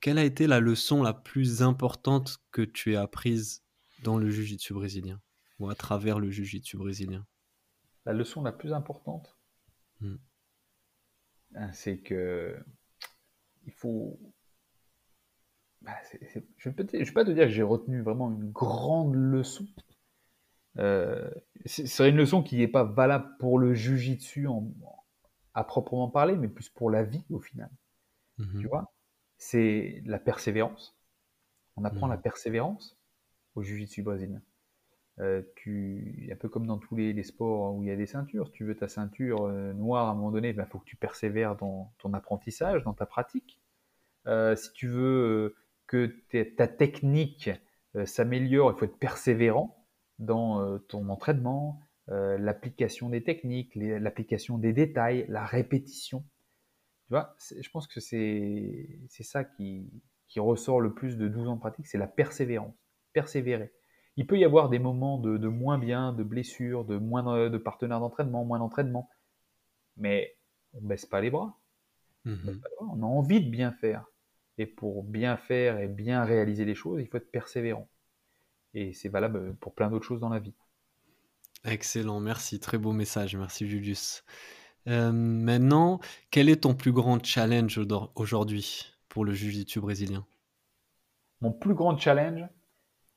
quelle a été la leçon la plus importante que tu as apprise dans le jiu-jitsu brésilien ou à travers le jiu-jitsu brésilien? La leçon la plus importante, hmm. hein, c'est que il faut bah, je ne vais pas te dire que j'ai retenu vraiment une grande leçon. Euh, ce serait une leçon qui n'est pas valable pour le jujitsu en, à proprement parler, mais plus pour la vie au final. Mhm. Tu vois C'est la persévérance. On apprend la mhm. persévérance au jujitsu brésilien. Euh, tu, un peu comme dans tous les, sports où il y a des ceintures. Tu veux ta ceinture euh, noire à un moment donné, il ben, faut que tu persévères dans ton apprentissage, dans ta pratique. Euh, si tu veux que ta technique euh, s'améliore, il faut être persévérant dans euh, ton entraînement, euh, l'application des techniques, l'application des détails, la répétition. Tu vois, je pense que c'est ça qui, qui ressort le plus de 12 ans de pratique, c'est la persévérance. Persévérer. Il peut y avoir des moments de, de moins bien, de blessures, de moins de, partenaires d'entraînement, moins d'entraînement, mais on ne baisse pas les bras. Mmh on a envie de bien faire. Et pour bien faire et bien réaliser les choses, il faut être persévérant. Et c'est valable pour plein d'autres choses dans la vie. Excellent, merci. Très beau message. Merci Julius. Euh, maintenant, quel est ton plus grand challenge aujourd'hui pour le jiu-jitsu brésilien? Mon plus grand challenge,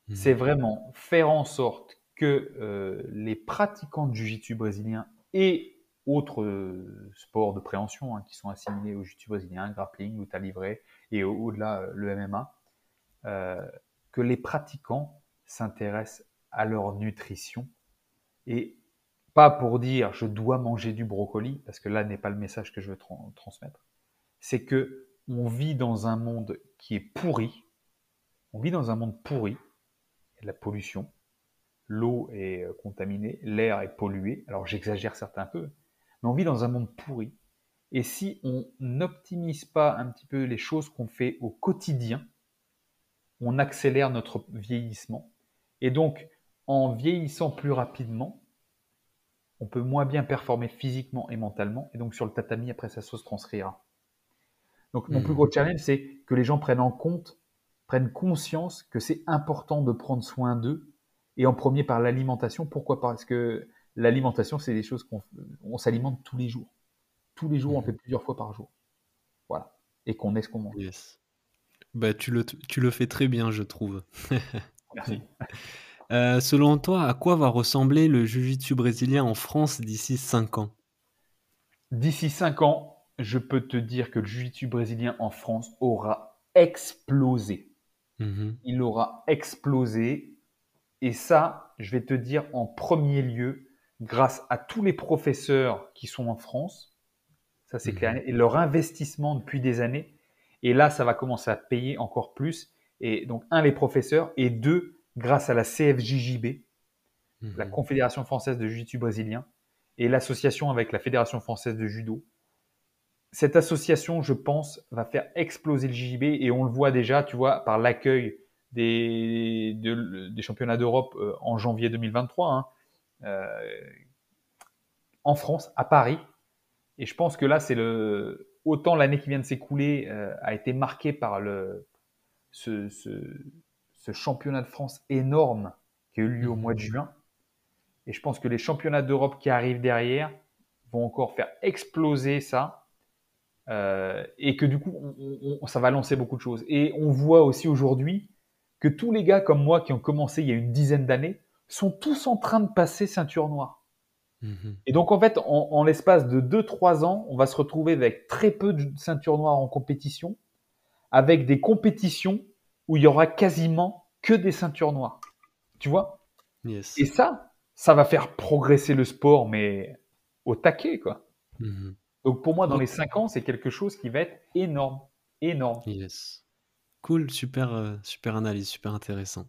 hmm. c'est vraiment faire en sorte que euh, les pratiquants de jiu-jitsu brésilien et autres euh, sports de préhension hein, qui sont assimilés au jiu-jitsu brésilien, grappling, lutte à et au-delà le MMA, que les pratiquants s'intéressent à leur nutrition et pas pour dire je dois manger du brocoli parce que là n'est pas le message que je veux transmettre. C'est que on vit dans un monde qui est pourri. On vit dans un monde pourri. Il y a la pollution. L'eau est euh, contaminée, l'air est pollué. Alors j'exagère certains peu, mais on vit dans un monde pourri. Et si on n'optimise pas un petit peu les choses qu'on fait au quotidien, on accélère notre vieillissement. Et donc, en vieillissant plus rapidement, on peut moins bien performer physiquement et mentalement. Et donc, sur le tatami, après, ça se transcrira. Donc, mon plus mmh. gros challenge, c'est que les gens prennent en compte, prennent conscience que c'est important de prendre soin d'eux. Et en premier par l'alimentation. Pourquoi Parce que l'alimentation, c'est des choses qu'on s'alimente tous les jours tous les jours, on fait plusieurs fois par jour. Voilà. Et qu'on est ce qu'on mange. Bah, tu, le, tu le fais très bien, je trouve. [LAUGHS] Merci. [LAUGHS] Euh, selon toi, à quoi va ressembler le jiu-jitsu brésilien en France d'ici 5 ans? D'ici 5 ans, je peux te dire que le jiu-jitsu brésilien en France aura explosé. Mhm. Il aura explosé. Et ça, je vais te dire en premier lieu, grâce à tous les professeurs qui sont en France, ça c'est clair. Mhm. Et leur investissement depuis des années. Et là, ça va commencer à payer encore plus. Et donc, un, les professeurs, et deux, grâce à la CFJJB, la Mhm. Confédération française de Jiu-Jitsu brésilien, et l'association avec la Fédération française de judo. Cette association, je pense, va faire exploser le JJB et on le voit déjà, tu vois, par l'accueil des, de- des championnats d'Europe euh, en janvier 2023 hein, euh, en France, à Paris. Et je pense que là, c'est le autant l'année qui vient de s'écouler euh, a été marquée par le ce, ce, ce championnat de France énorme qui a eu lieu au Mhm. mois de juin. Et je pense que les championnats d'Europe qui arrivent derrière vont encore faire exploser ça. Euh, et que du coup, on- on- ça va lancer beaucoup de choses. Et on voit aussi aujourd'hui que tous les gars comme moi qui ont commencé il y a une dizaine d'années sont tous en train de passer ceinture noire. Mhm. Et donc, en fait, en, en l'espace de 2-3 ans, on va se retrouver avec très peu de ceintures noires en compétition, avec des compétitions où il y aura quasiment que des ceintures noires. Tu vois? Yes. Et ça, ça va faire progresser le sport, mais au taquet, quoi. Mhm. Donc, pour moi, dans les 5 ans, c'est quelque chose qui va être énorme. Énorme. Yes. Cool, super, euh, super analyse, super intéressant.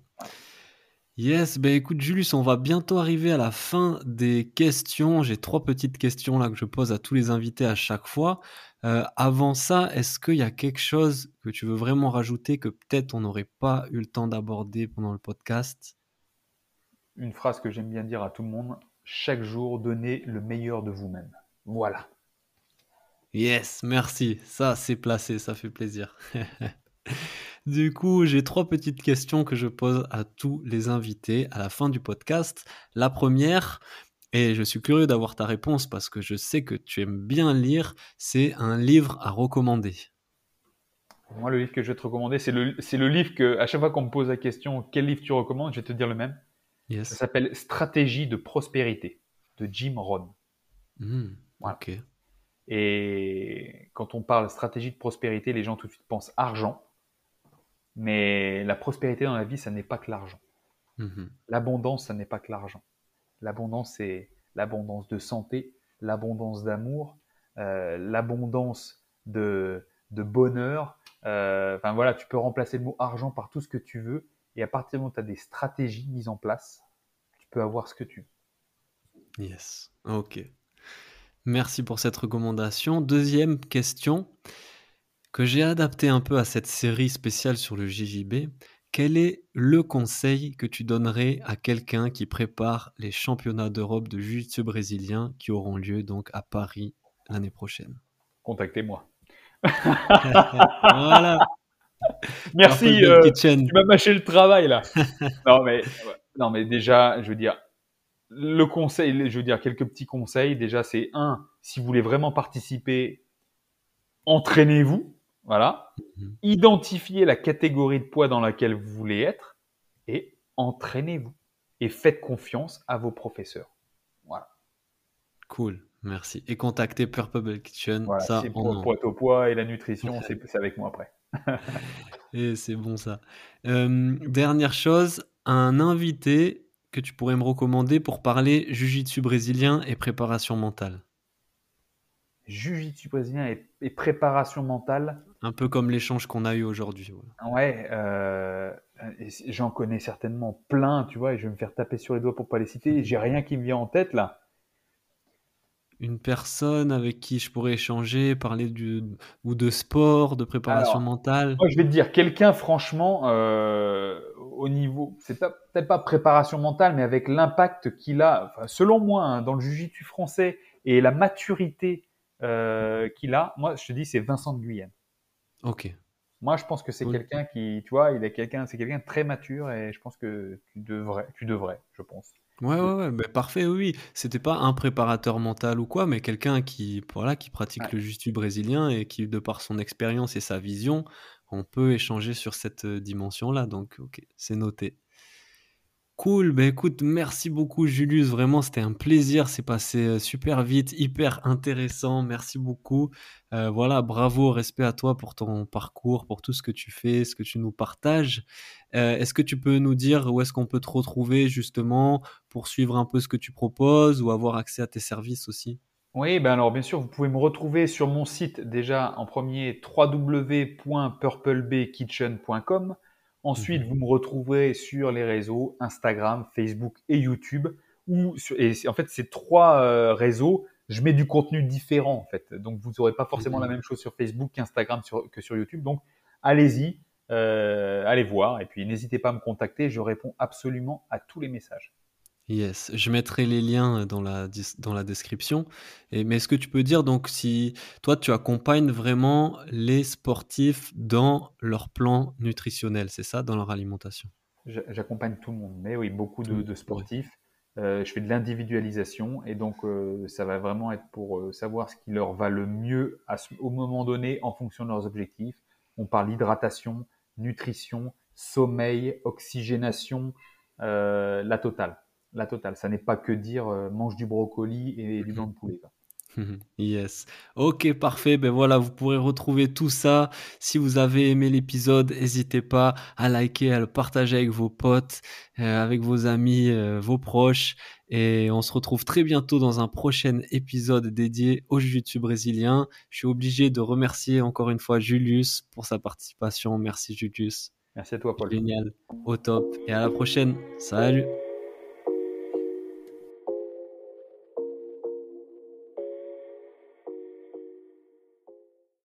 Yes, ben écoute Julius, on va bientôt arriver à la fin des questions. J'ai trois petites questions là que je pose à tous les invités à chaque fois. Euh, avant ça, est-ce qu'il y a quelque chose que tu veux vraiment rajouter que peut-être on n'aurait pas eu le temps d'aborder pendant le podcast? Une phrase que j'aime bien dire à tout le monde chaque jour, donnez le meilleur de vous-même. Voilà. Yes, merci. Ça, c'est placé, ça fait plaisir. [LAUGHS] Du coup, j'ai trois petites questions que je pose à tous les invités à la fin du podcast. La première, et je suis curieux d'avoir ta réponse parce que je sais que tu aimes bien lire, c'est un livre à recommander. Moi, le livre que je vais te recommander, c'est le, le livre que, à chaque fois qu'on me pose la question, quel livre tu recommandes, je vais te dire le même. Ça Yes. s'appelle Stratégie de prospérité de Jim Rohn. Hmm, Voilà. Ok. Et quand on parle stratégie de prospérité, les gens tout de suite pensent argent. Mais la prospérité dans la vie, ça n'est pas que l'argent. Mhm. L'abondance, ça n'est pas que l'argent. L'abondance, c'est l'abondance de santé, l'abondance d'amour, euh, l'abondance de, bonheur. Euh, Enfin voilà, tu peux remplacer le mot argent par tout ce que tu veux. Et à partir du moment où tu as des stratégies mises en place, tu peux avoir ce que tu veux. Yes. Ok. Merci pour cette recommandation. Deuxième question que j'ai adaptée un peu à cette série spéciale sur le JJB. Quel est le conseil que tu donnerais à quelqu'un qui prépare les championnats d'Europe de jiu-jitsu brésilien qui auront lieu donc à Paris l'année prochaine? Contactez-moi. [LAUGHS] Voilà. Merci. Euh, tu m'as mâché le travail là. [LAUGHS] non mais non mais déjà, je veux dire, le conseil, je veux dire quelques petits conseils. Déjà, c'est un, si vous voulez vraiment participer, entraînez-vous, voilà. Mhm. Identifiez la catégorie de poids dans laquelle vous voulez être et entraînez-vous et faites confiance à vos professeurs. Voilà. Cool. Merci. Et contactez Purple Kitchen. Voilà. ça, on pour le poids au poids et la nutrition, c'est c'est avec moi après. [LAUGHS] Et c'est bon ça. Euh, dernière chose, un invité que tu pourrais me recommander pour parler jujitsu brésilien et préparation mentale. Jiu-jitsu brésilien et, et préparation mentale. Un peu comme l'échange qu'on a eu aujourd'hui. Ouais, euh, j'en connais certainement plein, tu vois, et je vais me faire taper sur les doigts pour pas les citer. J'ai rien qui me vient en tête là. Une personne avec qui je pourrais échanger, parler du, ou de sport, de préparation Alors, mentale. Moi, je vais te dire, quelqu'un, franchement, euh, au niveau, c'est pas- peut-être pas préparation mentale, mais avec l'impact qu'il a, enfin, selon moi, hein, dans le jiu-jitsu français et la maturité euh, qu'il a, moi, je te dis, c'est Vincent de Guyenne. Ok. Moi, je pense que c'est quelqu'un qui, tu vois, il est quelqu'un, c'est quelqu'un de très mature et je pense que tu devrais, tu devrais, je pense. Ouais, ouais, ouais, bah, parfait, oui. C'était pas un préparateur mental ou quoi, mais quelqu'un qui, voilà, qui pratique Ouais. le jiu-jitsu brésilien et qui, de par son expérience et sa vision, on peut échanger sur cette euh, dimension-là. Donc, ok, c'est noté. Cool, bah écoute, merci beaucoup Julius, vraiment c'était un plaisir, c'est passé euh, super vite, hyper intéressant, merci beaucoup. Euh, voilà, bravo, respect à toi pour ton parcours, pour tout ce que tu fais, ce que tu nous partages. Euh, est-ce que tu peux nous dire où est-ce qu'on peut te retrouver justement pour suivre un peu ce que tu proposes ou avoir accès à tes services aussi? Oui, ben alors bien sûr, vous pouvez me retrouver sur mon site déjà en premier www.purplebkitchen.com. Ensuite, Mhm. vous me retrouverez sur les réseaux Instagram, Facebook et YouTube. Où, et en fait, ces trois euh, réseaux, je mets du contenu différent en fait. Donc, vous n'aurez pas forcément Mhm. la même chose sur Facebook qu'Instagram sur, que sur YouTube. Donc, allez-y, euh, allez voir. Et puis, n'hésitez pas à me contacter. Je réponds absolument à tous les messages. Yes, je mettrai les liens dans la, dans la description. Et, mais est-ce que tu peux dire, donc, si toi, tu accompagnes vraiment les sportifs dans leur plan nutritionnel, c'est ça, dans leur alimentation? J'a- J'accompagne tout le monde, mais oui, beaucoup de, sportifs. Euh, je fais de l'individualisation et donc euh, ça va vraiment être pour euh, savoir ce qui leur va le mieux à ce- au moment donné en fonction de leurs objectifs. On parle hydratation, nutrition, sommeil, oxygénation, la totale. La totale. Ça n'est pas que dire euh, mange du brocoli et du blanc de poulet. quoi. [LAUGHS] Yes. Ok, parfait. Ben voilà, vous pourrez retrouver tout ça. Si vous avez aimé l'épisode, n'hésitez pas à liker, à le partager avec vos potes, euh, avec vos amis, euh, vos proches. Et on se retrouve très bientôt dans un prochain épisode dédié au Jiu-Jitsu brésilien. Je suis obligé de remercier encore une fois Julius pour sa participation. Merci Julius. Merci à toi, Paul. Génial. Au top. Et à la prochaine. Salut.